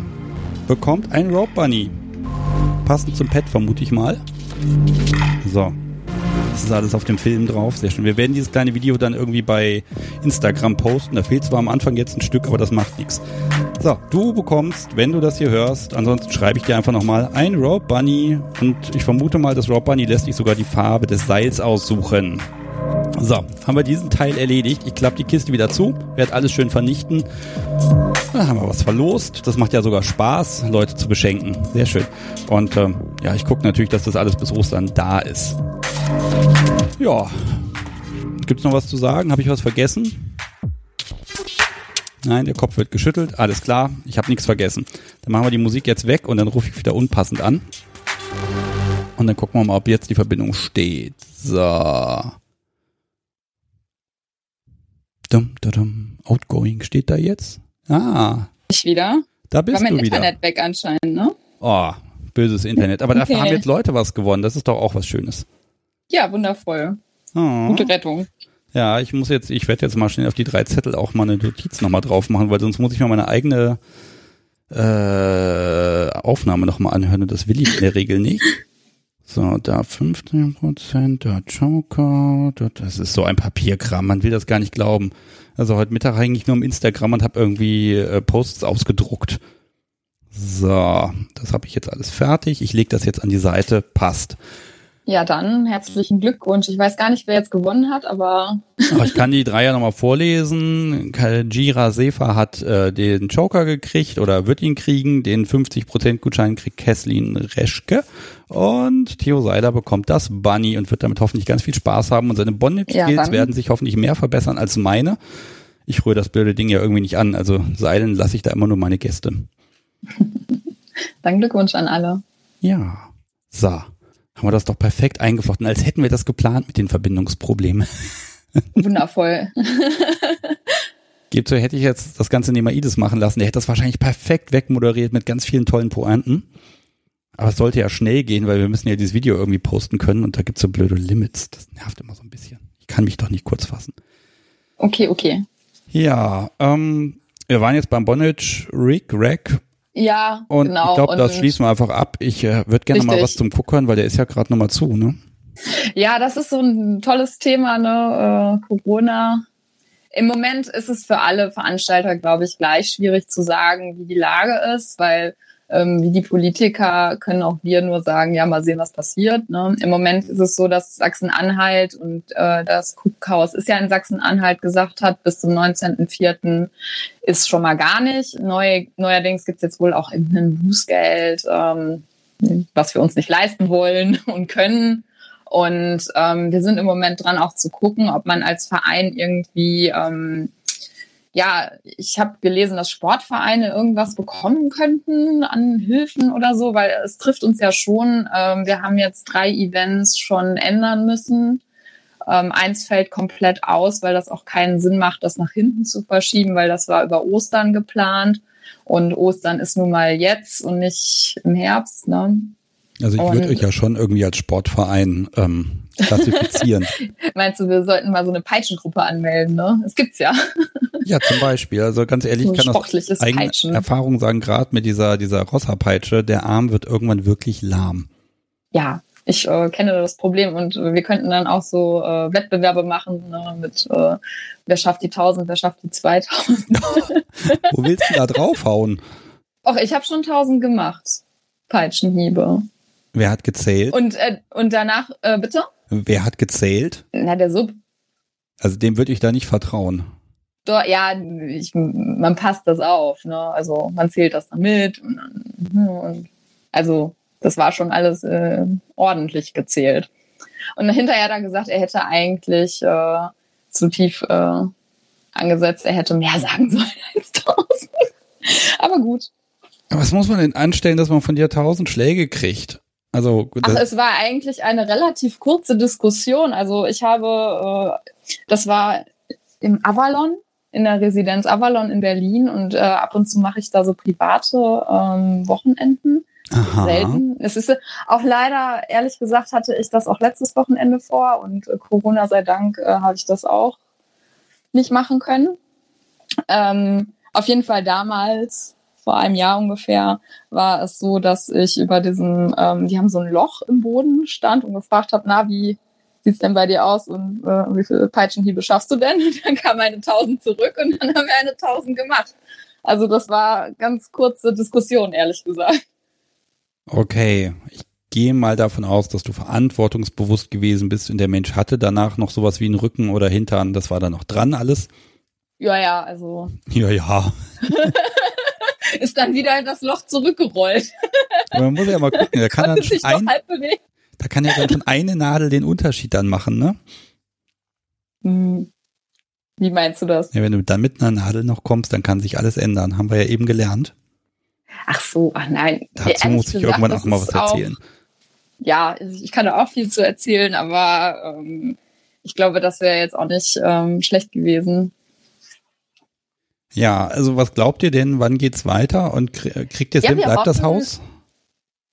bekommt ein Rope Bunny. Passend zum Pet, vermute ich mal. So. Das ist alles auf dem Film drauf. Sehr schön. Wir werden dieses kleine Video dann irgendwie bei Instagram posten. Da fehlt zwar am Anfang jetzt ein Stück, aber das macht nichts. So, du bekommst, wenn du das hier hörst, ansonsten schreibe ich dir einfach nochmal ein Rope Bunny und ich vermute mal, das Rope Bunny lässt sich sogar die Farbe des Seils aussuchen. So, haben wir diesen Teil erledigt. Ich klappe die Kiste wieder zu, werde alles schön vernichten. Da haben wir was verlost. Das macht ja sogar Spaß, Leute zu beschenken. Sehr schön. Und ähm, ja, ich gucke natürlich, dass das alles bis Ostern da ist. Ja. Gibt's noch was zu sagen? Habe ich was vergessen? Nein, der Kopf wird geschüttelt. Alles klar, ich habe nichts vergessen. Dann machen wir die Musik jetzt weg und dann rufe ich wieder unpassend an. Und dann gucken wir mal, ob jetzt die Verbindung steht. So. Dum, dum, dum. Outgoing steht da jetzt. Ah. Ich wieder. Da bist War mein du wieder. Internet weg anscheinend, ne? Oh, böses Internet. Aber dafür Okay. haben jetzt Leute was gewonnen. Das ist doch auch was Schönes. Ja, wundervoll. Oh. Gute Rettung. Ja, ich muss jetzt, ich werde jetzt mal schnell auf die drei Zettel auch mal eine Notiz nochmal drauf machen, weil sonst muss ich mir meine eigene äh, Aufnahme nochmal anhören und das will ich in der Regel nicht. So, da 15 Prozent, da Joker, da, das ist so ein Papierkram, man will das gar nicht glauben. Also heute Mittag hänge ich nur im Instagram und habe irgendwie äh, Posts ausgedruckt. So, das habe ich jetzt alles fertig. Ich lege das jetzt an die Seite, passt. Ja, dann herzlichen Glückwunsch. Ich weiß gar nicht, wer jetzt gewonnen hat, aber Aber ich kann die drei ja nochmal vorlesen. Gira Sefa hat äh, den Joker gekriegt oder wird ihn kriegen. Den 50% Gutschein kriegt Kesslin Reschke. Und Theo Seiler bekommt das Bunny und wird damit hoffentlich ganz viel Spaß haben. Und seine Bondage-Skills Ja, werden sich hoffentlich mehr verbessern als meine. Ich rühre das blöde Ding ja irgendwie nicht an. Also Seilen lasse ich da immer nur meine Gäste. dann Glückwunsch an alle. Ja. So. Haben wir das doch perfekt eingeflochten, als hätten wir das geplant mit den Verbindungsproblemen. Wundervoll. Gibt so, hätte ich jetzt das ganze Nemaides machen lassen, der hätte das wahrscheinlich perfekt wegmoderiert mit ganz vielen tollen Pointen. Aber es sollte ja schnell gehen, weil wir müssen ja dieses Video irgendwie posten können und da gibt's so blöde Limits. Das nervt immer so ein bisschen. Ich kann mich doch nicht kurz fassen. Okay, okay. Ja, ähm, wir waren jetzt beim Bonnage Rick Rack Ja, und genau. ich glaube, das schließen wir einfach ab. Ich äh, würde gerne mal was zum Guck hören, weil der ist ja gerade nochmal zu, ne? Ja, das ist so ein tolles Thema, ne? Äh, Corona. Im Moment ist es für alle Veranstalter, glaube ich, gleich schwierig zu sagen, wie die Lage ist, weil ähm, wie die Politiker können auch wir nur sagen, ja, mal sehen, was passiert. Ne? Im Moment ist es so, dass Sachsen-Anhalt und äh, das Kuckhaus ist ja in Sachsen-Anhalt gesagt hat, bis zum 19.04. ist schon mal gar nicht. Neu, neuerdings gibt es jetzt wohl auch ein Bußgeld, ähm, was wir uns nicht leisten wollen und können. Und ähm, wir sind im Moment dran, auch zu gucken, ob man als Verein irgendwie, ähm, ja, ich habe gelesen, dass Sportvereine irgendwas bekommen könnten an Hilfen oder so, weil es trifft uns ja schon. Ähm, wir haben jetzt drei Events schon ändern müssen. Ähm, eins fällt komplett aus, weil das auch keinen Sinn macht, das nach hinten zu verschieben, weil das war über Ostern geplant. Und Ostern ist nun mal jetzt und nicht im Herbst. Ne? Also ich Und- würde euch ja schon irgendwie als Sportverein ähm, klassifizieren. Meinst du, wir sollten mal so eine Peitschengruppe anmelden, ne? Es gibt's ja. ja, zum Beispiel. Also ganz ehrlich, So ich kann sportliches eigene Peitschen. Erfahrung sagen, gerade mit dieser, dieser Rossa-Peitsche, der Arm wird irgendwann wirklich lahm. Ja, ich äh, kenne das Problem und wir könnten dann auch so äh, Wettbewerbe machen ne, mit äh, wer schafft die 1000, wer schafft die 2000. Wo willst du da draufhauen? Och, ich habe schon 1000 gemacht. Peitschenhiebe. Wer hat gezählt? Und äh, und danach äh, bitte? Wer hat gezählt? Na, der Sub. Also dem würde ich da nicht vertrauen. Doch, ja, ich, man passt das auf, ne? Also man zählt das dann mit und, dann, hm, und also das war schon alles äh, ordentlich gezählt. Und hinterher hat er gesagt, er hätte eigentlich äh, zu tief äh, angesetzt, er hätte mehr sagen sollen als 1000. Aber gut. Was muss man denn anstellen, dass man von dir tausend Schläge kriegt? Also Ach, es war eigentlich eine relativ kurze Diskussion. Also ich habe, äh, das war im Avalon, in der Residenz Avalon in Berlin und äh, ab und zu mache ich da so private ähm, Wochenenden. aha. Selten. Es ist auch leider, ehrlich gesagt, hatte ich das auch letztes Wochenende vor und äh, Corona sei Dank äh, habe ich das auch nicht machen können. Ähm, auf jeden Fall damals, vor einem Jahr ungefähr, war es so, dass ich über diesen, ähm, die haben so ein Loch im Boden stand und gefragt habe, na, wie sieht's denn bei dir aus und äh, wie viele Peitschenhiebe schaffst du denn? Und dann kam eine 1000 zurück und dann haben wir eine 1000 gemacht. Also das war ganz kurze Diskussion, ehrlich gesagt. Okay, ich gehe mal davon aus, dass du verantwortungsbewusst gewesen bist und der Mensch hatte danach noch sowas wie einen Rücken oder Hintern. Das war da noch dran alles. Ja, ja, also. Ja, ja. ist dann wieder in das Loch zurückgerollt. Man muss ja mal gucken, da kann dann schon ein, da kann ja dann schon eine Nadel den Unterschied dann machen, ne? Hm. Wie meinst du das? Ja, wenn du dann mit einer Nadel noch kommst, dann kann sich alles ändern. Haben wir ja eben gelernt. Ach so, ach nein. Dazu muss ich gesagt, irgendwann auch mal was erzählen. Auch, ja, ich kann da auch viel zu erzählen, aber ähm, ich glaube, das wäre jetzt auch nicht ähm, schlecht gewesen. Ja, also was glaubt ihr denn, wann geht's weiter und kriegt ihr es ja, hin, bleibt das Haus?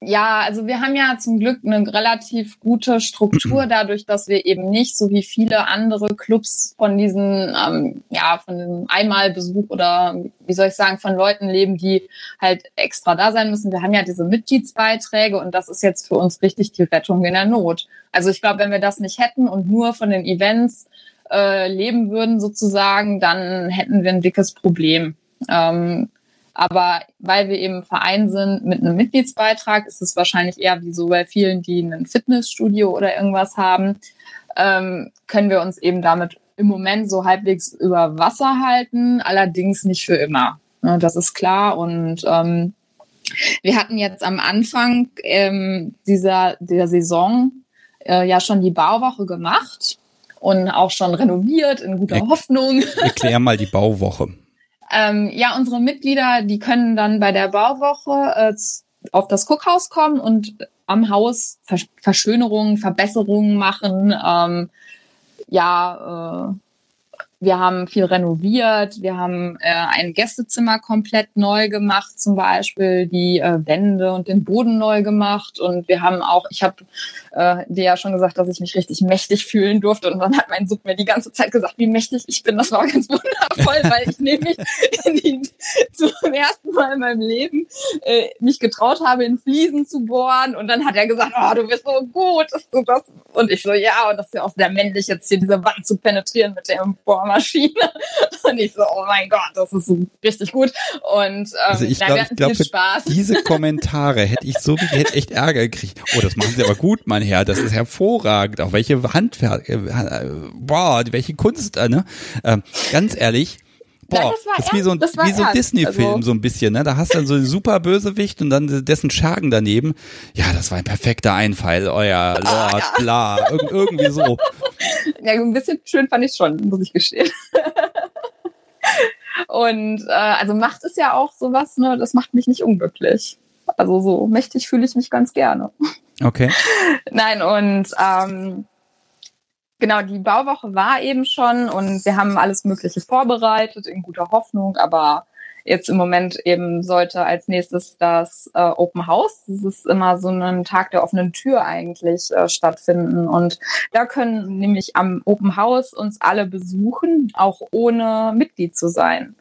Ja, also wir haben ja zum Glück eine relativ gute Struktur dadurch, dass wir eben nicht so wie viele andere Clubs von diesen, ähm, ja, von dem Einmalbesuch oder wie soll ich sagen, von Leuten leben, die halt extra da sein müssen. Wir haben ja diese Mitgliedsbeiträge und das ist jetzt für uns richtig die Rettung in der Not. Also ich glaube, wenn wir das nicht hätten und nur von den Events äh, leben würden sozusagen, dann hätten wir ein dickes Problem. Ähm, aber weil wir eben Verein sind mit einem Mitgliedsbeitrag, ist es wahrscheinlich eher wie so bei vielen, die ein Fitnessstudio oder irgendwas haben, ähm, können wir uns eben damit im Moment so halbwegs über Wasser halten, allerdings nicht für immer. Das ist klar. Und ähm, wir hatten jetzt am Anfang ähm, dieser der Saison äh, ja schon die Bauwoche gemacht und auch schon renoviert in guter Hoffnung. Erklär mal die Bauwoche. Ähm, ja, unsere Mitglieder, die können dann bei der Bauwoche äh, auf das Cookhaus kommen und am Haus Versch Verschönerungen, Verbesserungen machen. Ähm, ja, äh, wir haben viel renoviert, wir haben äh, ein Gästezimmer komplett neu gemacht, zum Beispiel die äh, Wände und den Boden neu gemacht. Und wir haben auch, ich habe äh, dir ja schon gesagt, dass ich mich richtig mächtig fühlen durfte. Und dann hat mein Sub mir die ganze Zeit gesagt, wie mächtig ich bin. Das war ganz wundervoll, weil ich nämlich die, zum ersten Mal in meinem Leben äh, mich getraut habe, in Fliesen zu bohren. Und dann hat er gesagt, oh, du bist so gut, du das. Und ich so, ja, und das ist ja auch sehr männlich, jetzt hier diese Wand zu penetrieren mit Bohren. Bohrmaschine. Und ich so, oh mein Gott, das ist richtig gut. Und ähm, also ich glaube, glaub, diese Kommentare hätte ich so, hätte echt Ärger gekriegt. Oh, das machen Sie aber gut, mein Herr, das ist hervorragend. Auch welche Handwerk, äh, boah, welche Kunst, äh, ne? Ähm, ganz ehrlich, Boah, das, das ist wie so ein, wie so ein Disney-Film also. so ein bisschen, ne? Da hast du dann so einen super Bösewicht und dann dessen Schergen daneben. Ja, das war ein perfekter Einfall, euer Lord, ah, ja. bla, Ir irgendwie so. Ja, ein bisschen schön fand ich schon, muss ich gestehen. und äh, also Macht ist ja auch sowas, ne? Das macht mich nicht unglücklich. Also so mächtig fühle ich mich ganz gerne. Okay. Nein, und ähm, genau, die Bauwoche war eben schon und wir haben alles Mögliche vorbereitet in guter Hoffnung, aber jetzt im Moment eben sollte als nächstes das äh, Open House, das ist immer so ein Tag der offenen Tür eigentlich äh, stattfinden und da können nämlich am Open House uns alle besuchen, auch ohne Mitglied zu sein.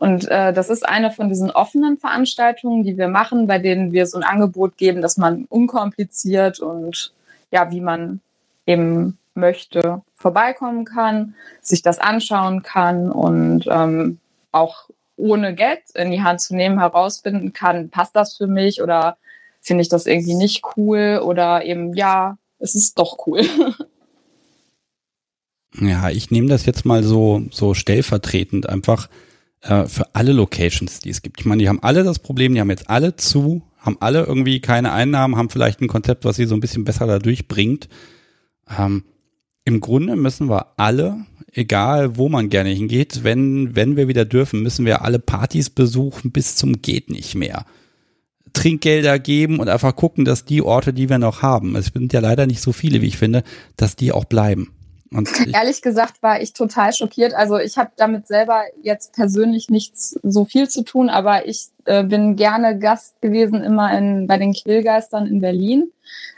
Und äh, das ist eine von diesen offenen Veranstaltungen, die wir machen, bei denen wir so ein Angebot geben, dass man unkompliziert und ja, wie man eben möchte, vorbeikommen kann, sich das anschauen kann und ähm, auch ohne Geld in die Hand zu nehmen herausfinden kann, passt das für mich oder finde ich das irgendwie nicht cool oder eben ja, es ist doch cool. Ja, ich nehme das jetzt mal so so stellvertretend einfach äh, für alle Locations, die es gibt. Ich meine, die haben alle das Problem, die haben jetzt alle zu, haben alle irgendwie keine Einnahmen, haben vielleicht ein Konzept, was sie so ein bisschen besser dadurch bringt. Ähm, im Grunde müssen wir alle, egal wo man gerne hingeht, wenn, wenn wir wieder dürfen, müssen wir alle Partys besuchen bis zum geht nicht mehr. Trinkgelder geben und einfach gucken, dass die Orte, die wir noch haben, es sind ja leider nicht so viele, wie ich finde, dass die auch bleiben. Und Ehrlich gesagt war ich total schockiert. Also ich habe damit selber jetzt persönlich nichts so viel zu tun, aber ich äh, bin gerne Gast gewesen immer in, bei den Quillgeistern in Berlin.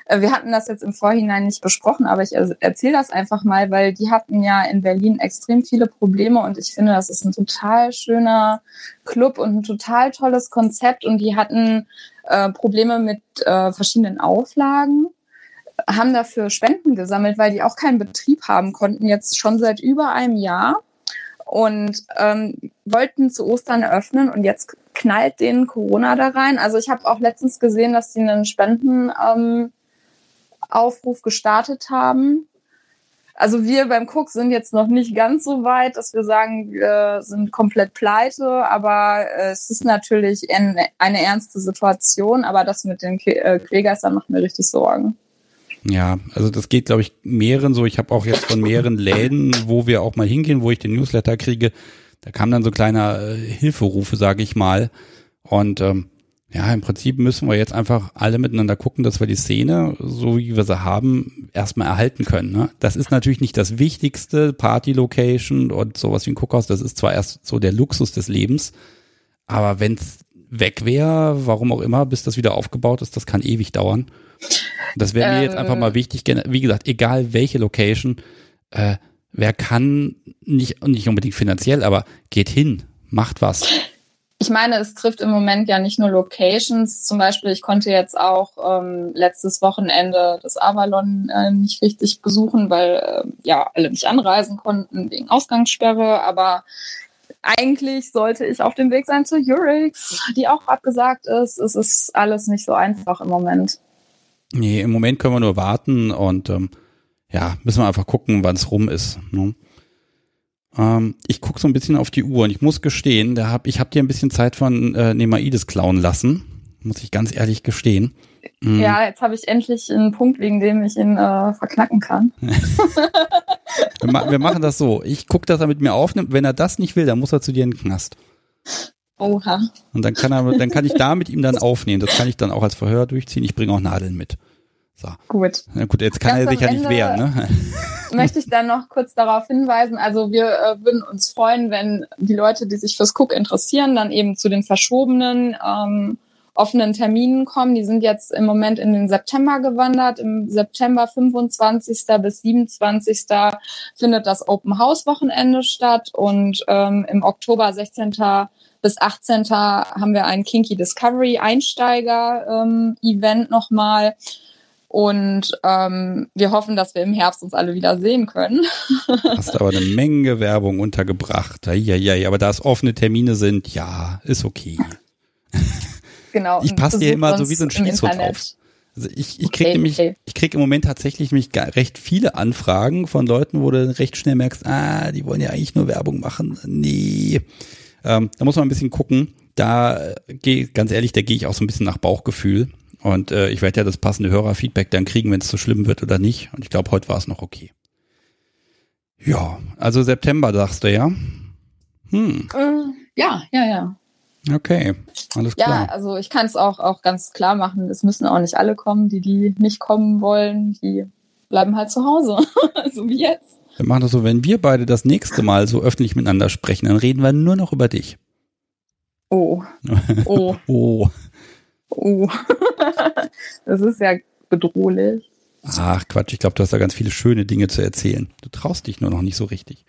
Äh, wir hatten das jetzt im Vorhinein nicht besprochen, aber ich erzähle das einfach mal, weil die hatten ja in Berlin extrem viele Probleme und ich finde, das ist ein total schöner Club und ein total tolles Konzept und die hatten äh, Probleme mit äh, verschiedenen Auflagen haben dafür Spenden gesammelt, weil die auch keinen Betrieb haben konnten, jetzt schon seit über einem Jahr und ähm, wollten zu Ostern eröffnen und jetzt knallt denen Corona da rein. Also ich habe auch letztens gesehen, dass sie einen Spendenaufruf ähm, gestartet haben. Also wir beim Cook sind jetzt noch nicht ganz so weit, dass wir sagen, wir sind komplett pleite, aber äh, es ist natürlich eine ernste Situation, aber das mit den äh, Quälgeistern macht mir richtig Sorgen. Ja, also das geht, glaube ich, mehreren so. Ich habe auch jetzt von mehreren Läden, wo wir auch mal hingehen, wo ich den Newsletter kriege, da kam dann so kleiner äh, Hilferufe, sage ich mal. Und ähm, ja, im Prinzip müssen wir jetzt einfach alle miteinander gucken, dass wir die Szene, so wie wir sie haben, erstmal erhalten können. Ne? Das ist natürlich nicht das Wichtigste, Party-Location und sowas wie ein Cookhaus, das ist zwar erst so der Luxus des Lebens, aber wenn's weg wäre, warum auch immer, bis das wieder aufgebaut ist, das kann ewig dauern. Das wäre mir ähm, jetzt einfach mal wichtig, wie gesagt, egal welche Location, äh, wer kann, nicht, nicht unbedingt finanziell, aber geht hin, macht was. Ich meine, es trifft im Moment ja nicht nur Locations. Zum Beispiel, ich konnte jetzt auch ähm, letztes Wochenende das Avalon äh, nicht richtig besuchen, weil äh, ja alle nicht anreisen konnten wegen Ausgangssperre. Aber eigentlich sollte ich auf dem Weg sein zu Urix, die auch abgesagt ist. Es ist alles nicht so einfach im Moment. Nee, im Moment können wir nur warten und ähm, ja, müssen wir einfach gucken, wann es rum ist. Ne? Ähm, ich gucke so ein bisschen auf die Uhr und ich muss gestehen, da hab, ich habe dir ein bisschen Zeit von äh, Nemaides klauen lassen, muss ich ganz ehrlich gestehen. Mhm. Ja, jetzt habe ich endlich einen Punkt, wegen dem ich ihn äh, verknacken kann. wir, ma wir, machen das so. Ich gucke, dass er mit mir aufnimmt. Wenn er das nicht will, dann muss er zu dir in den Knast. Oha. Und dann kann er, dann kann ich da mit ihm dann aufnehmen. Das kann ich dann auch als Verhör durchziehen. Ich bringe auch Nadeln mit. So. Gut. Na gut, jetzt kann Ganz er sich ja nicht wehren, ne? Möchte ich dann noch kurz darauf hinweisen. Also wir äh, würden uns freuen, wenn die Leute, die sich fürs Cook interessieren, dann eben zu den verschobenen ähm, offenen Terminen kommen. Die sind jetzt im Moment in den September gewandert. Im September 25. bis 27. findet das Open House Wochenende statt und ähm, im Oktober 16 bis 18. haben wir ein Kinky Discovery Einsteiger ähm, Event nochmal. Und ähm, wir hoffen, dass wir im Herbst uns alle wieder sehen können. Hast aber eine Menge Werbung untergebracht. Ja, ja, aber da es offene Termine sind, ja, ist okay. Genau. Ich passe dir immer so wie so ein Schießhund auf. Also ich, ich kriege okay, nämlich, okay. ich kriege im Moment tatsächlich nämlich recht viele Anfragen von Leuten, wo du recht schnell merkst, ah, die wollen ja eigentlich nur Werbung machen. Nee. Ähm, da muss man ein bisschen gucken. Da gehe, ganz ehrlich, da gehe ich auch so ein bisschen nach Bauchgefühl. Und äh, ich werde ja das passende Hörerfeedback dann kriegen, wenn es so schlimm wird oder nicht. Und ich glaube, heute war es noch okay. Ja, also September sagst du ja. Hm. Äh, ja, ja, ja. Okay, alles klar. Ja, also ich kann es auch, auch ganz klar machen. Es müssen auch nicht alle kommen, die, die nicht kommen wollen, die bleiben halt zu Hause, so wie jetzt. Wir machen das so, wenn wir beide das nächste Mal so öffentlich miteinander sprechen, dann reden wir nur noch über dich. Oh. Oh. oh. Oh. das ist ja bedrohlich. Ach Quatsch, ich glaube, du hast da ganz viele schöne Dinge zu erzählen. Du traust dich nur noch nicht so richtig.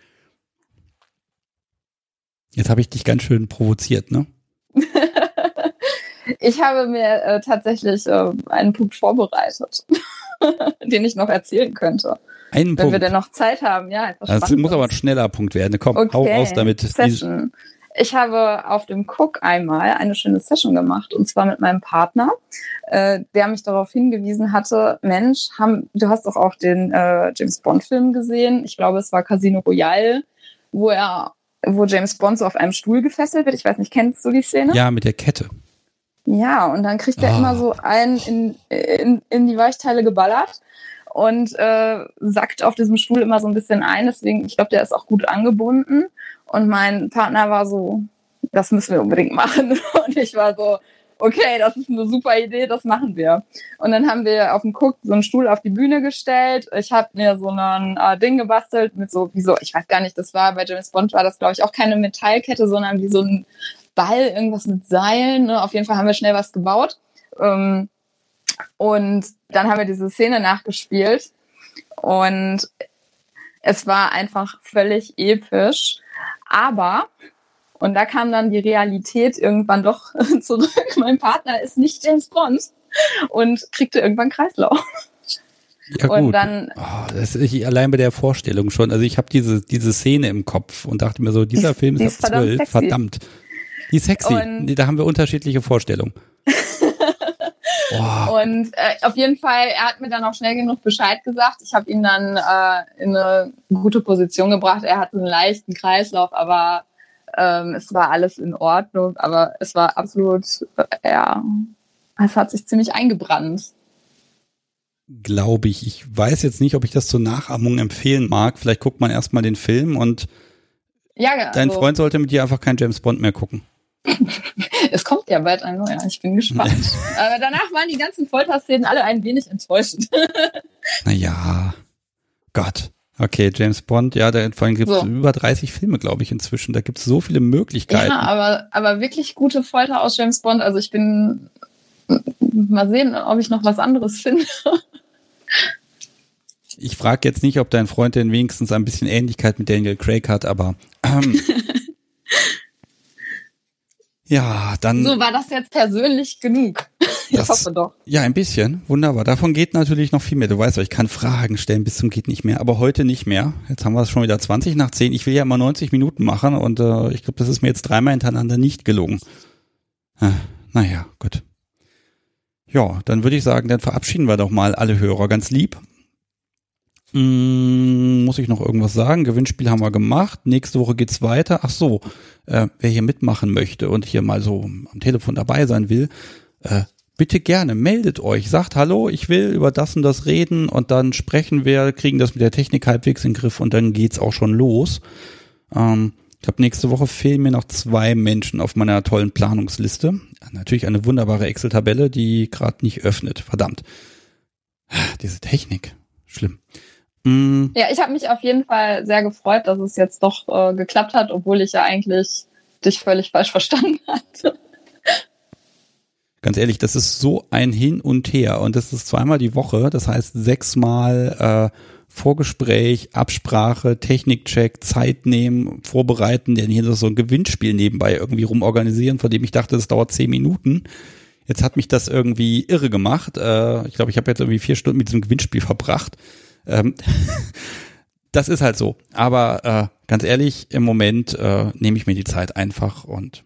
Jetzt habe ich dich ganz schön provoziert, ne? ich habe mir äh, tatsächlich äh, einen Punkt vorbereitet, den ich noch erzählen könnte. Einen Wenn Punkt. wir denn noch Zeit haben, ja. Das muss aber ein schneller Punkt werden. Komm, okay. hau raus damit. Session. Ich habe auf dem Cook einmal eine schöne Session gemacht und zwar mit meinem Partner, äh, der mich darauf hingewiesen hatte, Mensch, haben, du hast doch auch den äh, James Bond Film gesehen. Ich glaube, es war Casino Royale, wo er, wo James Bond so auf einem Stuhl gefesselt wird. Ich weiß nicht, kennst du die Szene? Ja, mit der Kette. Ja, und dann kriegt er oh. immer so einen in, in, in die Weichteile geballert und äh, sackt auf diesem Stuhl immer so ein bisschen ein. Deswegen, ich glaube, der ist auch gut angebunden. Und mein Partner war so, das müssen wir unbedingt machen. Und ich war so, okay, das ist eine super Idee, das machen wir. Und dann haben wir auf dem Cook so einen Stuhl auf die Bühne gestellt. Ich habe mir so ein äh, Ding gebastelt mit so, wie so, ich weiß gar nicht, das war bei James Bond war das, glaube ich, auch keine Metallkette, sondern wie so ein Ball, irgendwas mit Seilen. Ne? Auf jeden Fall haben wir schnell was gebaut. Ähm, und dann haben wir diese Szene nachgespielt. Und es war einfach völlig episch. Aber und da kam dann die Realität irgendwann doch zurück. Mein Partner ist nicht James Bond und kriegte irgendwann Kreislauf. Ja, gut. Und dann, oh, das ist ich allein bei der Vorstellung schon. Also ich habe diese diese Szene im Kopf und dachte mir so, dieser die, Film ist, ab zwölf, verdammt. Die ist sexy. Und, da haben wir unterschiedliche Vorstellungen. oh. Und äh, auf jeden Fall, er hat mir dann auch schnell genug Bescheid gesagt. Ich habe ihn dann äh, in eine gute Position gebracht. Er hatte einen leichten Kreislauf, aber ähm, es war alles in Ordnung, aber es war absolut, äh, ja, es hat sich ziemlich eingebrannt. Glaube ich. Ich weiß jetzt nicht, ob ich das zur Nachahmung empfehlen mag. Vielleicht guckt man erstmal den Film und ja, also, dein Freund sollte mit dir einfach kein James Bond mehr gucken. Es kommt ja bald ein neuer, ich bin gespannt. Aber danach waren die ganzen Folterszenen alle ein wenig enttäuschend. naja, Gott. Okay, James Bond, ja, da vor allem gibt es so. über 30 Filme, glaube ich, inzwischen. Da gibt es so viele Möglichkeiten. Ja, aber, aber wirklich gute Folter aus James Bond. Also ich bin mal sehen, ob ich noch was anderes finde. Ich frage jetzt nicht, ob dein Freund denn wenigstens ein bisschen Ähnlichkeit mit Daniel Craig hat, aber ähm, ja, dann. So war das jetzt persönlich genug. Ich das, hoffe doch. Ja, ein bisschen. Wunderbar. Davon geht natürlich noch viel mehr. Du weißt, ich kann Fragen stellen bis zum geht nicht mehr, aber heute nicht mehr. Jetzt haben wir es schon wieder 20 nach 10. Ich will ja immer 90 Minuten machen und äh, ich glaube, das ist mir jetzt dreimal hintereinander nicht gelungen. Äh, naja, gut. Ja, dann würde ich sagen, dann verabschieden wir doch mal alle Hörer ganz lieb. Hm, muss ich noch irgendwas sagen? Gewinnspiel haben wir gemacht. Nächste Woche geht's weiter. Ach so, äh, wer hier mitmachen möchte und hier mal so am Telefon dabei sein will, äh, bitte gerne, meldet euch, sagt Hallo, ich will über das und das reden und dann sprechen wir, kriegen das mit der Technik halbwegs in den Griff und dann geht's auch schon los. Ähm, ich habe nächste Woche fehlen mir noch zwei Menschen auf meiner tollen Planungsliste. Natürlich eine wunderbare Excel-Tabelle, die gerade nicht öffnet. Verdammt. Diese Technik. Schlimm. Mm. Ja, ich habe mich auf jeden Fall sehr gefreut, dass es jetzt doch äh, geklappt hat, obwohl ich ja eigentlich dich völlig falsch verstanden hatte. Ganz ehrlich, das ist so ein Hin und Her und das ist zweimal die Woche, das heißt sechsmal äh, Vorgespräch, Absprache, Technikcheck, Zeit nehmen, vorbereiten, denn hier so ein Gewinnspiel nebenbei irgendwie rumorganisieren, von dem ich dachte, das dauert zehn Minuten. Jetzt hat mich das irgendwie irre gemacht. Äh, ich glaube, ich habe jetzt irgendwie vier Stunden mit diesem Gewinnspiel verbracht. Ähm, das ist halt so. Aber äh, ganz ehrlich, im Moment äh, nehme ich mir die Zeit einfach und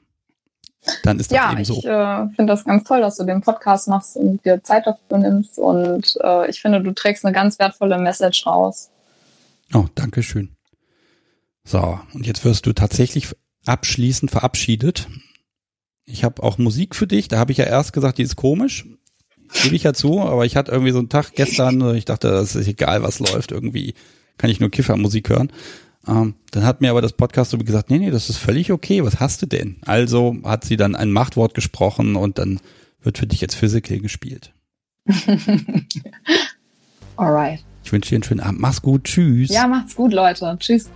dann ist das ja, eben so. Ja, ich äh, finde das ganz toll, dass du den Podcast machst und dir Zeit dafür nimmst. Und äh, ich finde, du trägst eine ganz wertvolle Message raus. Oh, danke schön. So, und jetzt wirst du tatsächlich abschließend verabschiedet. Ich habe auch Musik für dich. Da habe ich ja erst gesagt, die ist komisch. Gebe ich ja zu, aber ich hatte irgendwie so einen Tag gestern, ich dachte, das ist egal, was läuft, irgendwie kann ich nur Kiffermusik hören. Ähm, dann hat mir aber das Podcast so gesagt, nee, nee, das ist völlig okay, was hast du denn? Also hat sie dann ein Machtwort gesprochen und dann wird für dich jetzt Physical gespielt. Alright. Ich wünsche dir einen schönen Abend. Mach's gut. Tschüss. Ja, macht's gut, Leute. Tschüss.